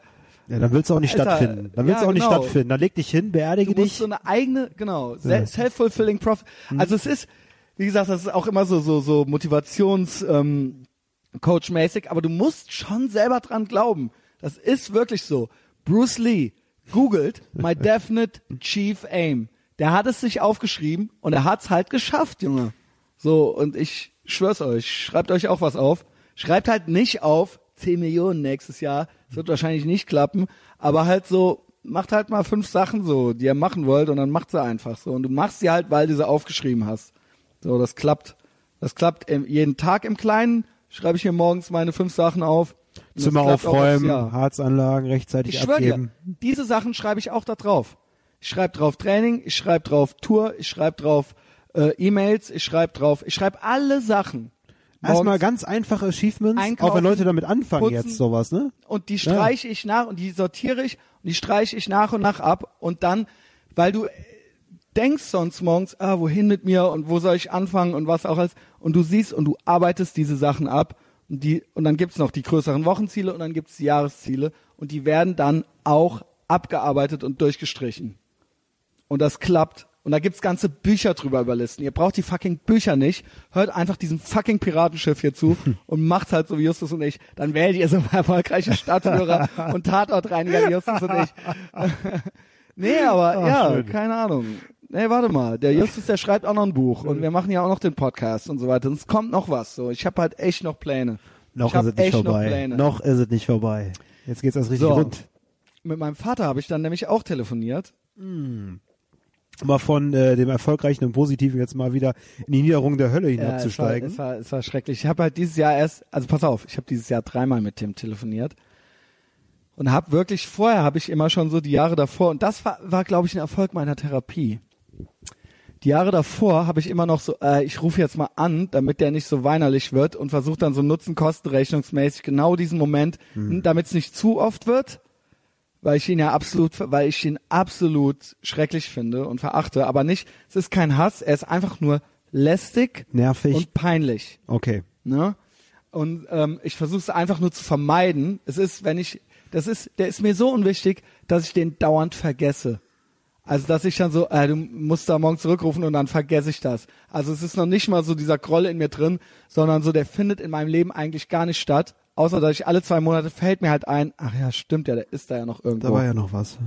ja, dann willst du auch nicht Alter, stattfinden. Dann willst ja, du auch genau. nicht stattfinden. Dann leg dich hin, beerdige du musst dich. so eine eigene, genau, self-fulfilling prophet. Mhm. Also es ist, wie gesagt, das ist auch immer so, so, so Motivations, ähm, Coach-mäßig, aber du musst schon selber dran glauben. Das ist wirklich so. Bruce Lee googelt My Definite Chief Aim. Der hat es sich aufgeschrieben und er hat's halt geschafft, Junge. So, und ich schwör's euch, schreibt euch auch was auf. Schreibt halt nicht auf 10 Millionen nächstes Jahr. Das wird wahrscheinlich nicht klappen, aber halt so, macht halt mal fünf Sachen so, die ihr machen wollt und dann macht sie einfach so. Und du machst sie halt, weil du sie aufgeschrieben hast. So, das klappt. Das klappt jeden Tag im Kleinen. Schreibe ich mir morgens meine fünf Sachen auf. Zimmer aufräumen, Harzanlagen rechtzeitig ich abgeben. Dir, diese Sachen schreibe ich auch da drauf. Ich schreibe drauf Training, ich schreibe drauf Tour, ich schreibe drauf äh, E-Mails, ich schreibe drauf, ich schreibe alle Sachen. Erstmal ganz einfache Achievements, auch wenn Leute damit anfangen putzen, jetzt sowas, ne? Und die streiche ja. ich nach und die sortiere ich und die streiche ich nach und nach ab und dann, weil du denkst sonst morgens, ah, wohin mit mir und wo soll ich anfangen und was auch alles und du siehst und du arbeitest diese Sachen ab und die und dann gibt's noch die größeren Wochenziele und dann gibt's die Jahresziele und die werden dann auch abgearbeitet und durchgestrichen. Und das klappt und da gibt's ganze Bücher drüber überlisten. Ihr braucht die fucking Bücher nicht. Hört einfach diesem fucking Piratenschiff hier zu und macht halt so wie Justus und ich. Dann wählt ihr so erfolgreiche Stadtführer und Tatortreiniger wie Justus und ich. nee, aber oh, ja, schön. keine Ahnung. Nee, warte mal. Der Justus, der schreibt auch noch ein Buch und wir machen ja auch noch den Podcast und so weiter. Und es kommt noch was. So, ich habe halt echt noch Pläne. Noch ist es nicht vorbei. Noch, noch, ist es nicht vorbei. Jetzt geht's erst richtig so. rund. Mit meinem Vater habe ich dann nämlich auch telefoniert. Mm. Mal von äh, dem Erfolgreichen und Positiven jetzt mal wieder in die Niederung der Hölle hinabzusteigen. Ja, es, war, es, war, es war schrecklich. Ich habe halt dieses Jahr erst, also pass auf, ich habe dieses Jahr dreimal mit Tim telefoniert und habe wirklich vorher habe ich immer schon so die Jahre davor und das war, war glaube ich ein Erfolg meiner Therapie. Die Jahre davor habe ich immer noch so, äh, ich rufe jetzt mal an, damit der nicht so weinerlich wird und versuche dann so Nutzen-Kosten-rechnungsmäßig genau diesen Moment, mhm. damit es nicht zu oft wird, weil ich ihn ja absolut, weil ich ihn absolut schrecklich finde und verachte, aber nicht, es ist kein Hass, er ist einfach nur lästig, nervig und peinlich. Okay. Ne? Und ähm, ich versuche es einfach nur zu vermeiden. Es ist, wenn ich, das ist, der ist mir so unwichtig, dass ich den dauernd vergesse. Also dass ich dann so, äh, du musst da morgen zurückrufen und dann vergesse ich das. Also es ist noch nicht mal so dieser Groll in mir drin, sondern so, der findet in meinem Leben eigentlich gar nicht statt. Außer dass ich alle zwei Monate fällt mir halt ein, ach ja, stimmt ja, der ist da ja noch irgendwo. Da war ja noch was.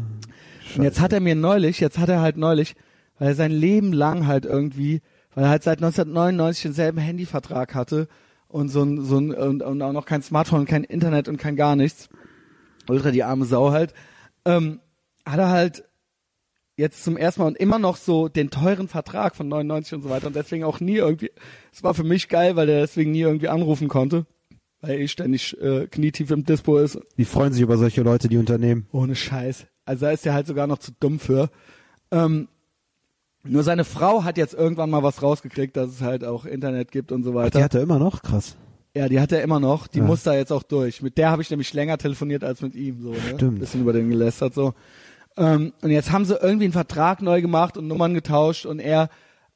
Und jetzt hat er mir neulich, jetzt hat er halt neulich, weil er sein Leben lang halt irgendwie, weil er halt seit 1999 denselben Handyvertrag hatte und so ein, so ein und, und auch noch kein Smartphone, kein Internet und kein gar nichts. Ultra die arme Sau halt. Ähm, hat er halt jetzt zum ersten Mal und immer noch so den teuren Vertrag von 99 und so weiter und deswegen auch nie irgendwie, es war für mich geil, weil der deswegen nie irgendwie anrufen konnte weil er eh ständig äh, knietief im Dispo ist. Die freuen sich über solche Leute, die Unternehmen. Ohne Scheiß. Also da ist er halt sogar noch zu dumm für. Ähm, nur seine Frau hat jetzt irgendwann mal was rausgekriegt, dass es halt auch Internet gibt und so weiter. Ach, die hat er immer noch? Krass. Ja, die hat er immer noch. Die ja. muss da jetzt auch durch. Mit der habe ich nämlich länger telefoniert als mit ihm. So, ne? Stimmt. Bisschen über den gelästert so. Ähm, und jetzt haben sie irgendwie einen Vertrag neu gemacht und Nummern getauscht und er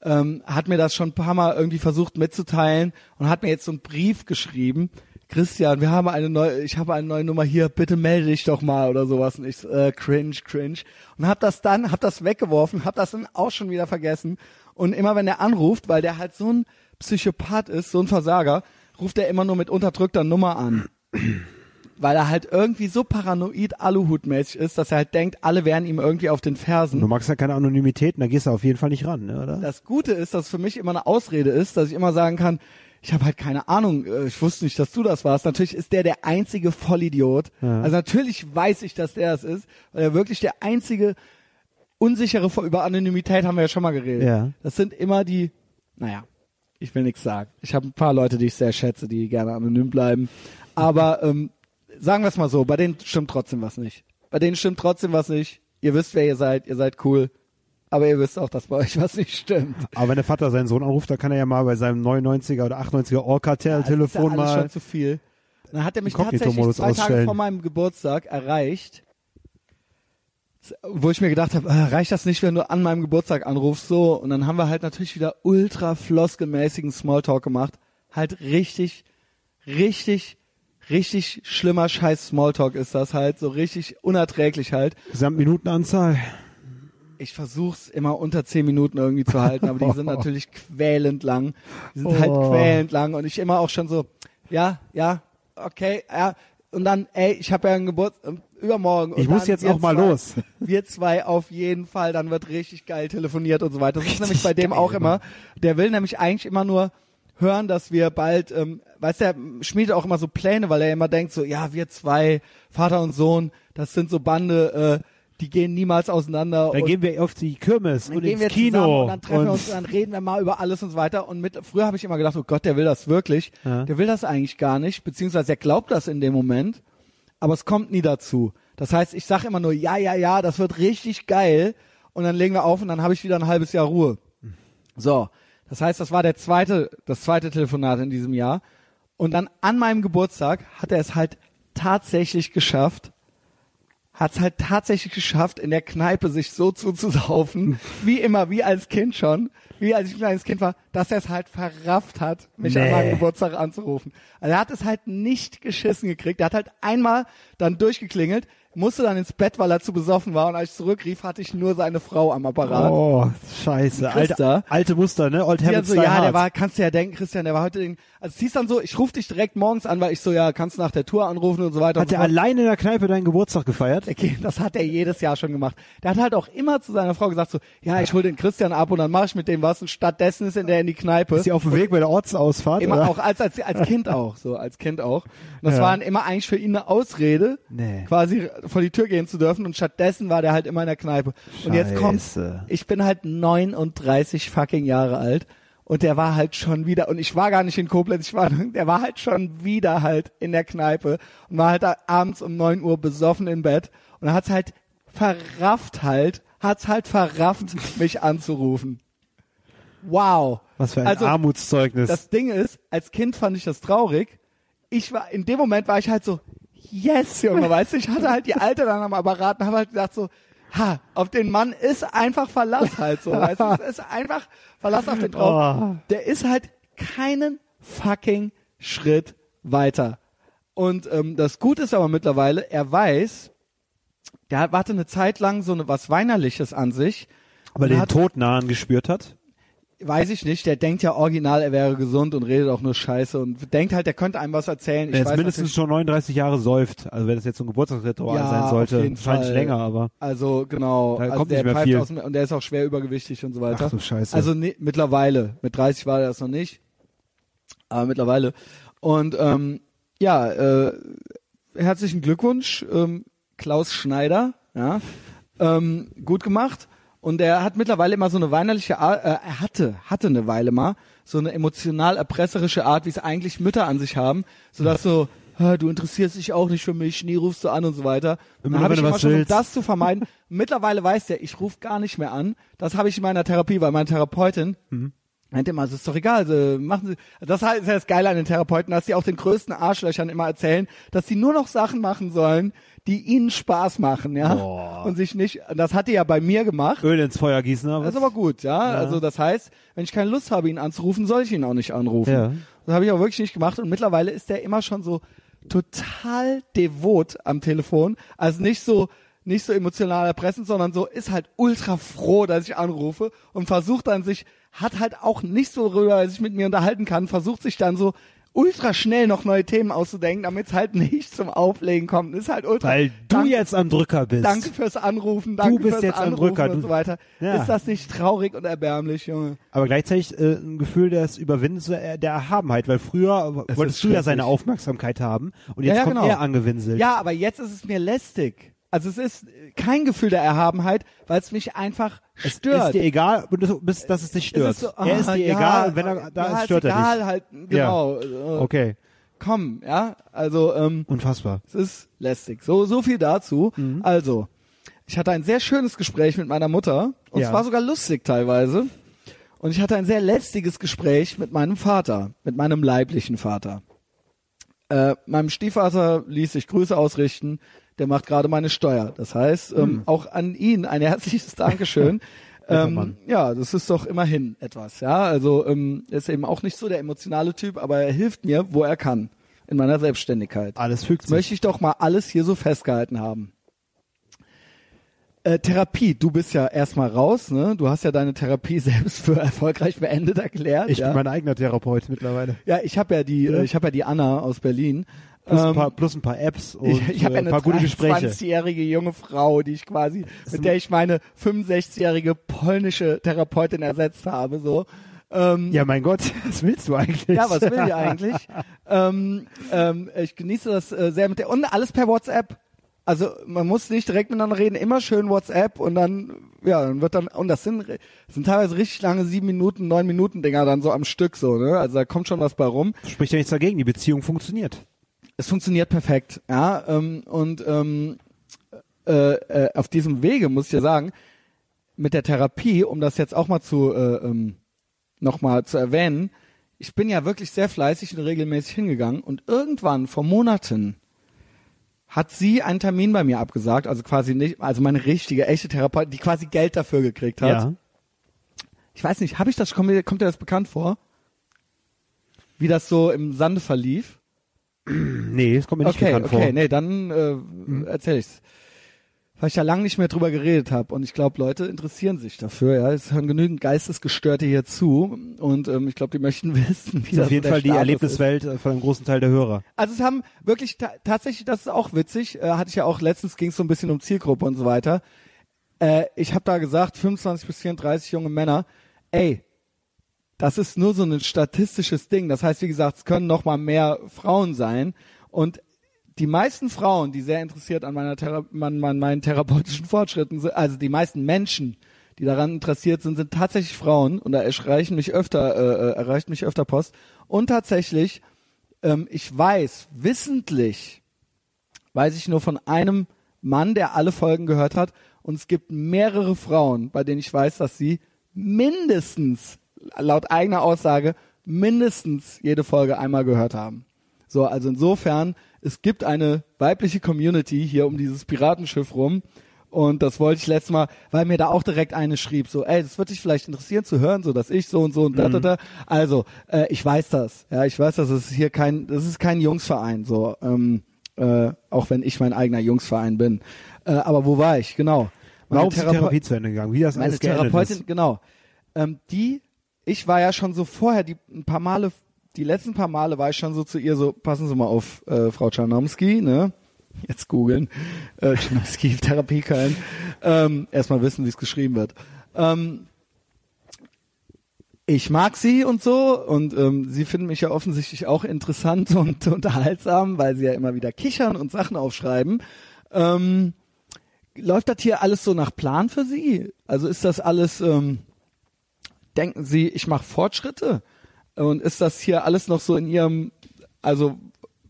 ähm, hat mir das schon ein paar Mal irgendwie versucht mitzuteilen und hat mir jetzt so einen Brief geschrieben, Christian, wir haben eine neue, ich habe eine neue Nummer hier, bitte melde dich doch mal oder sowas. Und ich, äh, cringe, cringe. Und hab das dann, hab das weggeworfen, hab das dann auch schon wieder vergessen. Und immer wenn er anruft, weil der halt so ein Psychopath ist, so ein Versager, ruft er immer nur mit unterdrückter Nummer an. weil er halt irgendwie so paranoid Aluhutmäßig ist, dass er halt denkt, alle wären ihm irgendwie auf den Fersen. Du magst ja keine Anonymität, da gehst du auf jeden Fall nicht ran, ne, oder? Das Gute ist, dass für mich immer eine Ausrede ist, dass ich immer sagen kann, ich habe halt keine Ahnung, äh, ich wusste nicht, dass du das warst. Natürlich ist der der einzige Vollidiot. Ja. Also natürlich weiß ich, dass der es ist, weil er wirklich der einzige unsichere über Anonymität haben wir ja schon mal geredet. Ja. Das sind immer die, naja, ich will nichts sagen. Ich habe ein paar Leute, die ich sehr schätze, die gerne anonym bleiben. Aber ähm, sagen wir es mal so, bei denen stimmt trotzdem was nicht. Bei denen stimmt trotzdem was nicht. Ihr wisst, wer ihr seid, ihr seid cool aber ihr wisst auch, dass bei euch was nicht stimmt. Aber wenn der Vater seinen Sohn anruft, dann kann er ja mal bei seinem 99er oder 98er Orca-Telefon ja, mal. Schon zu viel. Dann hat er mich tatsächlich zwei ausstellen. Tage vor meinem Geburtstag erreicht, wo ich mir gedacht habe, ah, reicht das nicht, wenn du an meinem Geburtstag anrufst, so. Und dann haben wir halt natürlich wieder ultra floskelmäßigen Smalltalk gemacht. Halt richtig, richtig, richtig schlimmer Scheiß Smalltalk ist das halt, so richtig unerträglich halt. Gesamtminutenanzahl ich versuch's immer unter zehn Minuten irgendwie zu halten, aber die sind natürlich quälend lang. Die sind halt oh. halt quälend lang und ich immer auch schon so, ja, ja, okay, ja. Und dann, ey, ich habe ja einen Geburtstag übermorgen. ich muss jetzt auch mal zwei, los. Wir zwei auf jeden Fall, dann wird richtig geil telefoniert und so weiter. Das richtig ist nämlich bei dem auch immer. Der will nämlich eigentlich immer nur hören, dass wir bald, ähm, weißt du, er schmiedet auch immer so Pläne, weil er immer denkt so, ja, wir zwei, Vater und Sohn, das sind so Bande, äh, die gehen niemals auseinander. Dann gehen wir auf die Kirmes und ins Kino. Und dann treffen und wir uns, dann reden wir mal über alles und so weiter. Und mit, früher habe ich immer gedacht, oh Gott, der will das wirklich. Ja. Der will das eigentlich gar nicht, beziehungsweise er glaubt das in dem Moment, aber es kommt nie dazu. Das heißt, ich sage immer nur, ja, ja, ja, das wird richtig geil. Und dann legen wir auf und dann habe ich wieder ein halbes Jahr Ruhe. So. Das heißt, das war der zweite, das zweite Telefonat in diesem Jahr. Und dann an meinem Geburtstag hat er es halt tatsächlich geschafft, hat es halt tatsächlich geschafft, in der Kneipe sich so zuzusaufen, wie immer, wie als Kind schon, wie als ich ein kleines Kind war, dass er es halt verrafft hat, mich nee. an meinem Geburtstag anzurufen. Also er hat es halt nicht geschissen gekriegt. Er hat halt einmal dann durchgeklingelt, musste dann ins Bett, weil er zu besoffen war und als ich zurückrief, hatte ich nur seine Frau am Apparat. Oh, scheiße. Alte, alte Muster, ne? Old Habits so, Ja, der war, kannst du ja denken, Christian, der war heute, den, also es hieß dann so, ich rufe dich direkt morgens an, weil ich so, ja, kannst du nach der Tour anrufen und so weiter. Hat der so alleine in der Kneipe deinen Geburtstag gefeiert? Okay, das hat er jedes Jahr schon gemacht. Der hat halt auch immer zu seiner Frau gesagt so, ja, ich hol den Christian ab und dann mache ich mit dem was und stattdessen ist er in die Kneipe. Ist sie auf dem Weg bei der Ortsausfahrt? Immer oder? auch, als, als, als Kind auch, so, als Kind auch. Und das ja. war dann immer eigentlich für ihn eine Ausrede, nee. quasi vor die Tür gehen zu dürfen und stattdessen war der halt immer in der Kneipe. Und jetzt Scheiße. ich bin halt 39 fucking Jahre alt und der war halt schon wieder, und ich war gar nicht in Koblenz, ich war, der war halt schon wieder halt in der Kneipe und war halt abends um 9 Uhr besoffen im Bett und er hat's halt verrafft halt, hat's halt verrafft, mich anzurufen. Wow. Was für ein Also, Armutszeugnis. Das Ding ist, als Kind fand ich das traurig. Ich war, in dem Moment war ich halt so, yes, Junge, weißt du, ich hatte halt die Alte dann am Apparat und habe halt gedacht so, ha, auf den Mann ist einfach Verlass halt so, weißt du, es ist einfach Verlass auf den drauf. Oh. Der ist halt keinen fucking Schritt weiter. Und ähm, das Gute ist aber mittlerweile, er weiß, der hat- hatte eine Zeit lang so eine, was Weinerliches an sich. Weil Und er den hat- Tod nahen gespürt hat. Weiß ich nicht, der denkt ja original, er wäre gesund und redet auch nur Scheiße und denkt halt, er könnte einem was erzählen. Ich Der jetzt weiß mindestens schon 39 Jahre säuft. Also wenn das jetzt so ein Geburtstagsritual Ja, sein sollte, wahrscheinlich Fall. länger, aber. Also genau, Da also kommt der nicht mehr pfeift viel. Aus dem, und der ist auch schwer übergewichtig und so weiter. Ach du Scheiße. Also ne, mittlerweile, mit 30 war er das noch nicht, aber mittlerweile. Und ähm, ja, äh, herzlichen Glückwunsch, ähm, Klaus Schneider, ja, ähm, gut gemacht. Und er hat mittlerweile immer so eine weinerliche Art, äh, er hatte, hatte eine Weile mal, so eine emotional erpresserische Art, wie es eigentlich Mütter an sich haben, sodass so, "Hä, du interessierst dich auch nicht für mich, nie rufst du an und so weiter. Dann habe ich immer schon, um das zu vermeiden, mittlerweile weiß der, ich rufe gar nicht mehr an. Das habe ich in meiner Therapie, weil meine Therapeutin, Mhm. meinte immer, es ist doch egal, also machen Sie, das ist ja das Geile an den Therapeuten, dass sie auch den größten Arschlöchern immer erzählen, dass sie nur noch Sachen machen sollen, die ihnen Spaß machen, ja. Boah. Und sich nicht, das hat die ja bei mir gemacht. Öl ins Feuer gießen, aber. Das ist aber gut, ja? Also das heißt, wenn ich keine Lust habe, ihn anzurufen, soll ich ihn auch nicht anrufen. Ja. Das habe ich auch wirklich nicht gemacht und mittlerweile ist der immer schon so total devot am Telefon. Also nicht so nicht so emotional erpressend, sondern so ist halt ultra froh, dass ich anrufe und versucht dann sich, hat halt auch nicht so darüber, dass ich mit mir unterhalten kann, versucht sich dann so ultra schnell noch neue Themen auszudenken, damit es halt nicht zum Auflegen kommt. Ist halt ultra. weil du Danke- jetzt am Drücker bist. Danke fürs Anrufen, danke bist fürs jetzt am Anrufen Drücker, und du- so weiter. Ja. Ist das nicht traurig und erbärmlich, Junge? Aber gleichzeitig äh, ein Gefühl des Überwindens äh, der Erhabenheit, weil früher Es wolltest du ja seine Aufmerksamkeit haben und jetzt Ja, ja, kommt genau. er angewinselt. Ja, aber jetzt ist es mir lästig. Also es ist kein Gefühl der Erhabenheit, weil es mich einfach es stört. ist dir egal, bis, dass es dich Es stört. ist so, er ist ah, dir ja, egal, wenn er da ja, ist, stört ist er egal, dich. halt, genau. Äh, Okay, Komm, ja, also ähm, unfassbar. es ist lästig. So, so viel dazu. Mhm. Also, ich hatte ein sehr schönes Gespräch mit meiner Mutter und Ja. es war sogar lustig teilweise. Und ich hatte ein sehr lästiges Gespräch mit meinem Vater, mit meinem leiblichen Vater. Äh, meinem Stiefvater ließ ich Grüße ausrichten. Der macht gerade meine Steuer. Das heißt, ähm, auch an ihn ein herzliches Dankeschön. Ähm, ja, das ist doch immerhin etwas. Ja, also ähm, ist eben auch nicht so der emotionale Typ, aber er hilft mir, wo er kann in meiner Selbstständigkeit. Alles fügt sich. möchte ich doch mal alles hier so festgehalten haben. Äh, Therapie, du bist ja erstmal raus, ne? Du hast ja deine Therapie selbst für erfolgreich beendet erklärt. Ich ja. bin mein eigener Therapeut mittlerweile. ja, ich habe ja die, äh, ich habe ja die Anna aus Berlin. Plus, ein, Ähm, paar, plus ein paar Apps und ich ich habe äh, ein eine paar gute Gespräche. 23-jährige junge Frau, die ich quasi, mit der ich meine 65-jährige polnische Therapeutin ersetzt habe, so. Ähm, Ja, mein Gott, was willst du eigentlich? Ja, was will die eigentlich? ähm, ähm, ich genieße das äh, sehr mit der und alles per WhatsApp. Also man muss nicht direkt miteinander reden, immer schön WhatsApp und dann ja, dann wird dann und das sind das sind teilweise richtig lange sieben Minuten, neun Minuten Dinger dann so am Stück so ne. Also da kommt schon was bei rum. Spricht ja nichts dagegen, die Beziehung funktioniert. Es funktioniert perfekt, ja. Ähm, und ähm, äh, äh, auf diesem Wege muss ich ja sagen, mit der Therapie, um das jetzt auch mal zu äh, ähm, nochmal zu erwähnen, ich bin ja wirklich sehr fleißig und regelmäßig hingegangen und irgendwann vor Monaten hat sie einen Termin bei mir abgesagt, also quasi nicht, also meine richtige, echte Therapeutin, die quasi Geld dafür gekriegt hat. Ja. Ich weiß nicht, habe ich das, kommt dir das bekannt vor? Wie das so im Sande verlief? Nee, das kommt mir nicht okay, bekannt okay, vor. Mhm. nee, dann äh, erzähl ich's. Weil ich ja lange nicht mehr drüber geredet habe und ich glaube, Leute interessieren sich dafür. Ja, es hören genügend Geistesgestörte hier zu und ähm, ich glaube, die möchten wissen, wie Das ist auf jeden Fall die Status Erlebniswelt äh, von einem großen Teil der Hörer. Ist. Also es haben wirklich ta tatsächlich, das ist auch witzig, äh, hatte ich ja auch letztens ging es so ein bisschen um Zielgruppe und so weiter. Äh, ich habe da gesagt, 25 bis 34 junge Männer. Ey, das ist nur so ein statistisches Ding. Das heißt, wie gesagt, es können noch mal mehr Frauen sein und die meisten Frauen, die sehr interessiert an, meiner Thera an, an meinen therapeutischen Fortschritten sind, also die meisten Menschen, die daran interessiert sind, sind tatsächlich Frauen und da erreichen mich öfter, äh, äh, erreicht mich öfter Post. Und tatsächlich, ähm, ich weiß, wissentlich, weiß ich nur von einem Mann, der alle Folgen gehört hat. Und es gibt mehrere Frauen, bei denen ich weiß, dass sie mindestens, laut eigener Aussage, mindestens jede Folge einmal gehört haben. So, also insofern, es gibt eine weibliche Community hier um dieses Piratenschiff rum. Und das wollte ich letztes Mal, weil mir da auch direkt eine schrieb, so, ey, das würde dich vielleicht interessieren zu hören, so dass ich so und so und da, da, mhm. da. Also, äh, ich weiß das. Ja, ich weiß, dass es hier kein, das ist kein Jungsverein, so, ähm, äh, auch wenn ich mein eigener Jungsverein bin. Äh, aber wo war ich? Genau. Meine Warum ist die Therapie zu Ende gegangen? Wie das meine alles Therapeutin, ist. genau. Ähm, die, ich war ja schon so vorher, die ein paar Male, die letzten paar Male war ich schon so zu ihr so, passen Sie mal auf, äh, Frau Czarnomski, ne? jetzt googeln, äh, Chinomsky Therapie Köln, ähm, erstmal wissen, wie es geschrieben wird. Ähm, ich mag sie und so und ähm, sie finden mich ja offensichtlich auch interessant und unterhaltsam, weil sie ja immer wieder kichern und Sachen aufschreiben. Ähm, läuft das hier alles so nach Plan für Sie? Also ist das alles, ähm, denken Sie, ich mache Fortschritte? Und ist das hier alles noch so in Ihrem, also,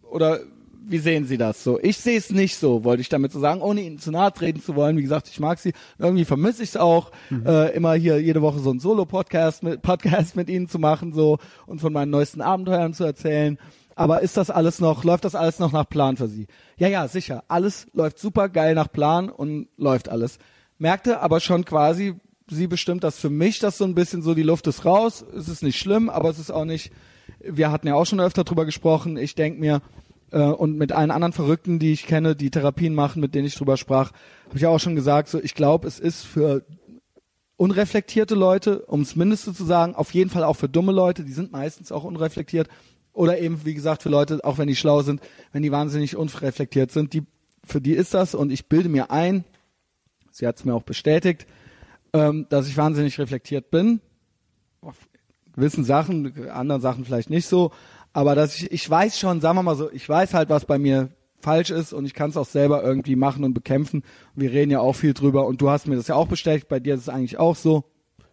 oder wie sehen Sie das so? Ich sehe es nicht so, wollte ich damit so sagen, ohne Ihnen zu nahe treten zu wollen. Wie gesagt, ich mag Sie. Irgendwie vermisse ich es auch, mhm. äh, immer hier jede Woche so ein Solo-Podcast mit, Podcast mit Ihnen zu machen so und von meinen neuesten Abenteuern zu erzählen. Aber ist das alles noch, läuft das alles noch nach Plan für Sie? Ja, ja, sicher. Alles läuft super geil nach Plan und läuft alles. Merkte aber schon quasi, sie bestimmt das für mich, dass so ein bisschen so die Luft ist raus. Es ist nicht schlimm, aber es ist auch nicht, wir hatten ja auch schon öfter drüber gesprochen. Ich denk mir, äh, und mit allen anderen Verrückten, die ich kenne, die Therapien machen, mit denen ich drüber sprach, habe ich auch schon gesagt, so ich glaube, es ist für unreflektierte Leute, um das Mindeste zu sagen, auf jeden Fall auch für dumme Leute, die sind meistens auch unreflektiert, oder eben, wie gesagt, für Leute, auch wenn die schlau sind, wenn die wahnsinnig unreflektiert sind, die, für die ist das und ich bilde mir ein, sie hat es mir auch bestätigt, ähm, dass ich wahnsinnig reflektiert bin. Auf gewissen Sachen, anderen Sachen vielleicht nicht so, aber dass ich, ich weiß schon, sagen wir mal so, ich weiß halt, was bei mir falsch ist und ich kann es auch selber irgendwie machen und bekämpfen. Wir reden ja auch viel drüber und du hast mir das ja auch bestätigt, bei dir ist es eigentlich auch so.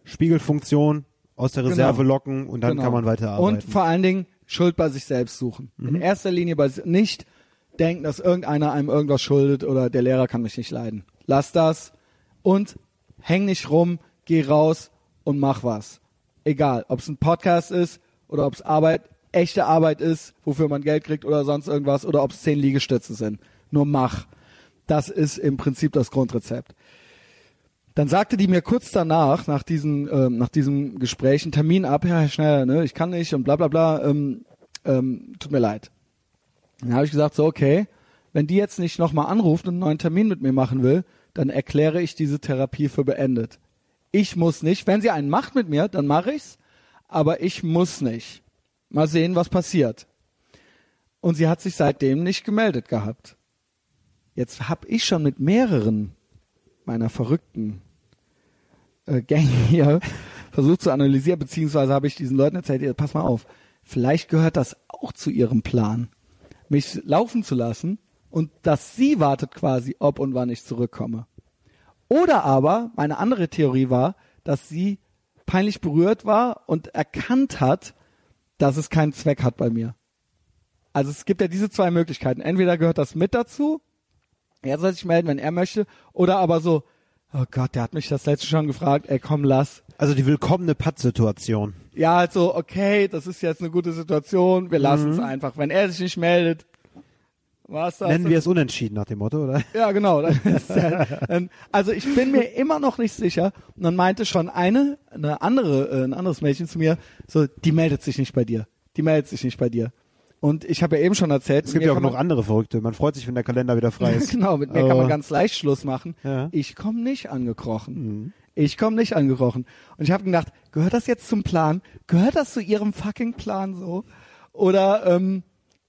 Spiegelfunktion aus der Reserve genau. locken und dann genau. kann man weiterarbeiten. Und vor allen Dingen Schuld bei sich selbst suchen. Mhm. In erster Linie bei nicht denken, dass irgendeiner einem irgendwas schuldet oder der Lehrer kann mich nicht leiden. Lass das und häng nicht rum, geh raus und mach was. Egal, ob es ein Podcast ist oder ob es Arbeit echte Arbeit ist, wofür man Geld kriegt oder sonst irgendwas, oder ob es zehn Liegestütze sind. Nur mach. Das ist im Prinzip das Grundrezept. Dann sagte die mir kurz danach, nach diesem, äh, nach diesem Gespräch, einen Termin ab, ja, Herr Schneider, ne, ich kann nicht und bla bla bla, ähm, ähm, tut mir leid. Dann habe ich gesagt, so, okay, wenn die jetzt nicht nochmal anruft und einen neuen Termin mit mir machen will, dann erkläre ich diese Therapie für beendet. Ich muss nicht. Wenn sie einen macht mit mir, dann mache ich's, aber ich muss nicht. Mal sehen, was passiert. Und sie hat sich seitdem nicht gemeldet gehabt. Jetzt habe ich schon mit mehreren meiner verrückten äh, Gänge hier versucht zu analysieren, beziehungsweise habe ich diesen Leuten erzählt, pass mal auf, vielleicht gehört das auch zu ihrem Plan, mich laufen zu lassen und dass sie wartet quasi, ob und wann ich zurückkomme. Oder aber, meine andere Theorie war, dass sie peinlich berührt war und erkannt hat, dass es keinen Zweck hat bei mir. Also es gibt ja diese zwei Möglichkeiten. Entweder gehört das mit dazu, er soll sich melden, wenn er möchte, oder aber so, oh Gott, der hat mich das letzte schon gefragt, ey komm, lass. Also die willkommene Patt-Situation. Ja, halt so, okay, das ist jetzt eine gute Situation, wir lassen es mhm. einfach. Wenn er sich nicht meldet, was das? Nennen wir es unentschieden nach dem Motto, oder? Ja, genau. also ich bin mir immer noch nicht sicher. Und dann meinte schon eine, eine andere, äh, ein anderes Mädchen zu mir, so, die meldet sich nicht bei dir. Die meldet sich nicht bei dir. Und ich habe ja eben schon erzählt. Es gibt ja auch noch andere Verrückte. Man freut sich, wenn der Kalender wieder frei ist. genau, mit mir kann man ganz leicht Schluss machen. Ja. Ich komme nicht angekrochen. Mhm. Ich komme nicht angekrochen. Und ich habe gedacht, gehört das jetzt zum Plan? Gehört das zu ihrem fucking Plan so? Oder ähm,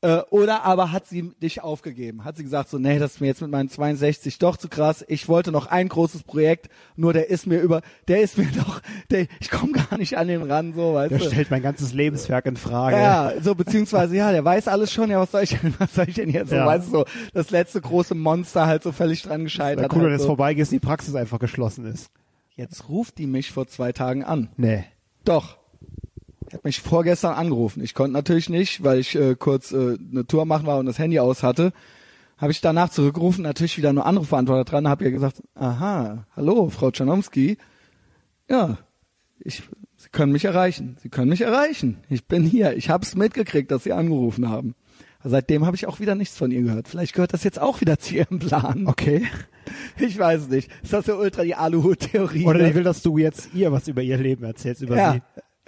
Äh, oder aber hat sie dich aufgegeben? Hat sie gesagt so, nee, das ist mir jetzt mit meinen 62 doch zu krass. Ich wollte noch ein großes Projekt, nur der ist mir über, der ist mir doch, der, ich komme gar nicht an den ran, so, weißt Der du. stellt mein ganzes Lebenswerk in Frage. Ja, so beziehungsweise ja, der weiß alles schon. Ja, was soll ich denn, was soll ich denn jetzt? So, Ja. weißt du, so das letzte große Monster halt so völlig dran gescheitert. cool, wenn halt es so. vorbeigehst, die Praxis einfach geschlossen ist. Jetzt ruft die mich vor zwei Tagen an. Nee. Doch. Er hat mich vorgestern angerufen. Ich konnte natürlich nicht, weil ich äh, kurz äh, eine Tour machen war und das Handy aus hatte. Habe ich danach zurückgerufen, natürlich wieder nur Anrufbeantworter dran, habe ihr gesagt, aha, hallo, Frau Czernomski. Ja, ich, Sie können mich erreichen. Sie können mich erreichen. Ich bin hier. Ich habe es mitgekriegt, dass Sie angerufen haben. Seitdem habe ich auch wieder nichts von ihr gehört. Vielleicht gehört das jetzt auch wieder zu ihrem Plan. Okay. Ich weiß nicht. Ist das so ultra die Aluhut-Theorie? Oder ne? ich will, dass du jetzt ihr was über ihr Leben erzählst, über Ja, sie.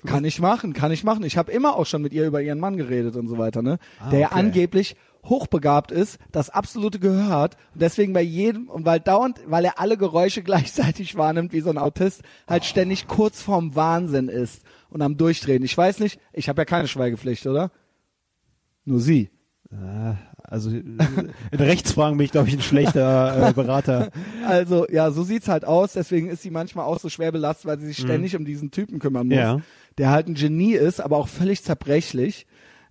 Kann ich machen, kann ich machen. Ich habe immer auch schon mit ihr über ihren Mann geredet und so weiter, ne? Ah, der ja okay. angeblich hochbegabt ist, das absolute Gehör hat und deswegen bei jedem und weil dauernd, weil er alle Geräusche gleichzeitig wahrnimmt wie so ein Autist, halt ständig kurz vorm Wahnsinn ist und am Durchdrehen. Ich weiß nicht, ich habe ja keine Schweigepflicht, oder? Nur sie. Ah, Also in Rechtsfragen bin ich, glaube ich, ein schlechter äh, Berater. Also ja, so sieht's halt aus. Deswegen ist sie manchmal auch so schwer belastet, weil sie sich ständig um diesen Typen kümmern muss, Mhm. Ja. Der halt ein Genie ist, aber auch völlig zerbrechlich.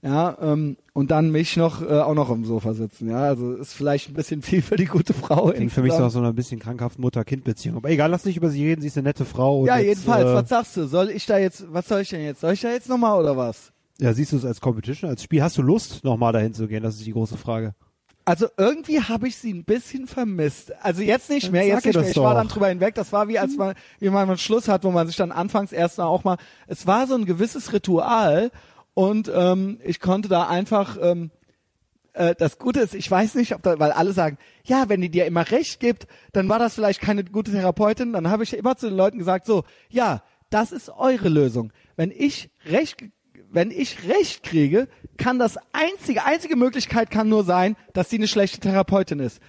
Ja, ähm, und dann mich noch äh, auch noch im Sofa sitzen. Ja, also ist vielleicht ein bisschen viel für die gute Frau. Klingt für mich so so einer bisschen krankhaften Mutter-Kind-Beziehung. Aber egal, lass nicht über sie reden, sie ist eine nette Frau. Ja, jetzt, jedenfalls. Äh, was sagst du? Soll ich da jetzt? Was soll ich denn jetzt? Soll ich da jetzt nochmal oder was? ja, siehst du es als Competition, als Spiel? Hast du Lust, nochmal dahin zu gehen? Das ist die große Frage. Also irgendwie habe ich sie ein bisschen vermisst. Also jetzt nicht Dann mehr, jetzt nicht mehr. Ich war doch. dann drüber hinweg. Das war wie als man, wie man einen Schluss hat, wo man sich dann anfangs erst mal auch mal. Es war so ein gewisses Ritual und ähm, ich konnte da einfach. Ähm, äh, das Gute ist, ich weiß nicht, ob da, weil alle sagen, ja, wenn die dir immer recht gibt, dann war das vielleicht keine gute Therapeutin. Dann habe ich immer zu den Leuten gesagt, so, ja, das ist eure Lösung. Wenn ich recht, wenn ich recht kriege, kann das einzige, einzige Möglichkeit kann nur sein, dass sie eine schlechte Therapeutin ist.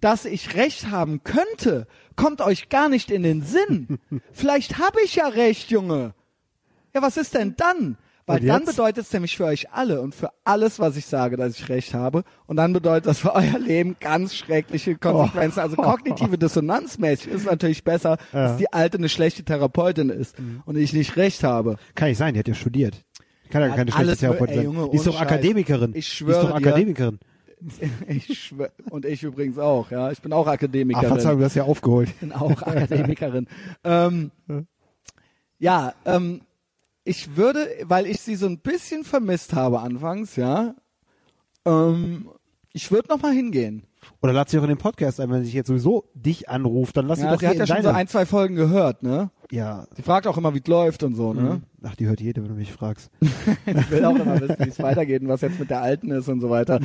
Dass ich recht haben könnte, kommt euch gar nicht in den Sinn. Vielleicht habe ich ja recht, Junge. Ja, was ist denn dann? Weil dann bedeutet es nämlich für euch alle und für alles, was ich sage, dass ich recht habe. Und dann bedeutet das für euer Leben ganz schreckliche Konsequenzen. Also kognitive Dissonanzmäßig ist natürlich besser, Ja. dass die Alte eine schlechte Therapeutin ist und ich nicht recht habe. Kann nicht sein, die hat ja studiert. Kann ja keine schlechte Therapeutin sein. Junge, die ist doch Scheiß. Akademikerin. Ich die ist schwöre doch. Akademikerin. Ich schwör, und ich übrigens auch, ja. Ich bin auch Ach, Akademikerin. Verzeihung, du hast ja aufgeholt. bin auch Akademikerin. ähm, ja, ähm, ich würde, weil ich sie so ein bisschen vermisst habe anfangs, ja, ähm, ich würde noch mal hingehen. Oder lad sie auch in den Podcast ein, wenn sie jetzt sowieso dich anruft, dann lass sie Ja, doch sie hat ja in schon so ein, zwei Folgen gehört, ne? Ja. Sie fragt auch immer, wie es läuft und so, ne? Ach, die hört jede, wenn du mich fragst. Ich will auch immer wissen, wie es weitergeht und was jetzt mit der Alten ist und so weiter.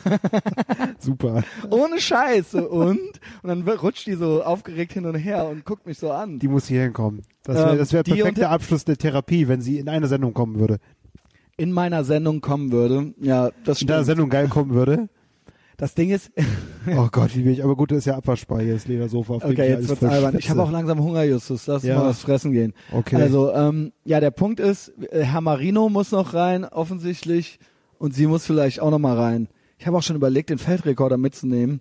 Super. Ohne Scheiße. Und? Und dann rutscht die so aufgeregt hin und her und guckt mich so an. Die muss hier hinkommen. Das wäre Ähm, das wär perfekter Abschluss der Therapie, wenn sie in eine Sendung kommen würde. in meiner Sendung kommen würde. Ja, das In deiner stimmt. Sendung geil kommen würde. Das Ding ist, Oh Gott, wie bin ich. Aber gut, das ist ja abwaschbar das Ledersofa. Auf okay, ich jetzt wird's albern. Ich habe auch langsam Hunger, Justus. Lass Ja. mal was fressen gehen. Okay. Also, ähm, ja, der Punkt ist, äh, Herr Marino muss noch rein, offensichtlich, und sie muss vielleicht auch noch mal rein. Ich habe auch schon überlegt, den Feldrekorder mitzunehmen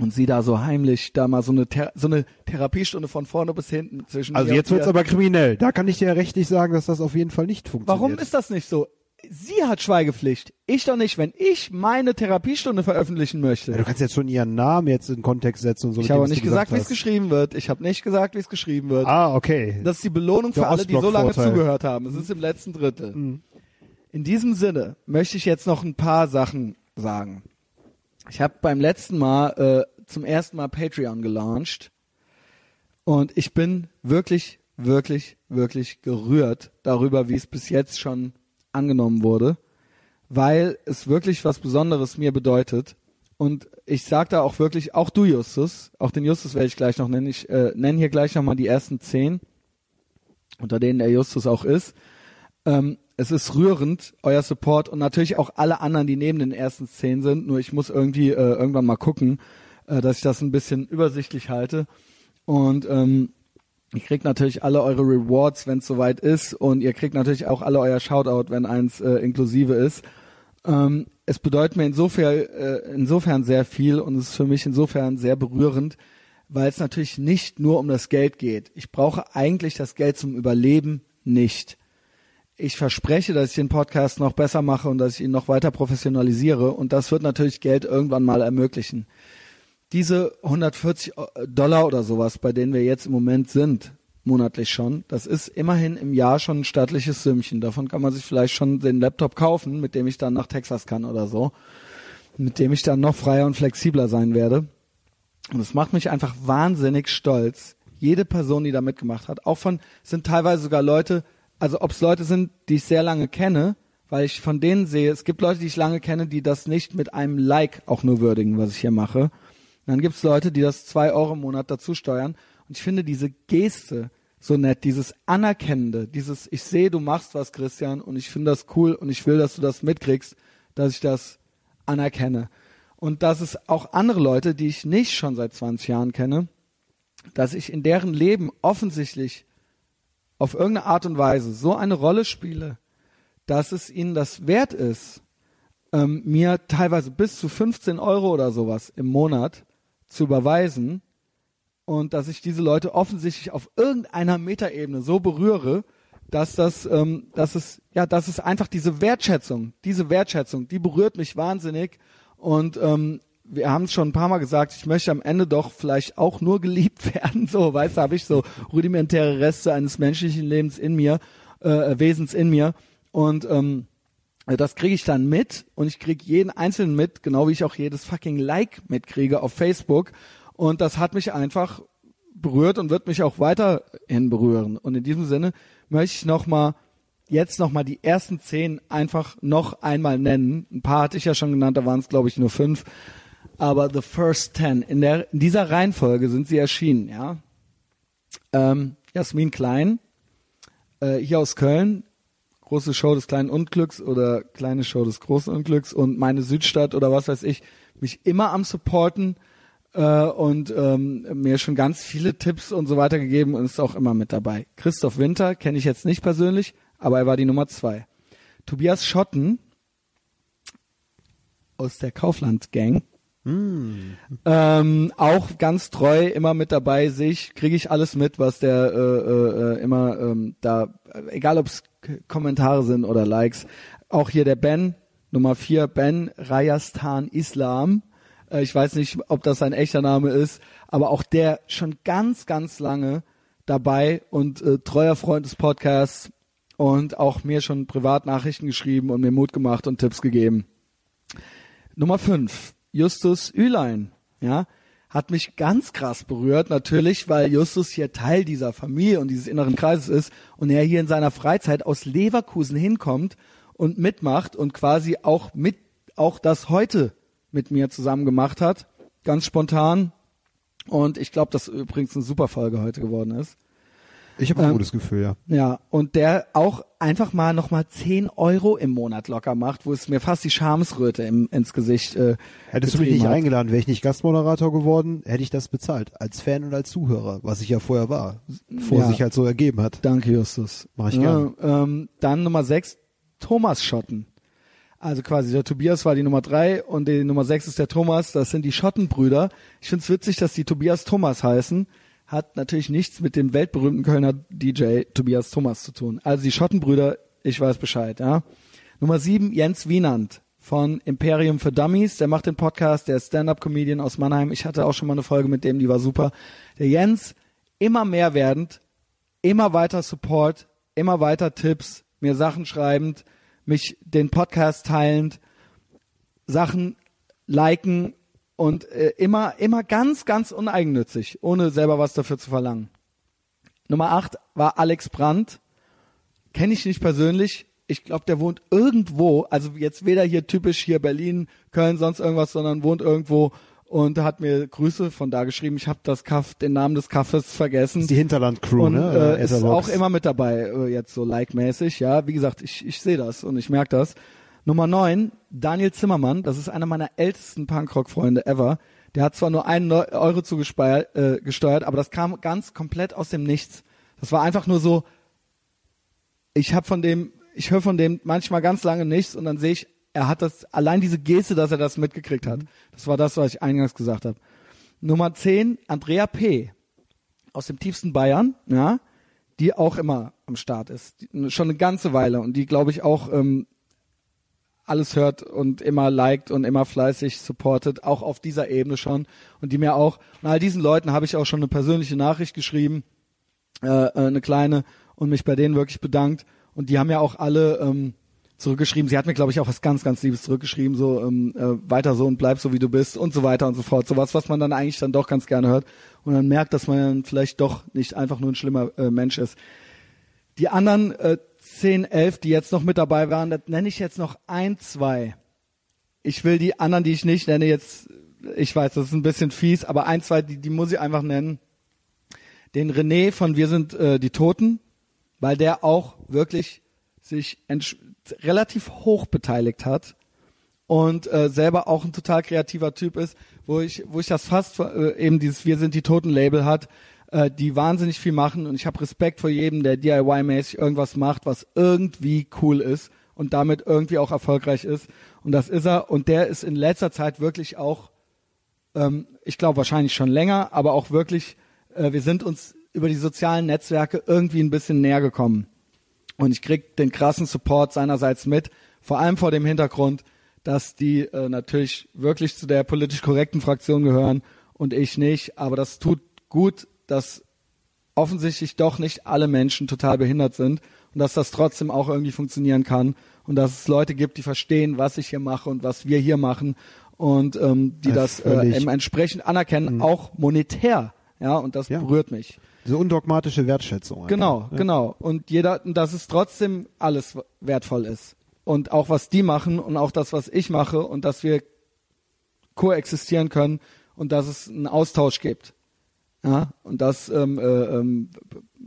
und sie da so heimlich da mal so eine Ther so eine Therapiestunde von vorne bis hinten zwischen Also jetzt wird's ihr. aber kriminell. Da kann ich dir rechtlich sagen, dass das auf jeden Fall nicht funktioniert. Warum ist das nicht so? Sie hat Schweigepflicht. Ich doch nicht, wenn ich meine Therapiestunde veröffentlichen möchte. Ja, du kannst jetzt schon ihren Namen jetzt in Kontext setzen und so. ich habe nicht gesagt, wie es geschrieben wird. Ich habe nicht gesagt, wie es geschrieben wird. Ah, okay. Das ist die Belohnung für Der alle, die so lange zugehört haben. Es ist im letzten Drittel. In diesem Sinne möchte ich jetzt noch ein paar Sachen sagen. Ich habe beim letzten Mal äh, zum ersten Mal Patreon gelauncht und ich bin wirklich, wirklich, wirklich gerührt darüber, wie es bis jetzt schon angenommen wurde, weil es wirklich was Besonderes mir bedeutet. Und ich sag da auch wirklich, auch du Justus, auch den Justus werde ich gleich noch nennen. Ich äh, nenne hier gleich nochmal die ersten zehn, unter denen der Justus auch ist. Ähm, es ist rührend, euer Support und natürlich auch alle anderen, die neben den ersten zehn sind. Nur ich muss irgendwie äh, irgendwann mal gucken, äh, dass ich das ein bisschen übersichtlich halte. Und ähm, ihr kriegt natürlich alle eure Rewards, wenn es soweit ist. Und ihr kriegt natürlich auch alle euer Shoutout, wenn eins äh, inklusive ist. Ähm, es bedeutet mir insofern, äh, insofern sehr viel und es ist für mich insofern sehr berührend, weil es natürlich nicht nur um das Geld geht. Ich brauche eigentlich das Geld zum Überleben nicht. Ich verspreche, dass ich den Podcast noch besser mache und dass ich ihn noch weiter professionalisiere und das wird natürlich Geld irgendwann mal ermöglichen. Diese 140 Dollar oder sowas, bei denen wir jetzt im Moment sind, monatlich schon. Das ist immerhin im Jahr schon ein stattliches Sümmchen. Davon kann man sich vielleicht schon den Laptop kaufen, mit dem ich dann nach Texas kann oder so. Mit dem ich dann noch freier und flexibler sein werde. Und es macht mich einfach wahnsinnig stolz. Jede Person, die da mitgemacht hat, auch von, sind teilweise sogar Leute, also ob es Leute sind, die ich sehr lange kenne, weil ich von denen sehe, es gibt Leute, die ich lange kenne, die das nicht mit einem Like auch nur würdigen, was ich hier mache. Und dann gibt es Leute, die das zwei Euro im Monat dazu steuern. Und ich finde diese Geste so nett, dieses Anerkennende, dieses Ich sehe, du machst was, Christian, und ich finde das cool und ich will, dass du das mitkriegst, dass ich das anerkenne. Und dass es auch andere Leute, die ich nicht schon seit 20 Jahren kenne, dass ich in deren Leben offensichtlich auf irgendeine Art und Weise so eine Rolle spiele, dass es ihnen das wert ist, ähm, mir teilweise bis zu 15 Euro oder sowas im Monat zu überweisen, und dass ich diese Leute offensichtlich auf irgendeiner Metaebene so berühre, dass das, ähm, dass es, ja, dass es einfach diese Wertschätzung, diese Wertschätzung, die berührt mich wahnsinnig. Und ähm, wir haben es schon ein paar Mal gesagt, ich möchte am Ende doch vielleicht auch nur geliebt werden, so, weißt du, habe ich so rudimentäre Reste eines menschlichen Lebens in mir, äh, Wesens in mir. Und ähm, das kriege ich dann mit und ich kriege jeden einzelnen mit, genau wie ich auch jedes fucking Like mitkriege auf Facebook und das hat mich einfach berührt und wird mich auch weiterhin berühren. Und in diesem Sinne möchte ich nochmal jetzt nochmal die ersten zehn einfach noch einmal nennen. Ein paar hatte ich ja schon genannt, da waren es glaube ich nur fünf. Aber the first ten, in, der, in dieser Reihenfolge sind sie erschienen, ja. Ähm, Jasmin Klein, äh, hier aus Köln, große Show des kleinen Unglücks oder kleine Show des großen Unglücks und meine Südstadt oder was weiß ich, mich immer am Supporten, äh, und ähm, mir schon ganz viele Tipps und so weiter gegeben und ist auch immer mit dabei. Christoph Winter kenne ich jetzt nicht persönlich, aber er war die Nummer zwei. Tobias Schotten aus der Kaufland Gang. Mm. Ähm, auch ganz treu immer mit dabei sich kriege ich alles mit was der äh, äh, immer ähm, da egal ob es Kommentare sind oder Likes. Auch hier der Ben Nummer vier Ben Rajasthan Islam. Äh, ich weiß nicht, ob das sein echter Name ist, aber auch der schon ganz, ganz lange dabei und äh, treuer Freund des Podcasts und auch mir schon Privatnachrichten geschrieben und mir Mut gemacht und Tipps gegeben. Nummer fünf, Justus Ülein, ja, hat mich ganz krass berührt, natürlich, weil Justus hier Teil dieser Familie und dieses inneren Kreises ist und er hier in seiner Freizeit aus Leverkusen hinkommt und mitmacht und quasi auch mit, auch das heute mit mir zusammen gemacht hat. Ganz spontan. Und ich glaube, dass übrigens eine super Folge heute geworden ist. Ich habe ein ähm, gutes Gefühl, ja. Ja, und der auch einfach mal nochmal 10 Euro im Monat locker macht, wo es mir fast die Schamesröte im, ins Gesicht äh, Hättest du mich nicht hat. eingeladen, wäre ich nicht Gastmoderator geworden, hätte ich das bezahlt. Als Fan und als Zuhörer, was ich ja vorher war. Vor ja. sich halt so ergeben hat. Danke, Justus. Mach ich ja, gern. Ähm, dann Nummer 6, Thomas Schotten. Also quasi der Tobias war die Nummer drei und die Nummer sechs ist der Thomas. Das sind die Schottenbrüder. Ich finde es witzig, dass die Tobias Thomas heißen. Hat natürlich nichts mit dem weltberühmten Kölner DJ Tobias Thomas zu tun. Also die Schottenbrüder, ich weiß Bescheid. Ja. Nummer sieben Jens Wienand von Imperium für Dummies. Der macht den Podcast, der Stand-up-Comedian aus Mannheim. Ich hatte auch schon mal eine Folge mit dem, die war super. Der Jens, immer mehr werdend, immer weiter Support, immer weiter Tipps, mir Sachen schreibend mich den Podcast teilend, Sachen liken und äh, immer, immer ganz, ganz uneigennützig, ohne selber was dafür zu verlangen. Nummer acht war Alex Brandt. Kenne ich nicht persönlich. Ich glaube, der wohnt irgendwo, also jetzt weder hier typisch hier Berlin, Köln, sonst irgendwas, sondern wohnt irgendwo und hat mir Grüße von da geschrieben. Ich habe das Kaff, den Namen des Kaffes vergessen. Die Hinterland-Crew, ne? Äh, ist auch immer mit dabei, äh, jetzt so like-mäßig. Ja, wie gesagt, ich, ich sehe das und ich merke das. Nummer neun, Daniel Zimmermann. Das ist einer meiner ältesten Punkrock-Freunde ever. Der hat zwar nur einen Euro zugesteuert, äh, gesteuert, aber das kam ganz komplett aus dem Nichts. Das war einfach nur so, ich habe von dem, ich höre von dem manchmal ganz lange nichts und dann sehe ich er hat das, allein diese Geste, dass er das mitgekriegt hat. Das war das, was ich eingangs gesagt habe. Nummer 10, Andrea P. aus dem tiefsten Bayern, ja, die auch immer am Start ist. Die, schon eine ganze Weile und die, glaube ich, auch ähm, alles hört und immer liked und immer fleißig supportet, auch auf dieser Ebene schon. Und die mir auch, und all diesen Leuten habe ich auch schon eine persönliche Nachricht geschrieben, äh, äh, eine kleine, und mich bei denen wirklich bedankt. Und die haben ja auch alle ähm, zurückgeschrieben. Sie hat mir, glaube ich, auch was ganz, ganz Liebes zurückgeschrieben, so ähm, äh, weiter so und bleib so, wie du bist und so weiter und so fort. Sowas, was man dann eigentlich dann doch ganz gerne hört und dann merkt, dass man dann vielleicht doch nicht einfach nur ein schlimmer äh, Mensch ist. Die anderen äh, 10, 11, die jetzt noch mit dabei waren, das nenne ich jetzt noch ein, zwei. Ich will die anderen, die ich nicht nenne, jetzt, ich weiß, das ist ein bisschen fies, aber ein, zwei, die, die muss ich einfach nennen. Den René von Wir sind äh, die Toten, weil der auch wirklich sich relativ hoch beteiligt hat und äh, selber auch ein total kreativer Typ ist, wo ich, wo ich das fast äh, eben dieses Wir sind die Toten Label hat, äh, die wahnsinnig viel machen und ich habe Respekt vor jedem, der DIY-mäßig irgendwas macht, was irgendwie cool ist und damit irgendwie auch erfolgreich ist. Und das ist er. Und der ist in letzter Zeit wirklich auch, ähm, ich glaube wahrscheinlich schon länger, aber auch wirklich, äh, wir sind uns über die sozialen Netzwerke irgendwie ein bisschen näher gekommen. Und ich krieg den krassen Support seinerseits mit, vor allem vor dem Hintergrund, dass die äh, natürlich wirklich zu der politisch korrekten Fraktion gehören und ich nicht. Aber das tut gut, dass offensichtlich doch nicht alle Menschen total behindert sind und dass das trotzdem auch irgendwie funktionieren kann und dass es Leute gibt, die verstehen, was ich hier mache und was wir hier machen und ähm, die ja, das äh, entsprechend anerkennen, mhm. auch monetär. Ja, und das ja. berührt mich. Diese undogmatische Wertschätzung. Genau, ja. genau. Und jeder, dass es trotzdem alles wertvoll ist. Und auch was die machen und auch das, was ich mache und dass wir koexistieren können und dass es einen Austausch gibt. Ja, und das, ähm, äh, ähm,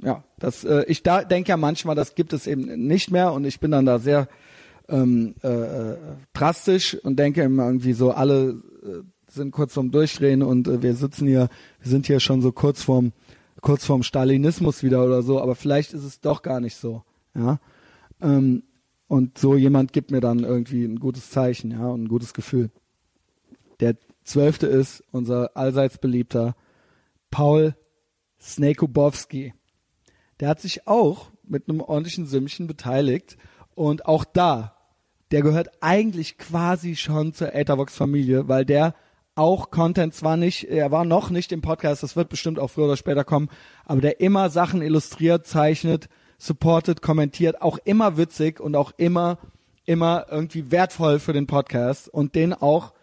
ja, das, äh, ich da denke ja manchmal, das gibt es eben nicht mehr und ich bin dann da sehr ähm, äh, äh drastisch und denke immer irgendwie so, alle äh, sind kurz vorm Durchdrehen und äh, wir sitzen hier, wir sind hier schon so kurz vorm, kurz vorm Stalinismus wieder oder so, aber vielleicht ist es doch gar nicht so, ja. Ähm, und so jemand gibt mir dann irgendwie ein gutes Zeichen, ja, und ein gutes Gefühl. Der zwölfte ist unser allseits beliebter Paul Snakubowski. Der hat sich auch mit einem ordentlichen Sümmchen beteiligt und auch da, der gehört eigentlich quasi schon zur Ethervox-Familie, weil der auch Content zwar nicht, er war noch nicht im Podcast, das wird bestimmt auch früher oder später kommen, aber der immer Sachen illustriert, zeichnet, supportet, kommentiert, auch immer witzig und auch immer, immer irgendwie wertvoll für den Podcast und den auch,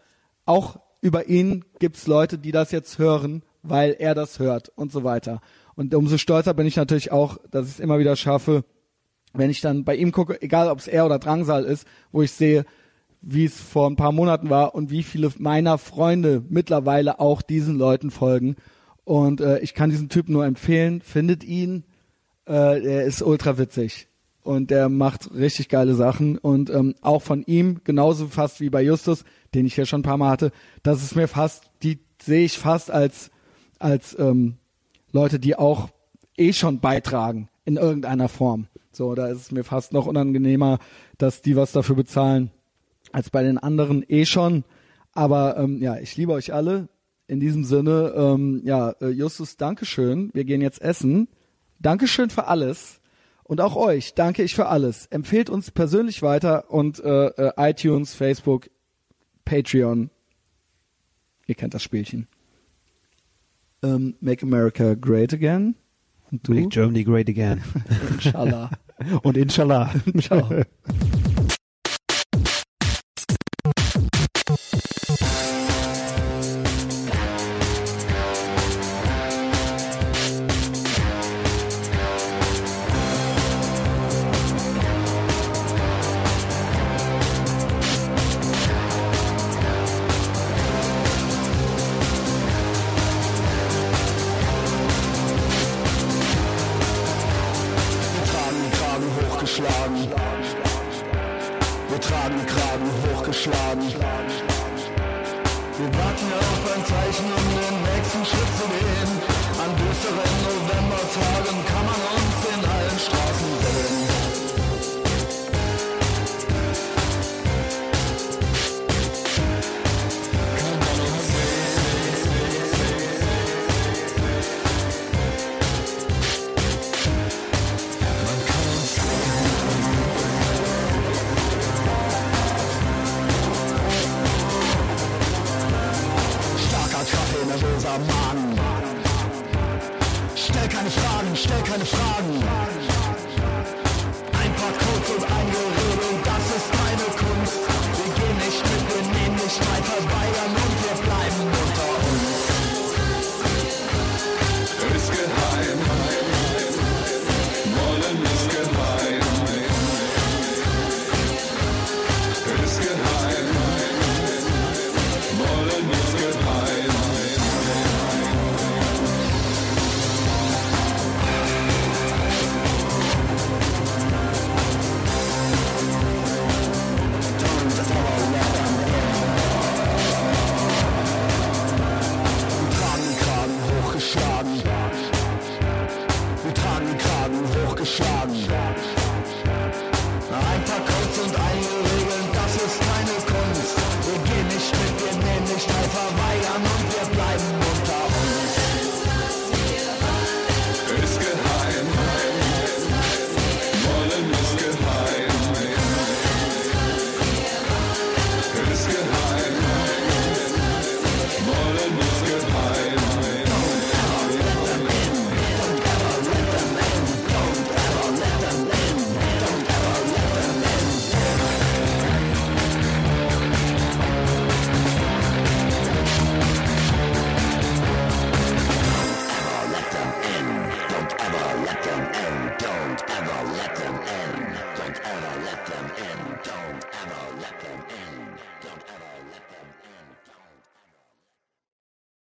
auch über ihn gibt's Leute, die das jetzt hören weil er das hört und so weiter. Und umso stolzer bin ich natürlich auch, dass ich es immer wieder schaffe, wenn ich dann bei ihm gucke, egal ob es er oder Drangsal ist, wo ich sehe, wie es vor ein paar Monaten war und wie viele meiner Freunde mittlerweile auch diesen Leuten folgen. Und äh, ich kann diesen Typen nur empfehlen, findet ihn. Äh, er ist ultra witzig und der macht richtig geile Sachen. Und ähm, auch von ihm, genauso fast wie bei Justus, den ich ja schon ein paar Mal hatte, das ist mir fast, die sehe ich fast als als ähm, Leute, die auch eh schon beitragen in irgendeiner Form. So, da ist es mir fast noch unangenehmer, dass die was dafür bezahlen, als bei den anderen eh schon. Aber ähm, ja, ich liebe euch alle. In diesem Sinne, ähm, ja, äh, Justus, Dankeschön. Wir gehen jetzt essen. Dankeschön für alles. Und auch euch danke ich für alles. Empfehlt uns persönlich weiter und äh, äh, iTunes, Facebook, Patreon. Ihr kennt das Spielchen ähm, Make America Great Again. Und du? Make Germany Great Again. Inshallah. Und Inshallah. Ciao.